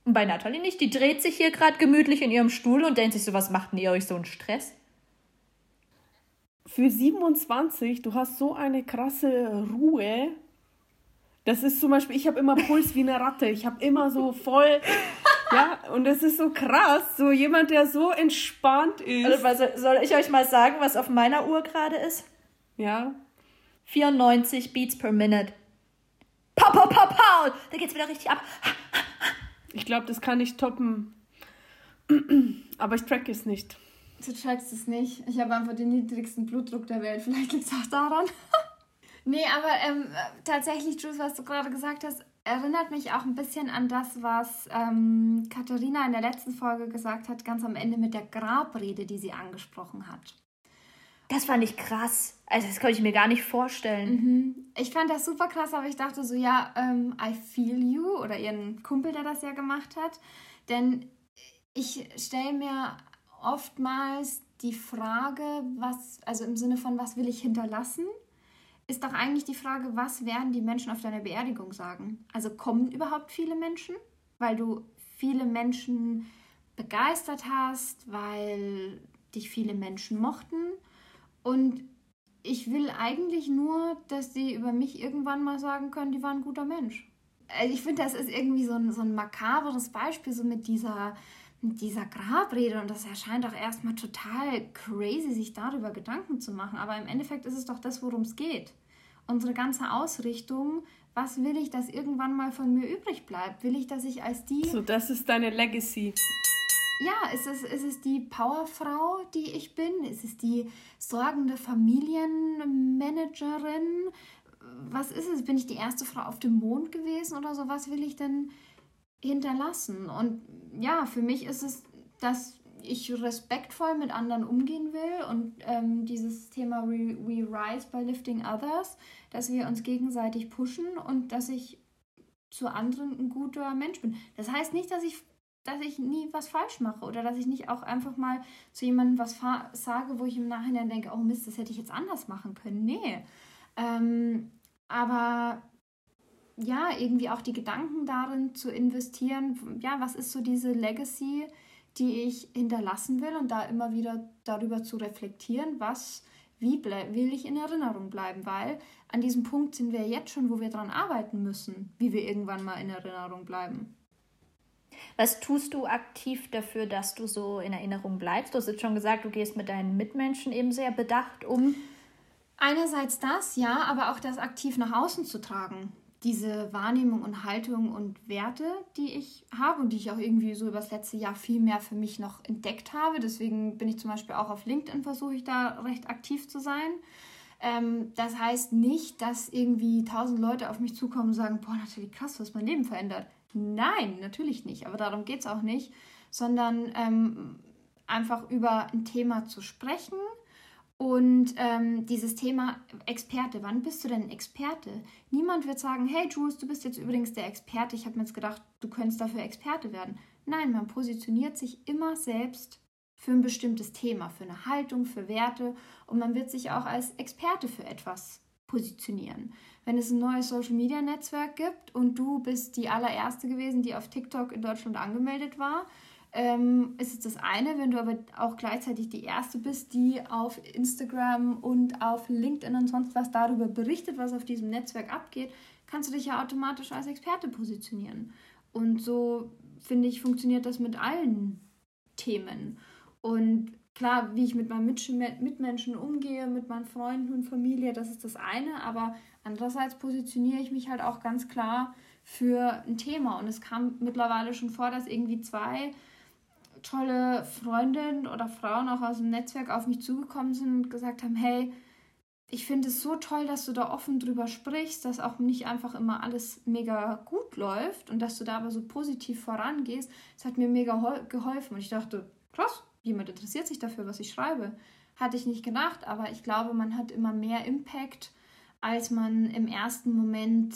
Und bei Nathalie nicht, die dreht sich hier gerade gemütlich in ihrem Stuhl und denkt sich so, was macht denn ihr euch so einen Stress?
Für 27, du hast so eine krasse Ruhe. Das ist zum Beispiel, ich habe immer Puls wie eine Ratte. Ich habe immer so voll. Ja, und das ist so krass. So jemand, der so entspannt ist.
Also, soll ich euch mal sagen, was auf meiner Uhr gerade ist?
Ja.
94 Beats per Minute. Pow, pow, pow, pow! Da geht's wieder richtig ab.
Ich glaube, das kann ich toppen. Aber ich track es nicht.
Du trackst es nicht. Ich habe einfach den niedrigsten Blutdruck der Welt. Vielleicht liegt es auch daran. [laughs] nee, aber ähm, tatsächlich, Jules, was du gerade gesagt hast, erinnert mich auch ein bisschen an das, was ähm, Katharina in der letzten Folge gesagt hat, ganz am Ende mit der Grabrede, die sie angesprochen hat.
Das fand ich krass. Also das konnte ich mir gar nicht vorstellen.
Mhm. Ich fand das super krass, aber ich dachte so, ja, ähm, I feel you oder ihren Kumpel, der das ja gemacht hat. Denn ich stelle mir oftmals die Frage, was, also im Sinne von, was will ich hinterlassen, ist doch eigentlich die Frage, was werden die Menschen auf deiner Beerdigung sagen? Also kommen überhaupt viele Menschen, weil du viele Menschen begeistert hast, weil dich viele Menschen mochten und ich will eigentlich nur, dass sie über mich irgendwann mal sagen können, die waren ein guter Mensch. Also ich finde, das ist irgendwie so ein, so ein makaberes Beispiel, so mit dieser, dieser Grabrede. Und das erscheint auch erstmal total crazy, sich darüber Gedanken zu machen. Aber im Endeffekt ist es doch das, worum es geht. Unsere ganze Ausrichtung, was will ich, dass irgendwann mal von mir übrig bleibt? Will ich, dass ich als die.
So, das ist deine Legacy
ja, ist es, ist es die Powerfrau, die ich bin? Ist es die sorgende Familienmanagerin? Was ist es? Bin ich die erste Frau auf dem Mond gewesen oder so? Was will ich denn hinterlassen? Und ja, für mich ist es, dass ich respektvoll mit anderen umgehen will und ähm, dieses Thema We, We Rise by Lifting Others, dass wir uns gegenseitig pushen und dass ich zu anderen ein guter Mensch bin. Das heißt nicht, dass ich dass ich nie was falsch mache oder dass ich nicht auch einfach mal zu jemandem was sage, wo ich im Nachhinein denke, oh Mist, das hätte ich jetzt anders machen können. Nee. Ähm, aber ja, irgendwie auch die Gedanken darin zu investieren, ja, was ist so diese Legacy, die ich hinterlassen will und da immer wieder darüber zu reflektieren, was, wie will ich in Erinnerung bleiben, weil an diesem Punkt sind wir jetzt schon, wo wir dran arbeiten müssen, wie wir irgendwann mal in Erinnerung bleiben.
Was tust du aktiv dafür, dass du so in Erinnerung bleibst? Du hast jetzt schon gesagt, du gehst mit deinen Mitmenschen eben sehr bedacht um.
Einerseits das, ja, aber auch das aktiv nach außen zu tragen. Diese Wahrnehmung und Haltung und Werte, die ich habe und die ich auch irgendwie so über das letzte Jahr viel mehr für mich noch entdeckt habe. Deswegen bin ich zum Beispiel auch auf LinkedIn, versuche ich da recht aktiv zu sein. Ähm, das heißt nicht, dass irgendwie tausend Leute auf mich zukommen und sagen, boah, natürlich krass, was mein Leben verändert. Nein, natürlich nicht, aber darum geht es auch nicht, sondern ähm, einfach über ein Thema zu sprechen und ähm, dieses Thema Experte, wann bist du denn Experte? Niemand wird sagen, hey Jules, du bist jetzt übrigens der Experte, ich habe mir jetzt gedacht, du könntest dafür Experte werden. Nein, man positioniert sich immer selbst für ein bestimmtes Thema, für eine Haltung, für Werte und man wird sich auch als Experte für etwas positionieren. Wenn es ein neues Social Media Netzwerk gibt und du bist die allererste gewesen, die auf TikTok in Deutschland angemeldet war, ähm, ist es das eine. Wenn du aber auch gleichzeitig die erste bist, die auf Instagram und auf LinkedIn und sonst was darüber berichtet, was auf diesem Netzwerk abgeht, kannst du dich ja automatisch als Experte positionieren. Und so finde ich, funktioniert das mit allen Themen. Und klar, wie ich mit meinen Mitmenschen umgehe, mit meinen Freunden und Familie, das ist das eine, aber andererseits positioniere ich mich halt auch ganz klar für ein Thema. Und es kam mittlerweile schon vor, dass irgendwie zwei tolle Freundinnen oder Frauen auch aus dem Netzwerk auf mich zugekommen sind und gesagt haben, hey, ich finde es so toll, dass du da offen drüber sprichst, dass auch nicht einfach immer alles mega gut läuft und dass du da aber so positiv vorangehst. Es hat mir mega geholfen und ich dachte, krass, jemand interessiert sich dafür, was ich schreibe. Hatte ich nicht gedacht, aber ich glaube, man hat immer mehr Impact, als man im ersten Moment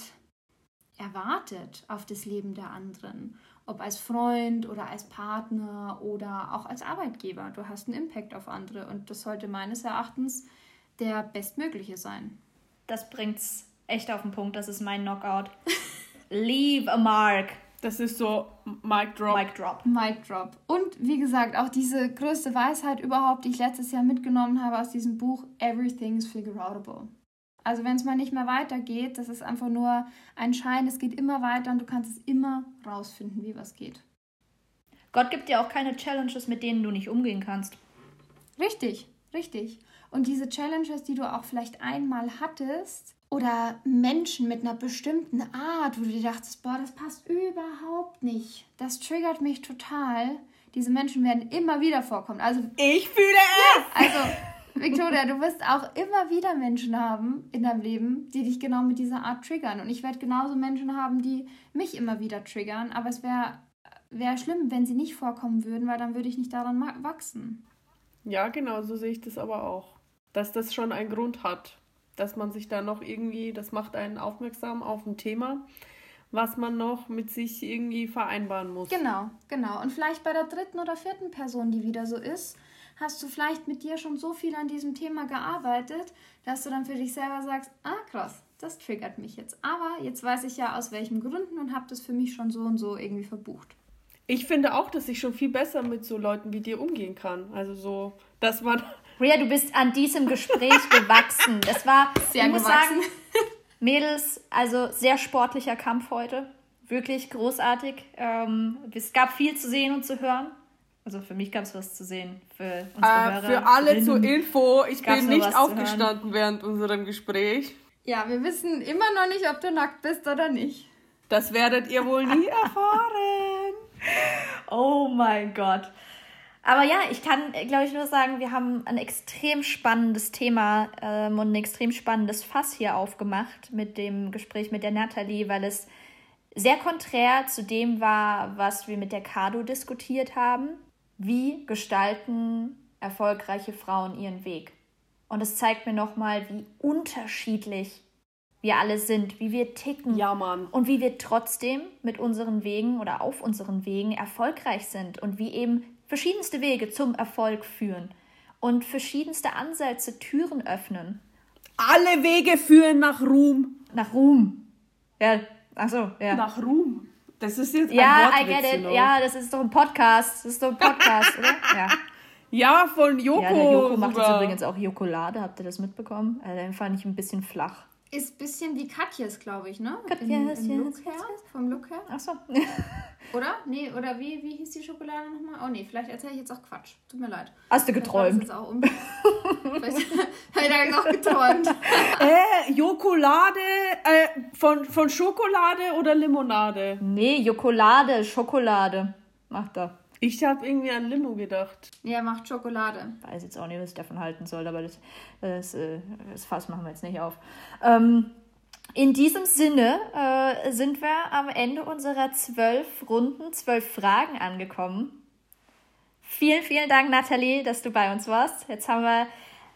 erwartet auf das Leben der anderen. Ob als Freund oder als Partner oder auch als Arbeitgeber. Du hast einen Impact auf andere und das sollte meines Erachtens der bestmögliche sein.
Das bringt's echt auf den Punkt. Das ist mein Knockout. [laughs] Leave a mark.
Das ist so Mic Drop.
Mic Drop.
Mic Drop. Und wie gesagt, auch diese größte Weisheit überhaupt, die ich letztes Jahr mitgenommen habe aus diesem Buch, Everything is figureoutable. Also wenn es mal nicht mehr weitergeht, das ist einfach nur ein Schein, es geht immer weiter und du kannst es immer rausfinden, wie was geht.
Gott gibt dir auch keine Challenges, mit denen du nicht umgehen kannst.
Richtig, richtig. Und diese Challenges, die du auch vielleicht einmal hattest, oder Menschen mit einer bestimmten Art, wo du dir dachtest, boah, das passt überhaupt nicht. Das triggert mich total. Diese Menschen werden immer wieder vorkommen. Also
ich fühle es.
Ja, also Victoria, du wirst auch immer wieder Menschen haben in deinem Leben, die dich genau mit dieser Art triggern. Und ich werde genauso Menschen haben, die mich immer wieder triggern. Aber es wäre wär schlimm, wenn sie nicht vorkommen würden, weil dann würde ich nicht daran wachsen.
Ja, genau, so sehe ich das aber auch. dass das schon einen Grund hat, dass man sich da noch irgendwie, das macht einen aufmerksam auf ein Thema, was man noch mit sich irgendwie vereinbaren muss.
Genau, genau. Und vielleicht bei der dritten oder vierten Person, die wieder so ist, hast du vielleicht mit dir schon so viel an diesem Thema gearbeitet, dass du dann für dich selber sagst, ah krass, das triggert mich jetzt. Aber jetzt weiß ich ja aus welchen Gründen und habe das für mich schon so und so irgendwie verbucht.
Ich finde auch, dass ich schon viel besser mit so Leuten wie dir umgehen kann. Also so, dass man. [laughs]
Ria, du bist an diesem Gespräch gewachsen. Das war, [laughs]
Sehr
ich muss
gewachsen.
sagen, Mädels, also sehr sportlicher Kampf heute. Wirklich großartig. Ähm, es gab viel zu sehen und zu hören. Also für mich gab es was zu sehen. Für unsere
Äh, für alle zur Info, ich bin nicht aufgestanden während unserem Gespräch.
Ja, wir wissen immer noch nicht, ob du nackt bist oder nicht.
Das werdet ihr wohl nie [laughs] erfahren.
Oh mein Gott. Aber ja, ich kann, glaube ich, nur sagen, wir haben ein extrem spannendes Thema ähm, und ein extrem spannendes Fass hier aufgemacht mit dem Gespräch mit der Nathalie, weil es sehr konträr zu dem war, was wir mit der Cardo diskutiert haben. Wie gestalten erfolgreiche Frauen ihren Weg? Und es zeigt mir nochmal, wie unterschiedlich wir alle sind, wie wir ticken
Ja, Mann.
und wie wir trotzdem mit unseren Wegen oder auf unseren Wegen erfolgreich sind und wie eben verschiedenste Wege zum Erfolg führen und verschiedenste Ansätze Türen öffnen
Alle Wege führen nach Ruhm.
nach Ruhm. Ja, ach so, ja.
Nach Ruhm. Das ist jetzt
ja,
ein
I
Wortwitz,
get it. Ja, das ist doch ein Podcast. Das ist doch ein Podcast, oder? [laughs] Ja.
Ja, von Joko.
Ja, der Joko macht jetzt übrigens auch Jokolade. Habt ihr das mitbekommen? Also, den fand ich ein bisschen flach.
Ist ein bisschen wie Katjes, glaube ich, ne?
Katjes,
Im, im Look her, vom Look her.
Ach so. [laughs]
Oder? Nee, oder wie, wie hieß die Schokolade nochmal? Oh nee, vielleicht erzähle ich jetzt auch Quatsch. Tut mir leid.
Hast du geträumt? [laughs] [laughs]
jetzt auch um vielleicht habe ich da auch geträumt.
Äh, Jokolade, äh, von, von Schokolade oder Limonade?
Nee, Jokolade, Schokolade. Macht er.
Ich habe irgendwie an Limo gedacht.
Ja, macht Schokolade.
weiß jetzt auch nicht, was ich davon halten soll, aber das, das, äh, das Fass machen wir jetzt nicht auf. Ähm, in diesem Sinne äh, sind wir am Ende unserer zwölf Runden, zwölf Fragen angekommen. Vielen, vielen Dank, Nathalie, dass du bei uns warst. Jetzt haben wir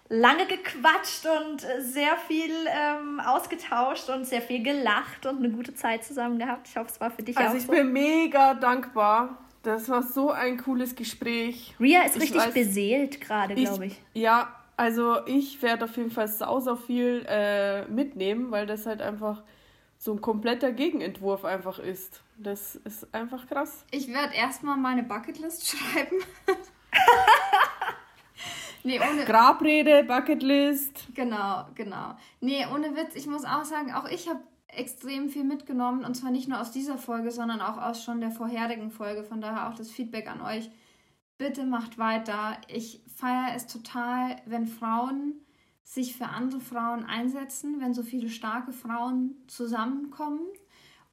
lange gequatscht und sehr viel ähm, ausgetauscht und sehr viel gelacht und eine gute Zeit zusammen gehabt. Ich hoffe, es war für dich
Also
auch
ich
so.
bin mega dankbar. Das war so ein cooles Gespräch.
Ria ist
ich
richtig
weiß-
beseelt gerade, glaube ich.
Ja, also ich werde auf jeden Fall sau, sau viel äh, mitnehmen, weil das halt einfach so ein kompletter Gegenentwurf einfach ist. Das ist einfach krass.
Ich werde erstmal meine Bucketlist schreiben. [laughs] nee, ohne.
Grabrede, Bucketlist.
Genau, genau. Nee, ohne Witz, ich muss auch sagen, auch ich habe extrem viel mitgenommen und zwar nicht nur aus dieser Folge, sondern auch aus schon der vorherigen Folge. Von daher auch das Feedback an euch. Bitte macht weiter. Ich feiere es total, wenn Frauen sich für andere Frauen einsetzen, wenn so viele starke Frauen zusammenkommen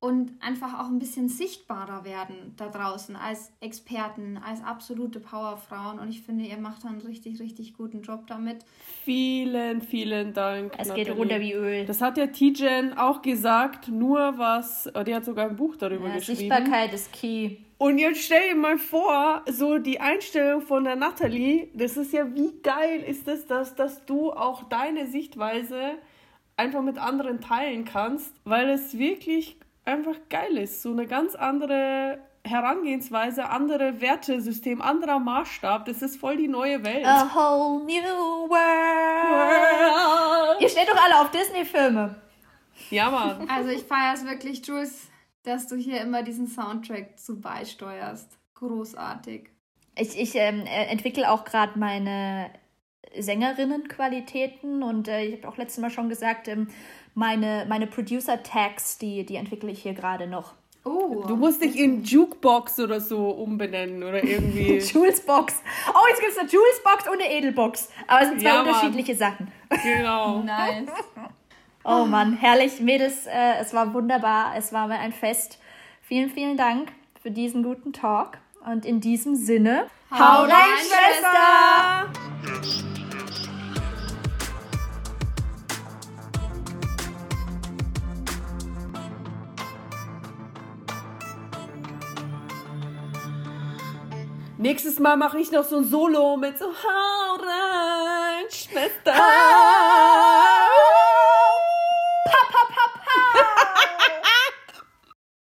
und einfach auch ein bisschen sichtbarer werden da draußen als Experten, als absolute Powerfrauen. Und ich finde, ihr macht da einen richtig, richtig guten Job damit.
Vielen, vielen Dank.
Es geht
Nathalie.
runter wie Öl.
Das hat ja Tijen auch gesagt, nur was, die hat sogar ein Buch darüber
Ja,
geschrieben.
Sichtbarkeit ist key.
Und jetzt stell dir mal vor, so die Einstellung von der Natalie, das ist ja, wie geil ist es, dass, dass du auch deine Sichtweise einfach mit anderen teilen kannst, weil es wirklich einfach geil ist. So eine ganz andere Herangehensweise, andere Wertesystem, anderer Maßstab. Das ist voll die neue Welt.
A whole new world. Ihr steht doch alle auf Disney-Filme.
Ja, Mann.
Also ich feiere es wirklich, Jules, dass du hier immer diesen Soundtrack zu beisteuerst. Großartig.
Ich, ich ähm, äh, entwickle auch gerade meine Sängerinnenqualitäten und äh, ich habe auch letztes Mal schon gesagt, ähm, meine, meine Producer-Tags, die, die entwickle ich hier gerade noch.
Oh.
Du musst dich in Jukebox oder so umbenennen oder irgendwie. [laughs]
Jules Box. Oh, jetzt gibt es eine Jules Box und eine Edelbox. Aber es sind zwei
Ja, Mann.
unterschiedliche Sachen.
genau. [laughs]
Nice.
Oh Mann, herrlich. Mädels, äh, es war wunderbar. Es war mir ein Fest. Vielen, vielen Dank für diesen guten Talk. Und in diesem Sinne,
Hau rein,
Schwester!
Nächstes Mal mache ich noch so ein Solo mit so Hau rein. Schwester.